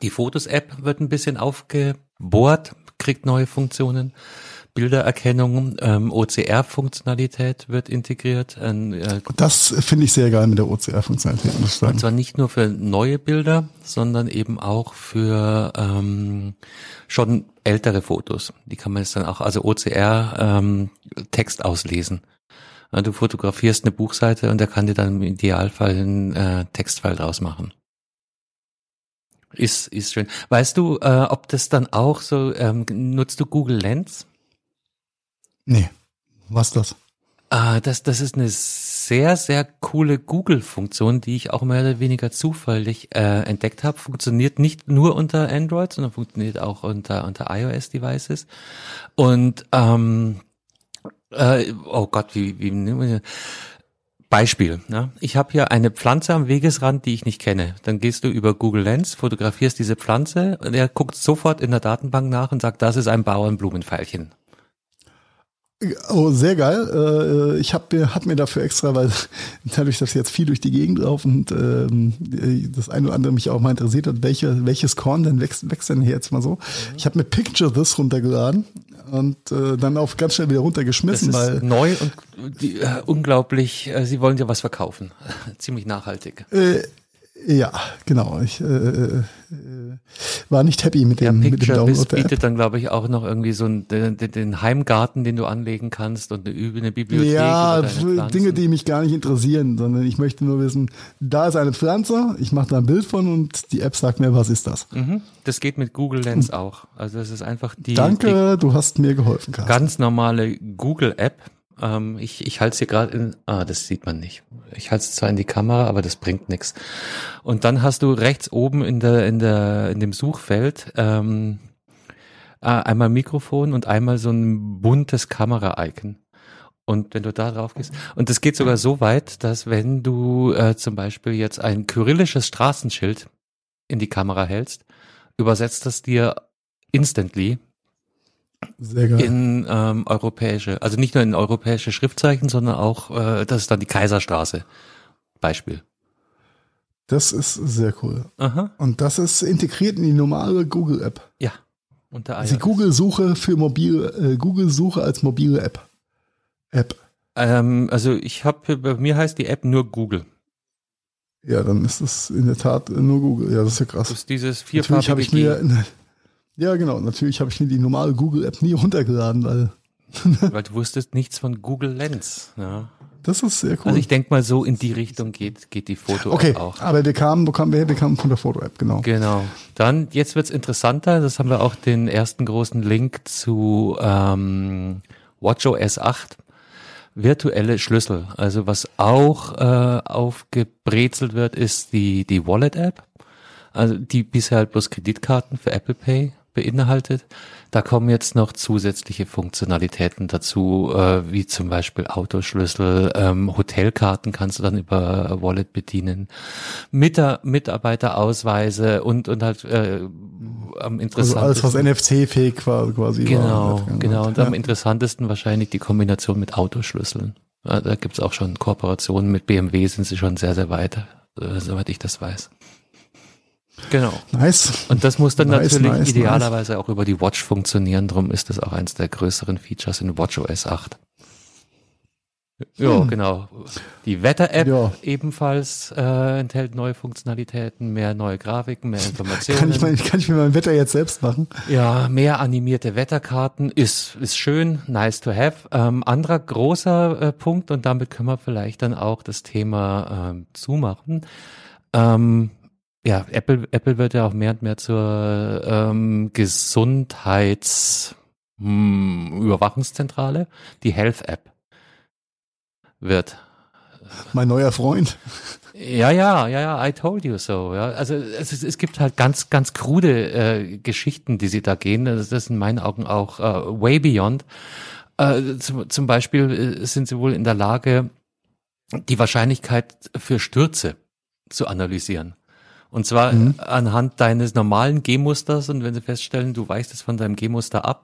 Die Fotos-App wird ein bisschen aufgebohrt, kriegt neue Funktionen. Bildererkennung, ähm, OCR-Funktionalität wird integriert. Ein, äh, das finde ich sehr geil mit der OCR-Funktionalität, muss ich sagen. Und zwar nicht nur für neue Bilder, sondern eben auch für ähm, schon ältere Fotos. Die kann man jetzt dann auch, also OCR ähm, Text auslesen. Du fotografierst eine Buchseite und der kann dir dann im Idealfall einen äh, Textfile draus machen. Ist, ist schön. Weißt du, äh, ob das dann auch so, ähm, nutzt du Google Lens? Nee, was das? Ah, das, das ist eine sehr, sehr coole Google-Funktion, die ich auch mehr oder weniger zufällig äh, entdeckt habe. Funktioniert nicht nur unter Android, sondern funktioniert auch unter, unter iOS-Devices. Und ähm, äh, oh Gott, wie, wie nehmen wir Beispiel. Ja? Ich habe hier eine Pflanze am Wegesrand, die ich nicht kenne. Dann gehst du über Google Lens, fotografierst diese Pflanze und er guckt sofort in der Datenbank nach und sagt, das ist ein Bauernblumenpfeilchen. Oh, sehr geil. Äh, Ich habe mir, hab mir dafür extra, weil dadurch, dass ich jetzt viel durch die Gegend laufe und ähm, das eine oder andere mich auch mal interessiert hat, welche, welches Korn denn wächst, wächst denn hier jetzt mal so. Ich habe mir Picture This runtergeladen und äh, dann auf ganz schnell wieder Das runtergeschmissen, ist weil neu und die, äh, unglaublich, äh, sie wollen dir was verkaufen. Ziemlich nachhaltig. äh, ja, genau. Ich äh, äh, war nicht happy mit dem, mit dem Picture Download der bietet dann, glaube ich, auch noch irgendwie so einen, den, den Heimgarten, den du anlegen kannst und eine, Üb- eine Bibliothek. Ja. Dinge, die mich gar nicht interessieren, sondern ich möchte nur wissen, da ist eine Pflanze, ich mache da ein Bild von und die App sagt mir, was ist das? Mhm. Das geht mit Google Lens auch. Also das ist einfach die, die Danke, du hast mir geholfen, Carsten. ganz normale Google-App. Ähm, ich ich halte es hier gerade in, ah, das sieht man nicht. Ich halte es zwar in die Kamera, aber das bringt nichts. Und dann hast du rechts oben in der in der in dem Suchfeld ähm, äh, einmal Mikrofon und einmal so ein buntes Kamera-Icon. Und wenn du da drauf gehst, und das geht sogar so weit, dass wenn du äh, zum Beispiel jetzt ein kyrillisches Straßenschild in die Kamera hältst, übersetzt das dir instantly Sehr geil. in ähm, europäische, also nicht nur in europäische Schriftzeichen, sondern auch, äh, das ist dann die Kaiserstraße. Beispiel. Das ist sehr cool. Aha. Und das ist integriert in die normale Google-App. Ja. Unter Also. Google-Suche für mobile, äh, Google-Suche als mobile App. App. Ähm, also ich habe, bei mir heißt die App nur Google. Ja, dann ist das in der Tat nur Google. Ja, das ist ja krass. Das ist dieses Natürlich vierfarbige habe ich mir, ja genau, natürlich habe ich mir die normale Google-App nie runtergeladen, weil weil du wusstest nichts von Google Lens. Ja. das ist sehr cool. Also ich denke mal, so in die Richtung geht, geht die Foto okay, auch. aber wir kamen, wo kamen wir her? Wir kamen von der Foto-App, genau. Genau. Dann, jetzt wird's interessanter. Das haben wir auch den ersten großen Link zu ähm, WatchOS 8. Virtuelle Schlüssel. Also was auch äh, aufgebrezelt wird, ist die, die Wallet-App. Also die bisher halt bloß Kreditkarten für Apple Pay beinhaltet. Da kommen jetzt noch zusätzliche Funktionalitäten dazu, äh, wie zum Beispiel Autoschlüssel, ähm, Hotelkarten kannst du dann über Wallet bedienen, Mitar Mitarbeiterausweise und und halt äh, am interessantesten. Also alles, was NFC-fähig war quasi. Genau, war genau. Und ja. am interessantesten wahrscheinlich die Kombination mit Autoschlüsseln. Ja, da gibt's auch schon Kooperationen mit BMW, sind sie schon sehr, sehr weit, äh, soweit ich das weiß. Genau. Nice. Und das muss dann nice, natürlich nice, idealerweise auch über die Watch funktionieren. Darum ist das auch eins der größeren Features in WatchOS 8. Ja, hm. genau. Die Wetter-App ja. ebenfalls äh, enthält neue Funktionalitäten, mehr neue Grafiken, mehr Informationen. kann, ich mein, kann ich mir mein Wetter jetzt selbst machen? Ja, mehr animierte Wetterkarten ist, ist schön, nice to have. Ähm, anderer großer äh, Punkt, und damit können wir vielleicht dann auch das Thema ähm, zumachen. Ähm, ja, Apple, Apple wird ja auch mehr und mehr zur ähm, Gesundheitsüberwachungszentrale, hm, die Health App wird. Mein neuer Freund. Ja, ja, ja, ja, I told you so. Ja. Also es, es gibt halt ganz, ganz krude äh, Geschichten, die sie da gehen. Das ist in meinen Augen auch äh, way beyond. Äh, zum, zum Beispiel äh, sind sie wohl in der Lage, die Wahrscheinlichkeit für Stürze zu analysieren. Und zwar mhm. anhand deines normalen G-Musters und wenn sie feststellen, du weichst es von deinem G-Muster ab,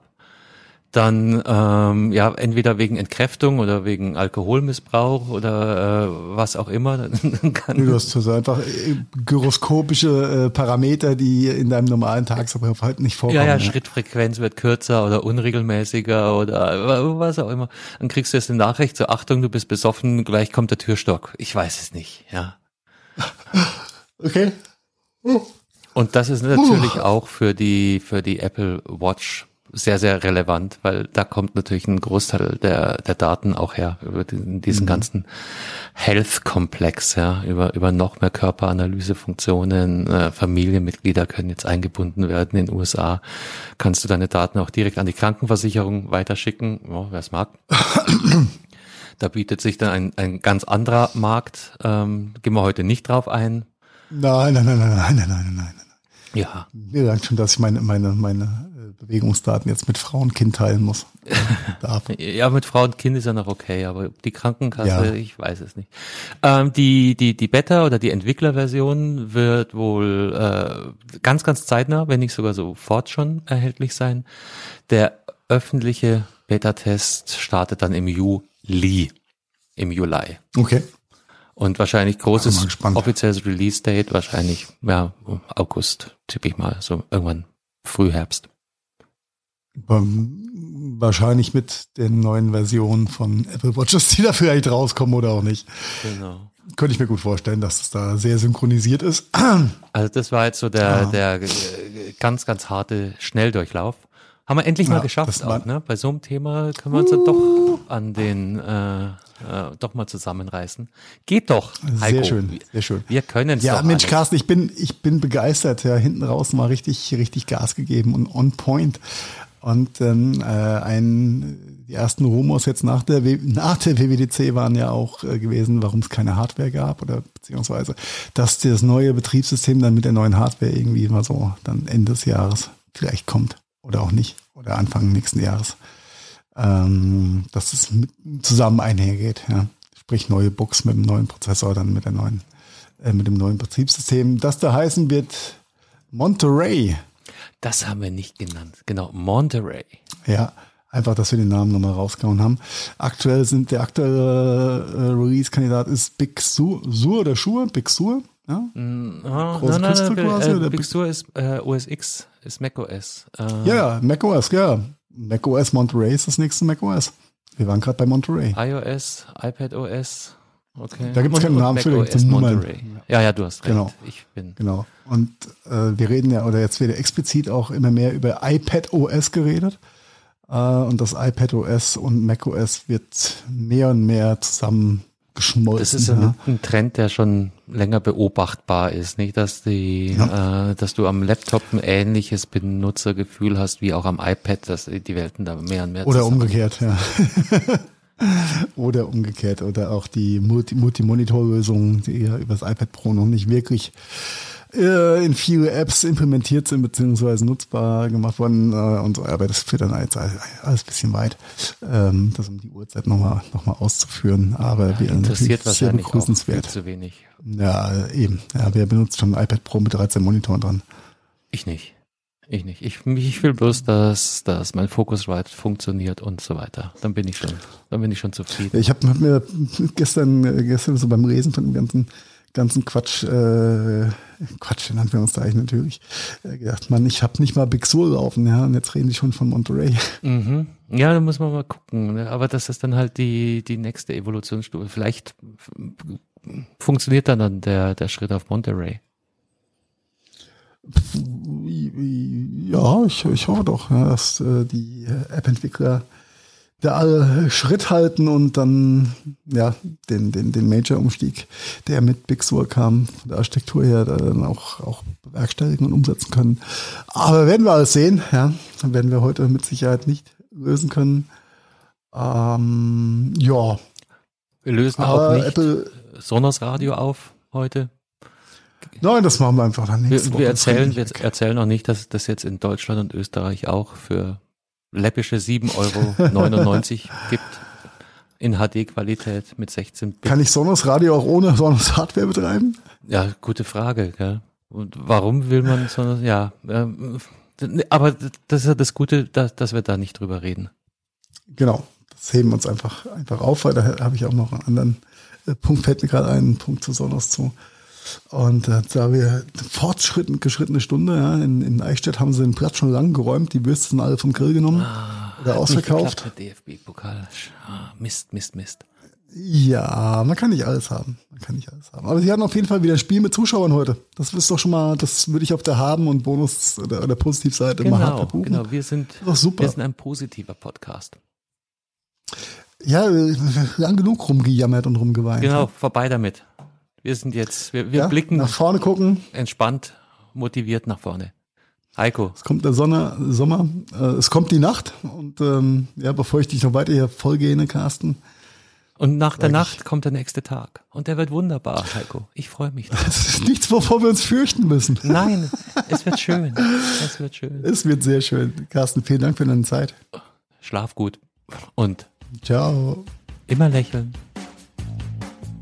dann ähm, ja entweder wegen Entkräftung oder wegen Alkoholmissbrauch oder äh, was auch immer. Dann kann du hast so einfach äh, gyroskopische äh, Parameter, die in deinem normalen Tagesablauf halt nicht vorkommen. Ja, ja, Schrittfrequenz wird kürzer oder unregelmäßiger oder was auch immer. Dann kriegst du jetzt eine Nachricht, so Achtung, du bist besoffen, gleich kommt der Türstock. Ich weiß es nicht, ja. Okay. Und das ist natürlich auch für die, für die Apple Watch sehr, sehr relevant, weil da kommt natürlich ein Großteil der, der Daten auch her, über diesen, diesen mhm. ganzen Health-Komplex, ja, über, über noch mehr Körperanalysefunktionen, äh, Familienmitglieder können jetzt eingebunden werden. In den USA kannst du deine Daten auch direkt an die Krankenversicherung weiterschicken, oh, wer es mag. da bietet sich dann ein, ein ganz anderer Markt, ähm, gehen wir heute nicht drauf ein, Nein, nein, nein, nein, nein, nein, nein, nein. Ja. Mir sagt schon, dass ich meine, meine, meine äh, Bewegungsdaten jetzt mit Frau und Kind teilen muss. Darf. ja, mit Frau und Kind ist ja noch okay, aber die Krankenkasse, ja. ich weiß es nicht. Ähm, die, die, die Beta oder die Entwicklerversion wird wohl äh, ganz, ganz zeitnah, wenn nicht sogar sofort schon erhältlich sein. Der öffentliche Beta-Test startet dann im Juli. Im Juli. Okay. Und wahrscheinlich großes offizielles Release-Date, wahrscheinlich, ja, August, tippe ich mal, so irgendwann Frühherbst. Wahrscheinlich mit den neuen Versionen von Apple Watches, die da vielleicht rauskommen oder auch nicht. Genau. Könnte ich mir gut vorstellen, dass es da sehr synchronisiert ist. Also das war jetzt so der, ja. der ganz, ganz harte Schnelldurchlauf. Haben wir endlich ja, mal geschafft auch, ne? Bei so einem Thema können wir uns uh. dann doch an den äh, äh, doch mal zusammenreißen. Geht doch. Heiko. Sehr schön, sehr schön. Wir können es Ja, Mensch, alles. Carsten, ich bin, ich bin begeistert. Ja, hinten raus mal richtig, richtig Gas gegeben und on point. Und ähm, äh, ein, die ersten Rumors jetzt nach der, nach der WWDC waren ja auch äh, gewesen, warum es keine Hardware gab oder beziehungsweise, dass das neue Betriebssystem dann mit der neuen Hardware irgendwie mal so dann Ende des Jahres vielleicht kommt oder auch nicht oder Anfang nächsten Jahres, ähm, dass es mit, zusammen einhergeht. Ja. Sprich neue Books mit dem neuen Prozessor, dann mit der neuen, äh, mit dem neuen Betriebssystem. Das da heißen wird Monterey. Das haben wir nicht genannt. Genau, Monterey. Ja, einfach, dass wir den Namen nochmal rausgehauen haben. Aktuell sind der aktuelle äh, Release-Kandidat ist Big Sur, Sur oder Schuhe, Big Sur. Ja? Mm, oh, Große nein, nein, nein, quasi, äh, Big Sur ist äh, OS X, ist macOS. Äh. Ja, macOS, ja. macOS Monterey ist das nächste macOS. Wir waren gerade bei Monterey. iOS, iPadOS. Okay. Da gibt es keinen Namen für den Monterey. Ja, ja, du hast recht. Genau. Ich bin. Genau. Und äh, wir reden ja, oder jetzt wird explizit auch immer mehr über iPadOS geredet. Äh, und das iPadOS und macOS wird mehr und mehr zusammen geschmolzen. Das ist ja. ein Trend, der schon länger beobachtbar ist, nicht, dass die, ja. äh, dass du am Laptop ein ähnliches Benutzergefühl hast wie auch am iPad, dass die Welten da mehr und mehr Oder umgekehrt, ja. oder umgekehrt oder auch die Multi-Monitor-Lösungen, die ja über das iPad Pro noch nicht wirklich äh, in viele Apps implementiert sind beziehungsweise nutzbar gemacht worden äh, und so. Aber das führt dann jetzt alles, alles ein bisschen weit, ähm, das um die Uhrzeit nochmal noch mal auszuführen. Aber Ja, wir interessiert wahrscheinlich auch begrüßenswert. zu wenig. Ja, eben. Ja, wer benutzt schon ein iPad Pro mit 13 Monitoren dran? Ich nicht. Ich nicht. Ich, ich will bloß, dass, dass mein Focusrite funktioniert und so weiter. Dann bin ich schon, dann bin ich schon zufrieden. Ich habe hab mir gestern, äh, gestern so beim Lesen von dem ganzen, ganzen Quatsch, äh, Quatsch, nannten wir uns da eigentlich natürlich, äh, gedacht, Mann, ich habe nicht mal Big Sur laufen, ja, und jetzt reden die schon von Monterey. Mhm. Ja, da muss man mal gucken. ne? Aber das ist dann halt die, die nächste Evolutionsstufe. Vielleicht funktioniert dann, dann der, der Schritt auf Monterey. Ja, ich, ich hoffe doch, ja, dass äh, die App-Entwickler alle Schritt halten und dann ja den, den, den Major-Umstieg, der mit Big Sur kam, von der Architektur her, dann auch, auch bewerkstelligen und umsetzen können. Aber werden wir alles sehen, ja. Werden wir heute mit Sicherheit nicht lösen können. Ähm, ja, Wir lösen aber auch nicht Apple, Sonos Radio auf heute. nein, das machen wir einfach dann nächste Wir, Woche. wir erzählen, wir erzählen auch nicht, dass das jetzt in Deutschland und Österreich auch für läppische 7,99 Euro gibt. In HD-Qualität mit 16 Bit. Kann ich Sonos Radio auch ohne Sonos Hardware betreiben? Ja, gute Frage, gell? Und warum will man so, ja, ähm, aber das ist ja das Gute, dass, dass wir da nicht drüber reden. Genau, das heben wir uns einfach, einfach auf, weil da habe ich auch noch einen anderen äh, Punkt, fällt mir gerade ein, einen Punkt zu Sonos zu. Und äh, da wir fortschrittend geschrittene Stunde, ja, in, in Eichstätt haben sie den Platz schon lang geräumt, die Würste sind alle vom Grill genommen oder Nicht ausverkauft. mit DFB-Pokal. Ah, Mist, Mist, Mist. Ja, man kann nicht alles haben. Man kann nicht alles haben. Aber sie hatten auf jeden Fall wieder ein Spiel mit Zuschauern heute. Das ist doch schon mal, das würde ich auf der Haben- und Bonus- oder, oder Positivseite immer hart Genau, genau. Wir sind, super. wir sind ein positiver Podcast. Ja, lang genug rumgejammert und rumgeweint. Genau, vorbei damit. Wir sind jetzt, wir, wir ja, blicken nach vorne gucken. entspannt, motiviert nach vorne. Heiko, Es kommt der Sonne, Sommer, äh, es kommt die Nacht und ähm, ja, bevor ich dich noch weiter hier vollgehe, Carsten, und nach der Sag ich- Nacht kommt der nächste Tag. Und der wird wunderbar, Heiko. Ich freue mich. drauf. das ist nichts, wovor wir uns fürchten müssen. Nein, es wird schön. Es wird schön. Es wird sehr schön. Carsten, vielen Dank für deine Zeit. Schlaf gut. Und Ciao. immer lächeln.